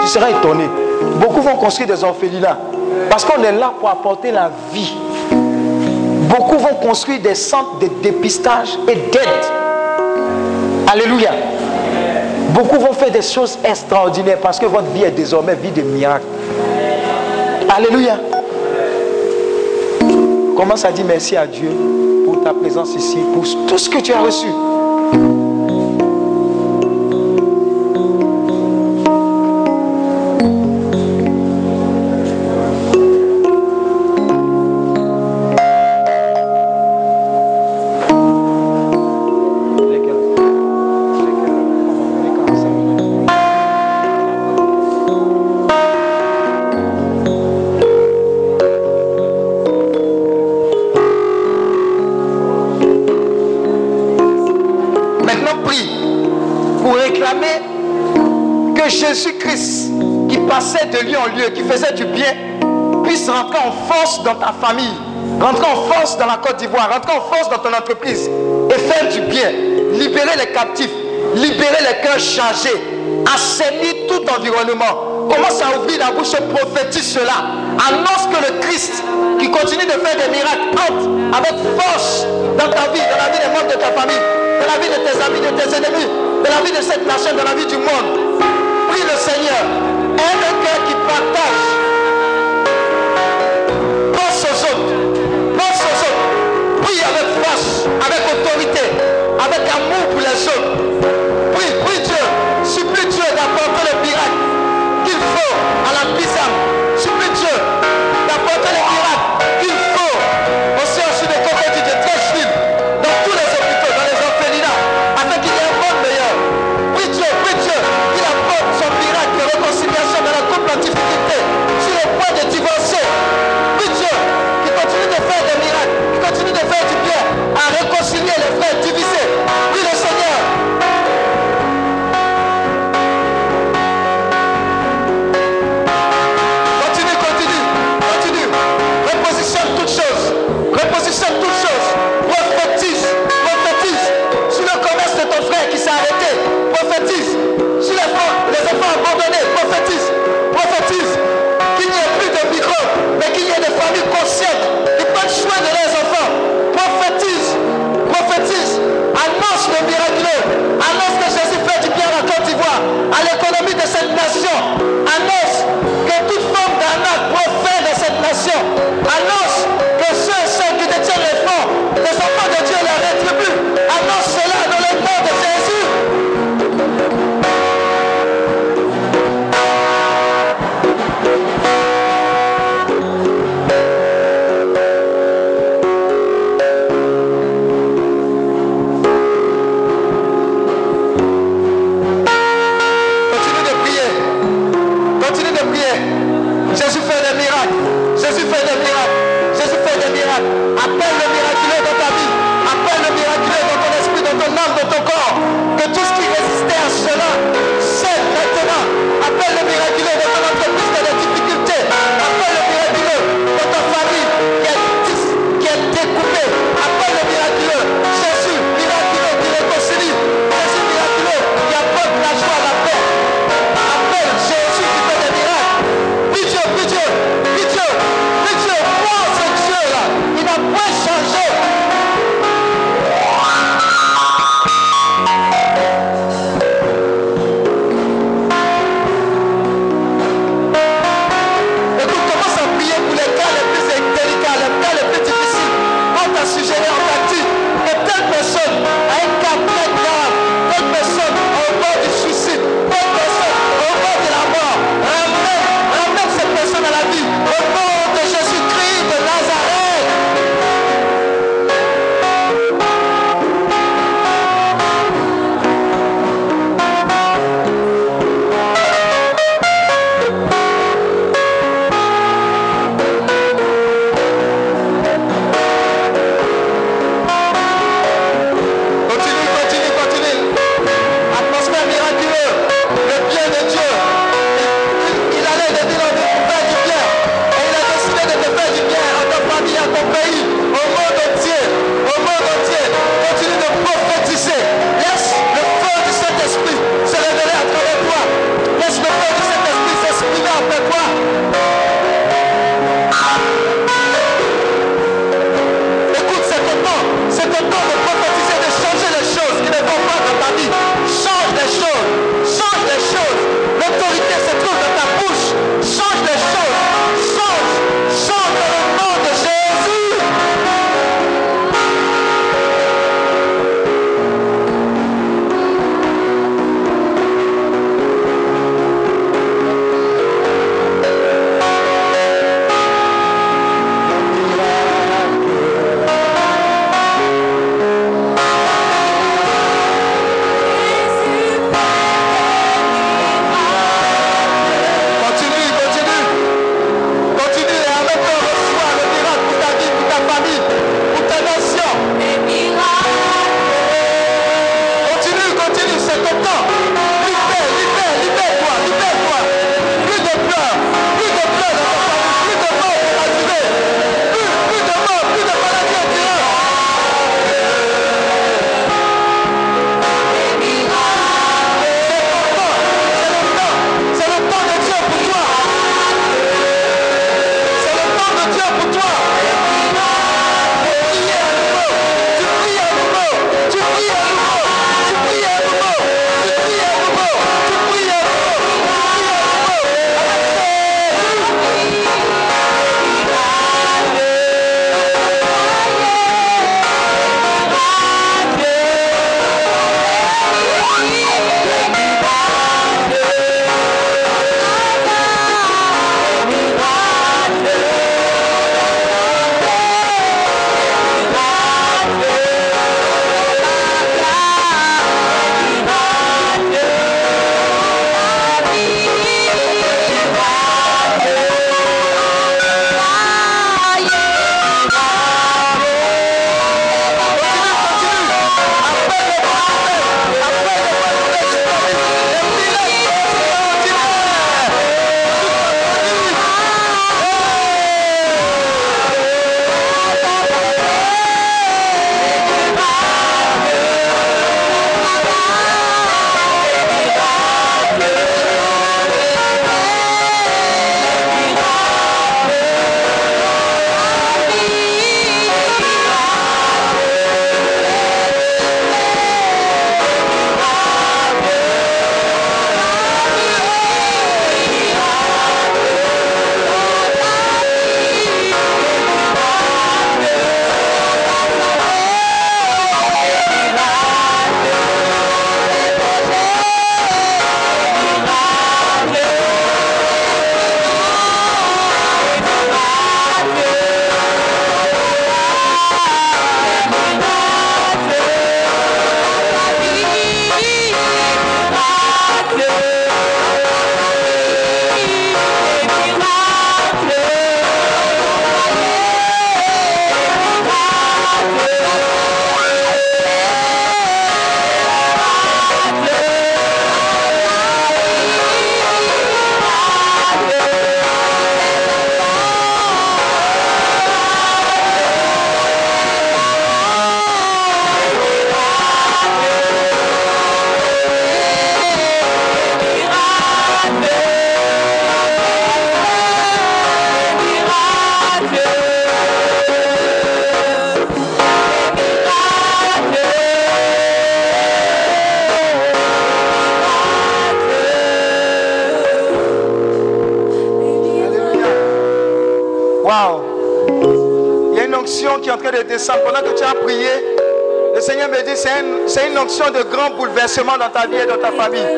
Tu seras étonné. Beaucoup vont construire des orphelinats. Parce qu'on est là pour apporter la vie. Beaucoup vont construire des centres de dépistage et d'aide. Alléluia. Beaucoup vont faire des choses extraordinaires parce que votre vie est désormais vie de miracle. Alléluia. Commence à dire merci à Dieu pour ta présence ici, pour tout ce que tu as reçu. Lieu, qui faisait du bien, puisse rentrer en force dans ta famille, rentrer en force dans la Côte d'Ivoire, rentrer en force dans ton entreprise et faire du bien, libérer les captifs, libérer les cœurs chargés, assainir tout environnement. Commence à ouvrir la bouche et prophétise cela. Annonce que le Christ, qui continue de faire des miracles, entre avec force dans ta vie, dans la vie des membres de ta famille, dans la vie de tes amis, de tes ennemis, dans la vie de cette nation, dans la vie du monde. Prie le Seigneur. Avec amour pour les autres. Bouleversement dans ta vie et dans ta famille.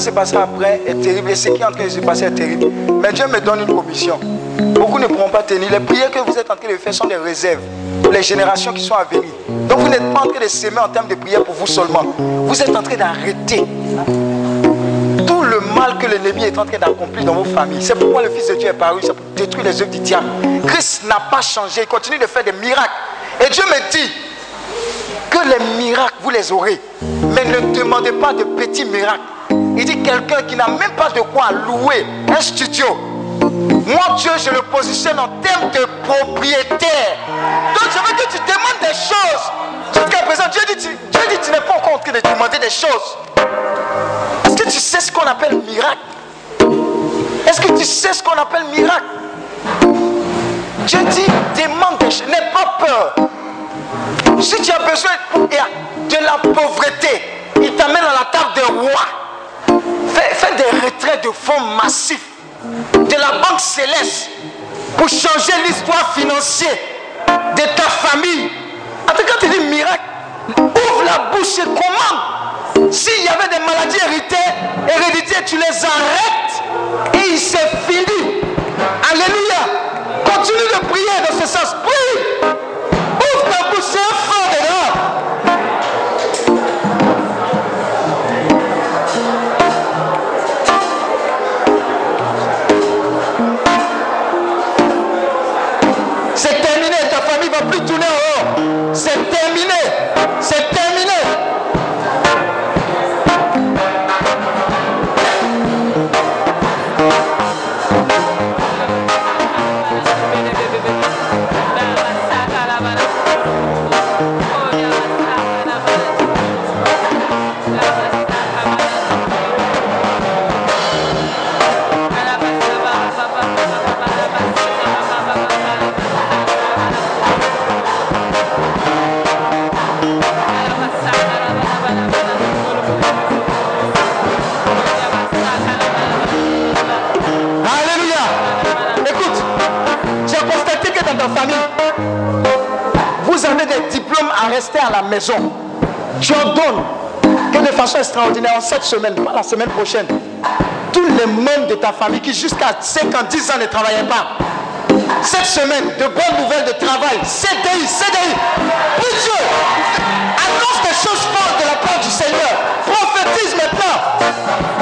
Se passer après est terrible et ce qui est en train de se passer est terrible. Mais Dieu me donne une commission. Beaucoup ne pourront pas tenir. Les prières que vous êtes en train de faire sont des réserves pour les générations qui sont à venir. Donc vous n'êtes pas en train de s'aimer en termes de prière pour vous seulement. Vous êtes en train d'arrêter tout le mal que l'ennemi est en train d'accomplir dans vos familles. C'est pourquoi le Fils de Dieu est paru, c'est pour détruire les œuvres du diable. Christ n'a pas changé, il continue de faire des miracles. Et Dieu me dit que les miracles, vous les aurez. Mais ne demandez pas de petits miracles. Quelqu'un qui n'a même pas de quoi louer un studio. Moi, Dieu, je le positionne en termes de propriétaire. Donc, je veux que tu demandes des choses. Jusqu'à présent, Dieu dit, tu- Dieu dit tu n'es pas encore en train de demander des choses. Est-ce que tu sais ce qu'on appelle miracle? Est-ce que tu sais ce qu'on appelle miracle? Dieu dit, demande. N'aie pas peur. Si tu as besoin de la pauvreté, il t'amène à la table des rois. Fais des retraits de fonds massifs de la banque céleste pour changer l'histoire financière de ta famille. En tout cas, tu dis miracle. Ouvre la bouche et commande. S'il y avait des maladies héritées, héréditaires, tu les arrêtes et il s'est fini. Alléluia. Continue de prier dans ce sens. Prie. À la maison. Tu ordonnes que de façon extraordinaire, en cette semaine, pas la semaine prochaine, tous les membres de ta famille qui jusqu'à 5 ans, 10 ans ne travaillaient pas, cette semaine, de bonnes nouvelles de travail, CDI, CDI, prie Dieu, annonce des choses fortes de la part du Seigneur, prophétise maintenant,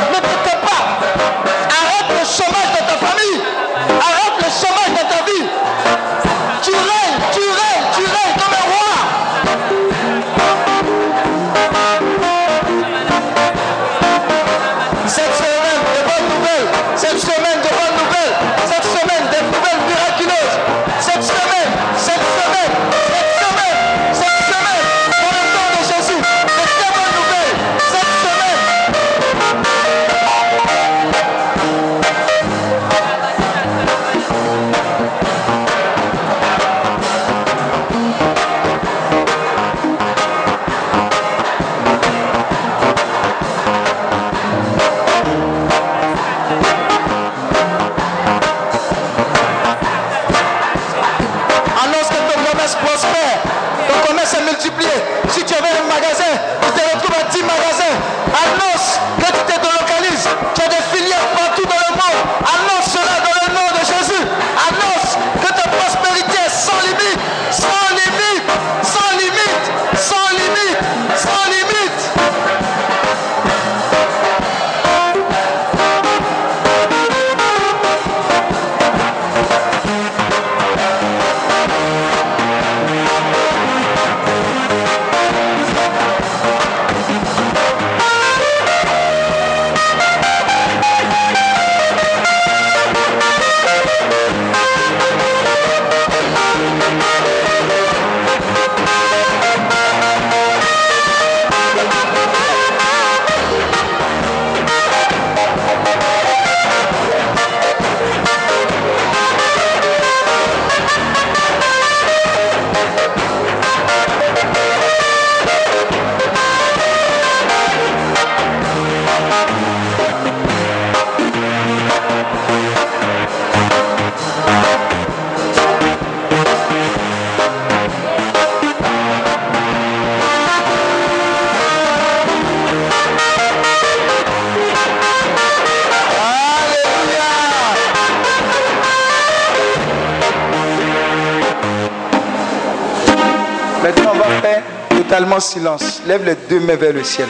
silence. Lève les deux mains vers le ciel.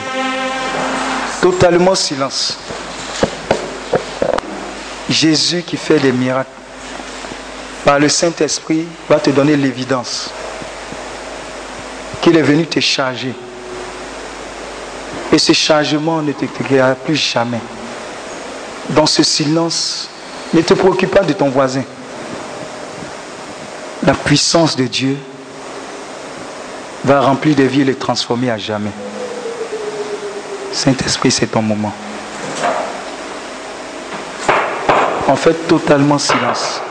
Totalement silence. Jésus qui fait des miracles, par le Saint-Esprit, va te donner l'évidence qu'il est venu te charger. Et ce chargement ne te créera plus jamais. Dans ce silence, ne te préoccupe pas de ton voisin. La puissance de Dieu va remplir des vies et les transformer à jamais. Saint-Esprit, c'est ton moment. En fait, totalement silence.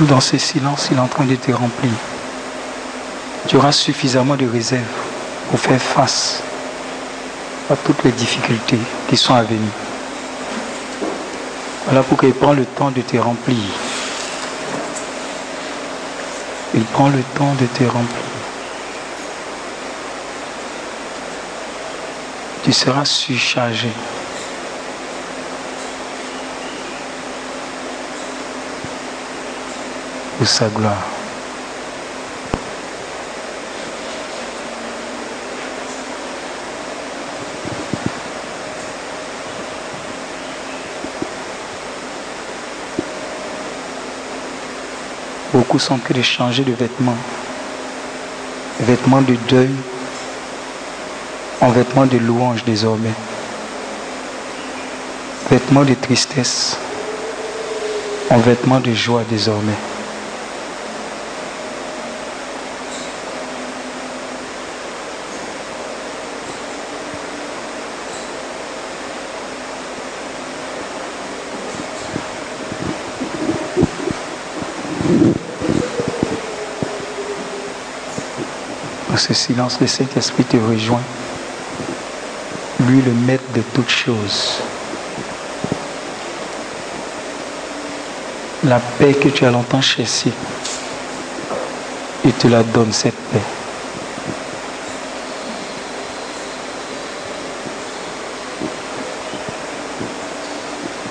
Dans ce silence, il est en train de te remplir. Tu auras suffisamment de réserves pour faire face à toutes les difficultés qui sont à venir. Voilà pourquoi il prend le temps de te remplir. Il prend le temps de te remplir. Tu seras surchargé. Sa gloire. Beaucoup sont que de changer de vêtements. Vêtements de deuil en vêtements de louange désormais. Vêtements de tristesse en vêtements de joie désormais. Ce silence, le Saint-Esprit te rejoint. Lui, le maître de toutes choses. La paix que tu as longtemps cherchée, il te la donne, cette paix.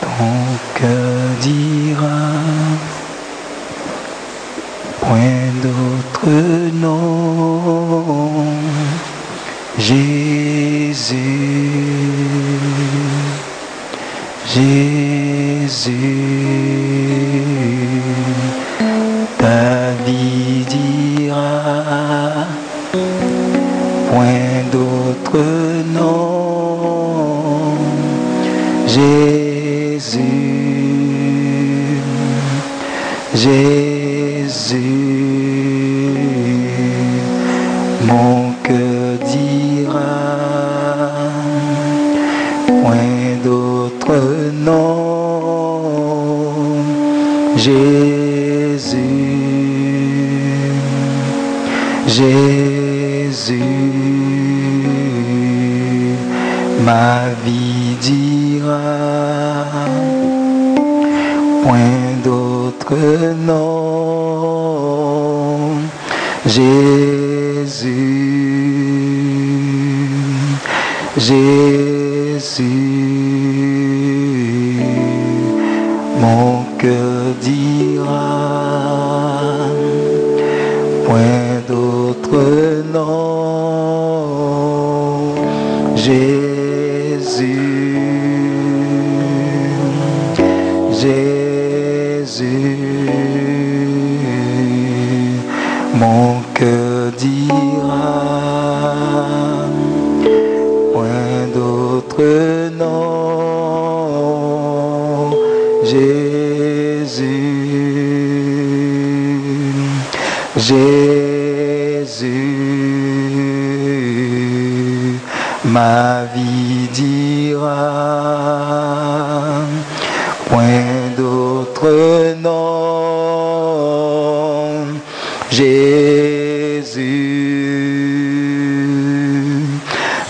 Ton cœur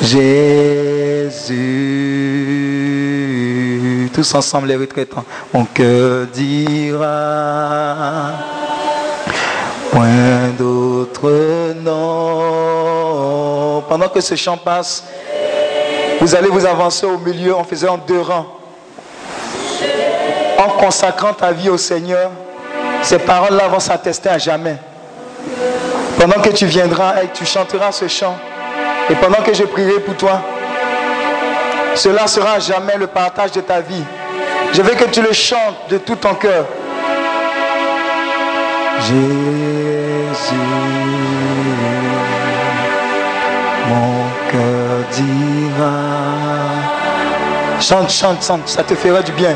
Jésus, tous ensemble les retraitants, mon cœur dira, point d'autre nom. Pendant que ce chant passe, vous allez vous avancer au milieu en faisant deux rangs. En consacrant ta vie au Seigneur, ces paroles-là vont s'attester à jamais. Pendant que tu viendras et tu chanteras ce chant, et pendant que je prierai pour toi, cela sera jamais le partage de ta vie. Je veux que tu le chantes de tout ton cœur. Jésus, mon cœur dira. Chante, chante, chante, ça te fera du bien.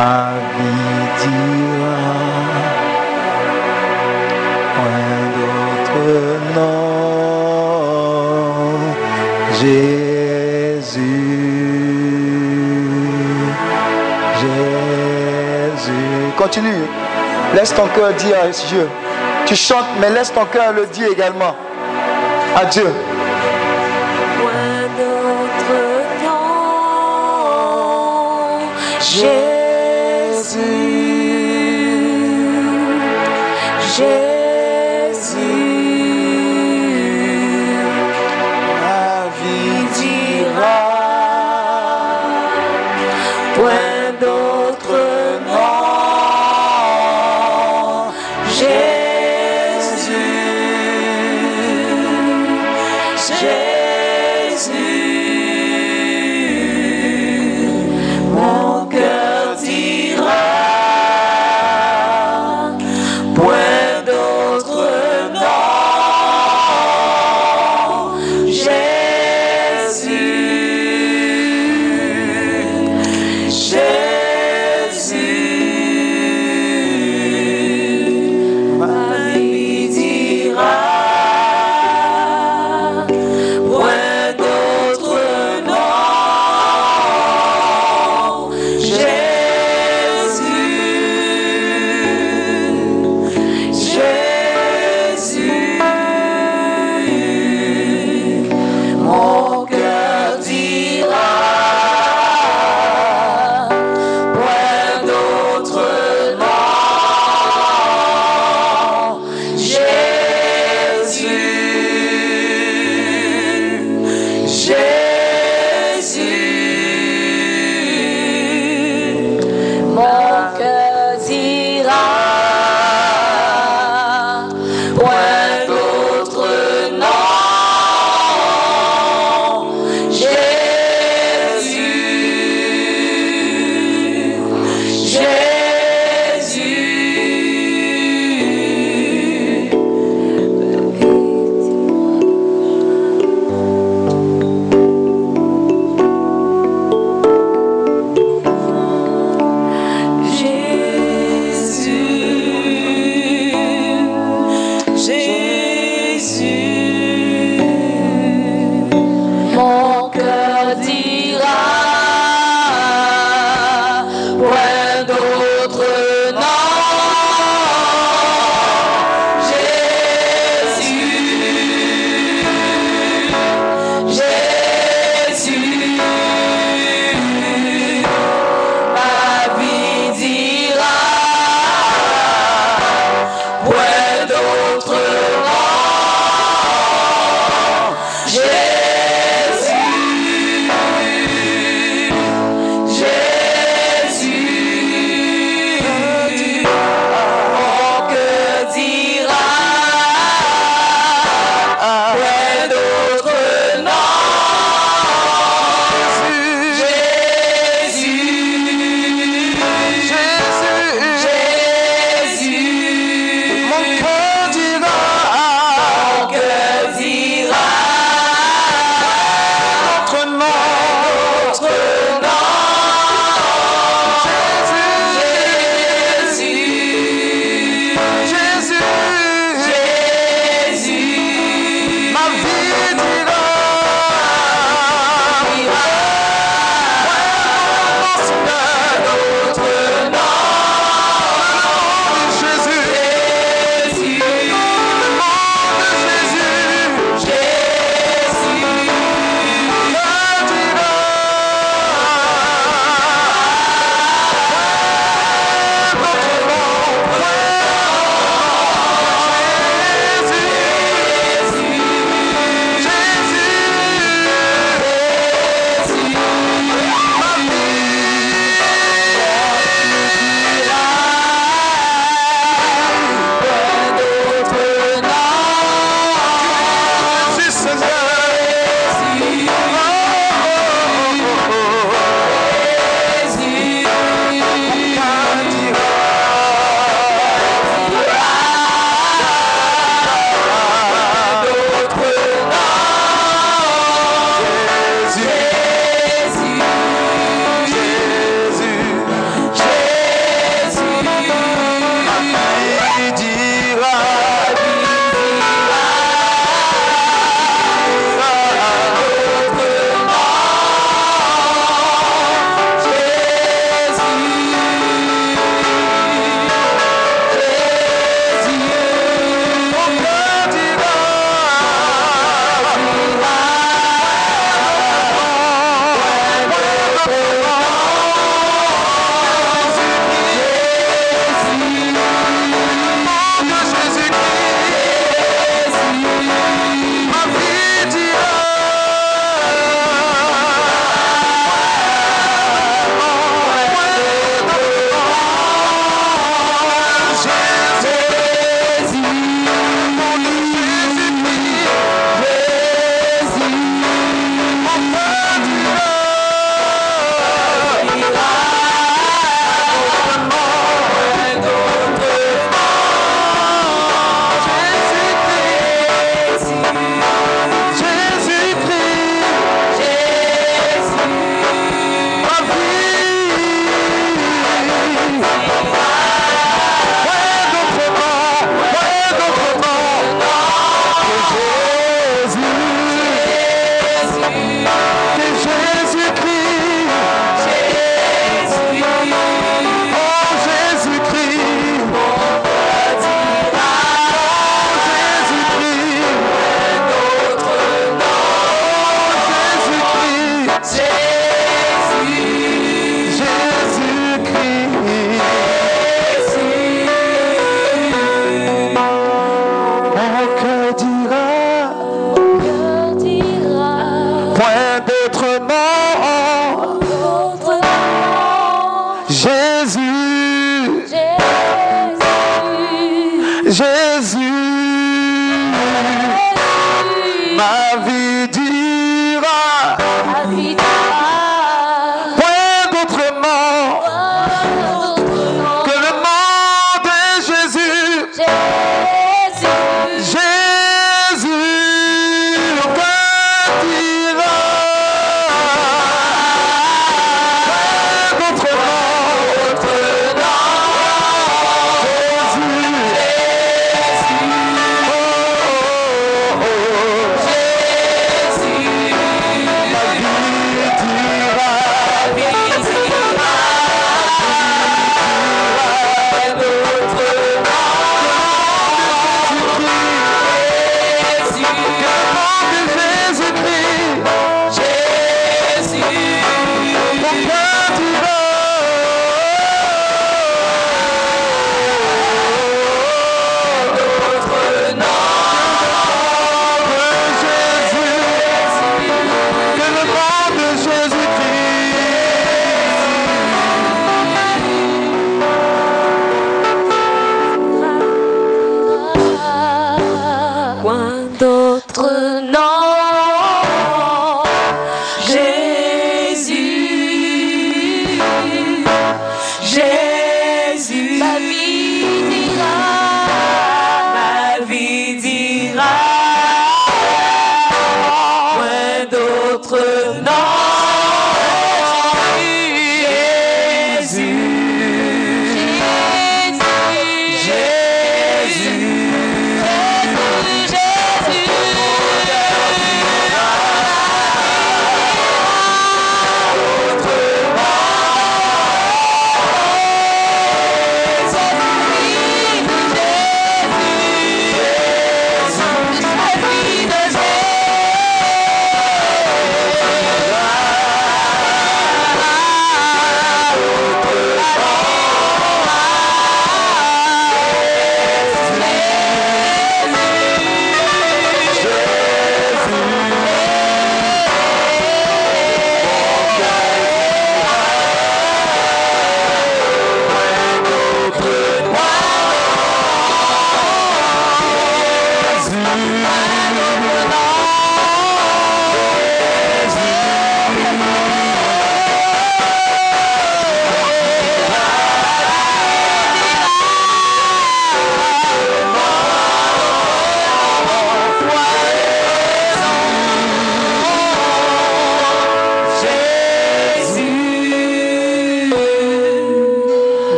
ma vie dira, point d'autre nom, Jésus, Jésus. Continue, laisse ton cœur dire à Dieu. Tu chantes, mais laisse ton cœur le dire également. À Dieu. Point d'autre Jésus. say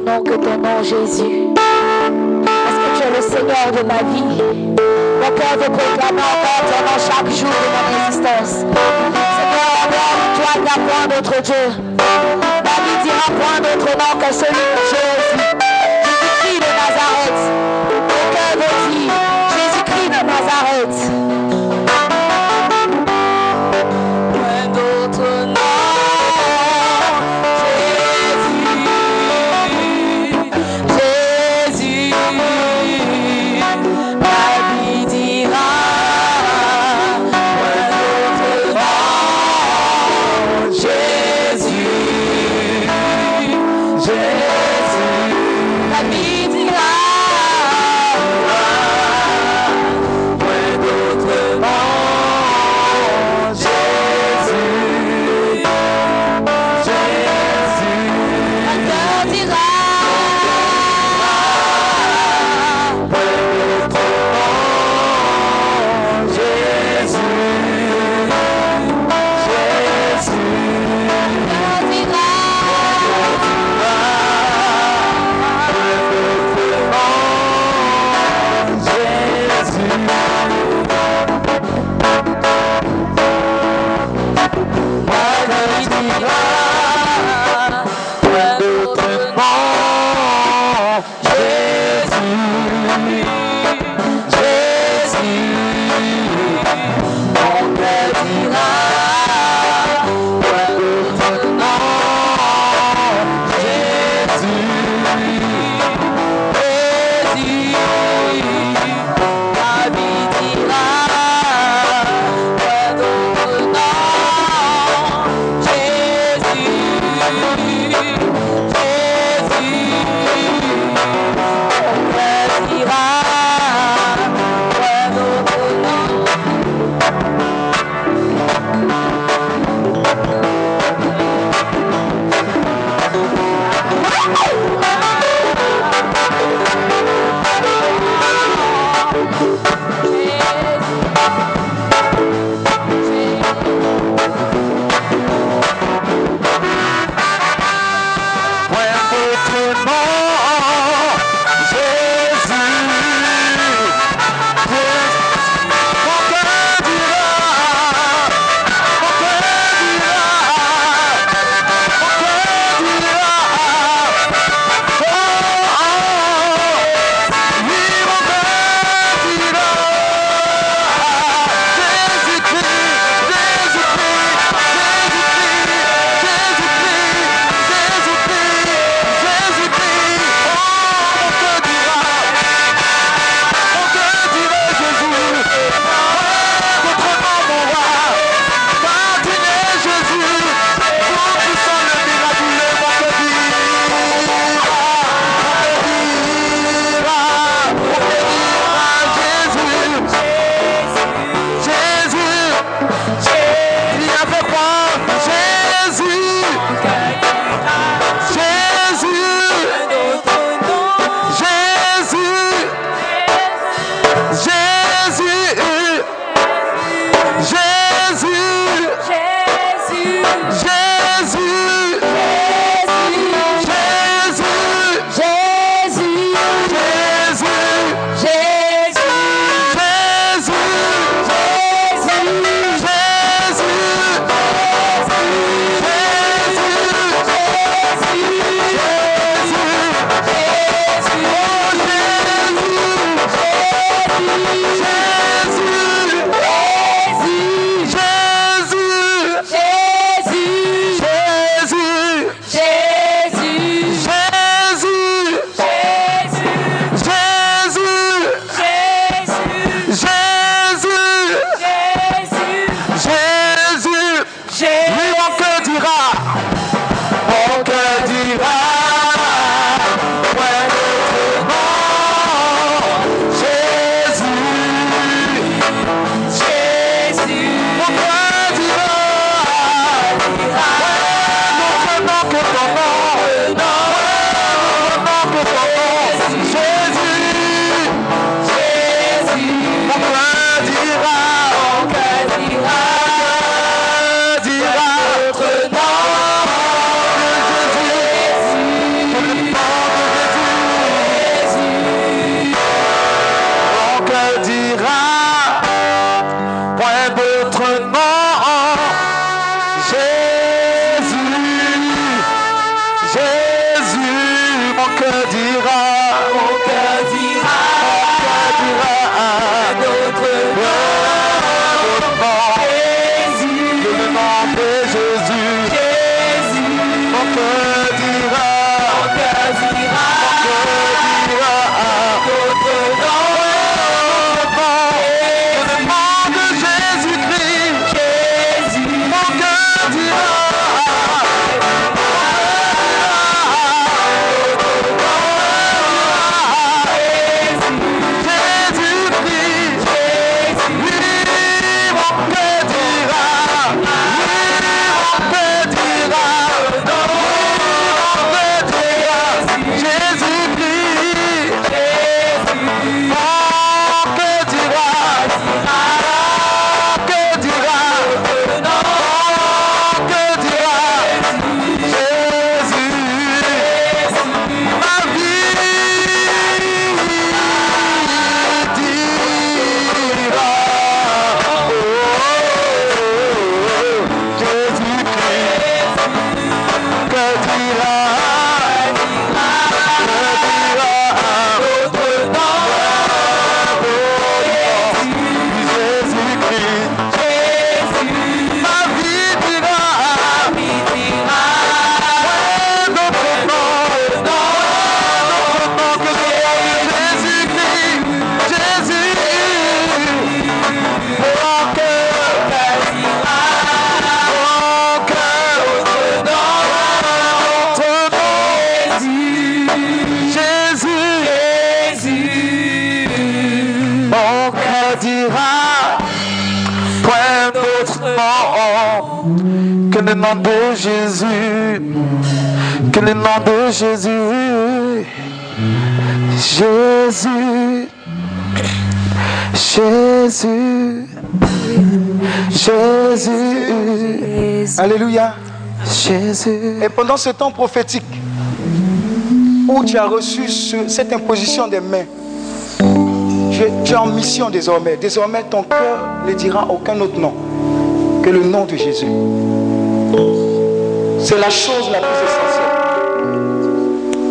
point pendant ce temps prophétique, où tu as reçu ce- cette imposition des mains, tu es, tu es en mission désormais. Désormais, ton cœur ne dira aucun autre nom que le nom de Jésus. C'est la chose la plus essentielle.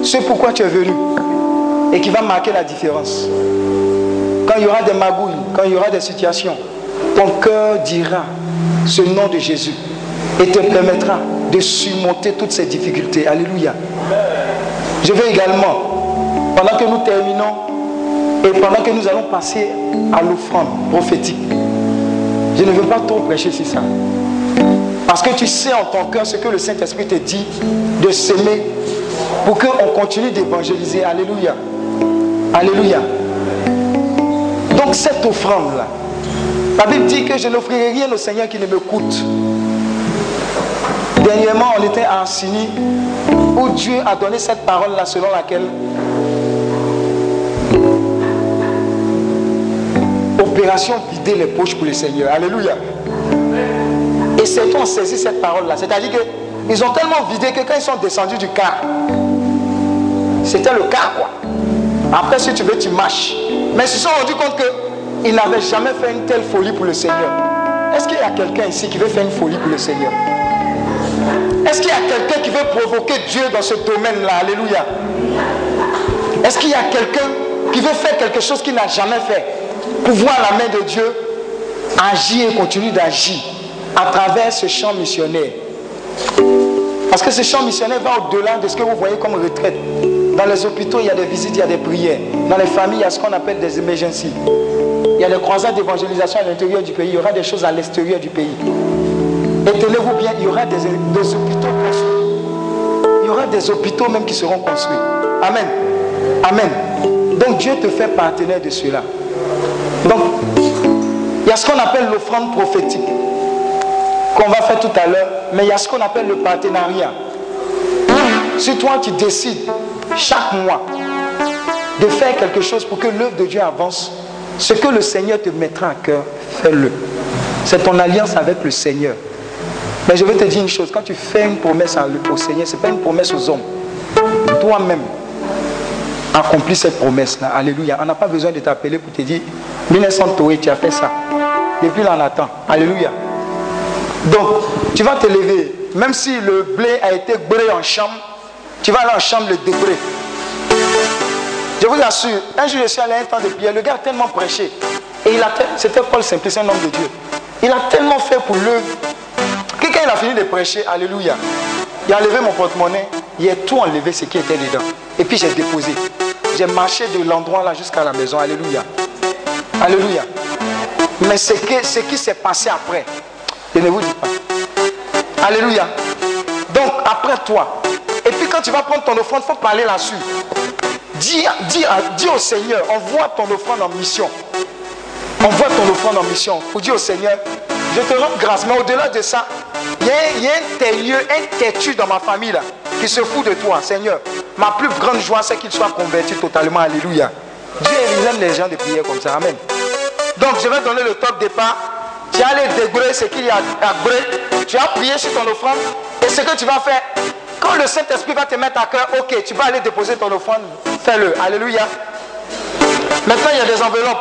C'est pourquoi tu es venu et qui va marquer la différence. Quand il y aura des magouilles, quand il y aura des situations, ton cœur dira ce nom de Jésus et te permettra de surmonter toutes ces difficultés. Alléluia. Je veux également, pendant que nous terminons et pendant que nous allons passer à l'offrande prophétique, je ne veux pas trop prêcher sur ça. Parce que tu sais en ton cœur ce que le Saint-Esprit te dit de s'aimer pour qu'on continue d'évangéliser. Alléluia. Alléluia. Donc cette offrande-là, la Bible dit que je n'offrirai rien au Seigneur qui ne me coûte. Dernièrement, on était à Assini où Dieu a donné cette parole-là selon laquelle opération vider les poches pour le Seigneur. Alléluia. Et certains ont saisi cette parole-là. C'est-à-dire qu'ils ont tellement vidé que quand ils sont descendus du car, c'était le car quoi. Après, si tu veux, tu marches. Mais ils se sont rendus compte qu'ils n'avaient jamais fait une telle folie pour le Seigneur. Est-ce qu'il y a quelqu'un ici qui veut faire une folie pour le Seigneur? Est-ce qu'il y a quelqu'un qui veut provoquer Dieu dans ce domaine-là? Alléluia. Est-ce qu'il y a quelqu'un qui veut faire quelque chose qu'il n'a jamais fait pour voir la main de Dieu agir et continuer d'agir à travers ce champ missionnaire? Parce que ce champ missionnaire va au-delà de ce que vous voyez comme retraite. Dans les hôpitaux, il y a des visites, il y a des prières. Dans les familles, il y a ce qu'on appelle des emergencies. Il y a des croisades d'évangélisation à l'intérieur du pays. Il y aura des choses à l'extérieur du pays. Et tenez-vous bien, il y aura des, des hôpitaux construits. Il y aura des hôpitaux même qui seront construits. Amen. Amen. Donc Dieu te fait partenaire de cela. Donc, il y a ce qu'on appelle l'offrande prophétique qu'on va faire tout à l'heure, mais il y a ce qu'on appelle le partenariat. Si toi tu décides chaque mois de faire quelque chose pour que l'œuvre de Dieu avance, ce que le Seigneur te mettra à cœur, fais-le. C'est ton alliance avec le Seigneur. Mais je vais te dire une chose, quand tu fais une promesse au Seigneur, ce n'est pas une promesse aux hommes. Toi-même, accomplis cette promesse-là. Alléluia. On n'a pas besoin de t'appeler pour te dire, 1900 Toé, tu as fait ça. Depuis là, on attend. Alléluia. Donc, tu vas te lever. Même si le blé a été bré en chambre, tu vas aller en chambre le débré. Je vous assure, un jour je suis allé à un temps de prière, le gars a tellement prêché. Et il a c'était Paul Simplice, un homme de Dieu. Il a tellement fait pour l'œuvre. Quand il a fini de prêcher, Alléluia, il a enlevé mon porte-monnaie, il a tout enlevé ce qui était dedans. Et puis j'ai déposé. J'ai marché de l'endroit là jusqu'à la maison. Alléluia. Alléluia. Mais ce, que- ce qui s'est passé après, je ne vous dis pas. Alléluia. Donc, après toi, et puis quand tu vas prendre ton offrande, il faut parler là-dessus. Dis, dis, dis au Seigneur, envoie ton offrande en mission. Envoie ton offrande en mission pour dire au Seigneur, je te rends grâce. Mais au-delà de ça, il y a, y a un têtu, un têtu dans ma famille là, qui se fout de toi, Seigneur. Ma plus grande joie, c'est qu'il soit converti totalement. Alléluia. Dieu il aime les gens de prier comme ça. Amen. Donc je vais donner le top départ. Tu as les dégrés, ce qu'il y a à gré. Tu as prié sur ton offrande. Et ce que tu vas faire, quand le Saint-Esprit va te mettre à cœur, ok, tu vas aller déposer ton offrande, fais-le. Alléluia. Maintenant, il y a des enveloppes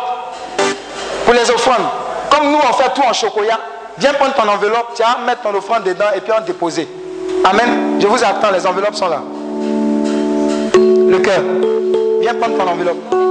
pour les offrandes. Comme nous, on fait tout en chocolat. Viens prendre ton enveloppe, vas mettre ton offrande dedans et puis en déposer. Amen. Je vous attends, les enveloppes sont là. Le cœur. Viens prendre ton enveloppe.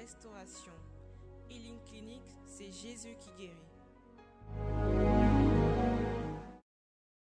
restauration. Healing Clinic, c'est Jésus qui guérit.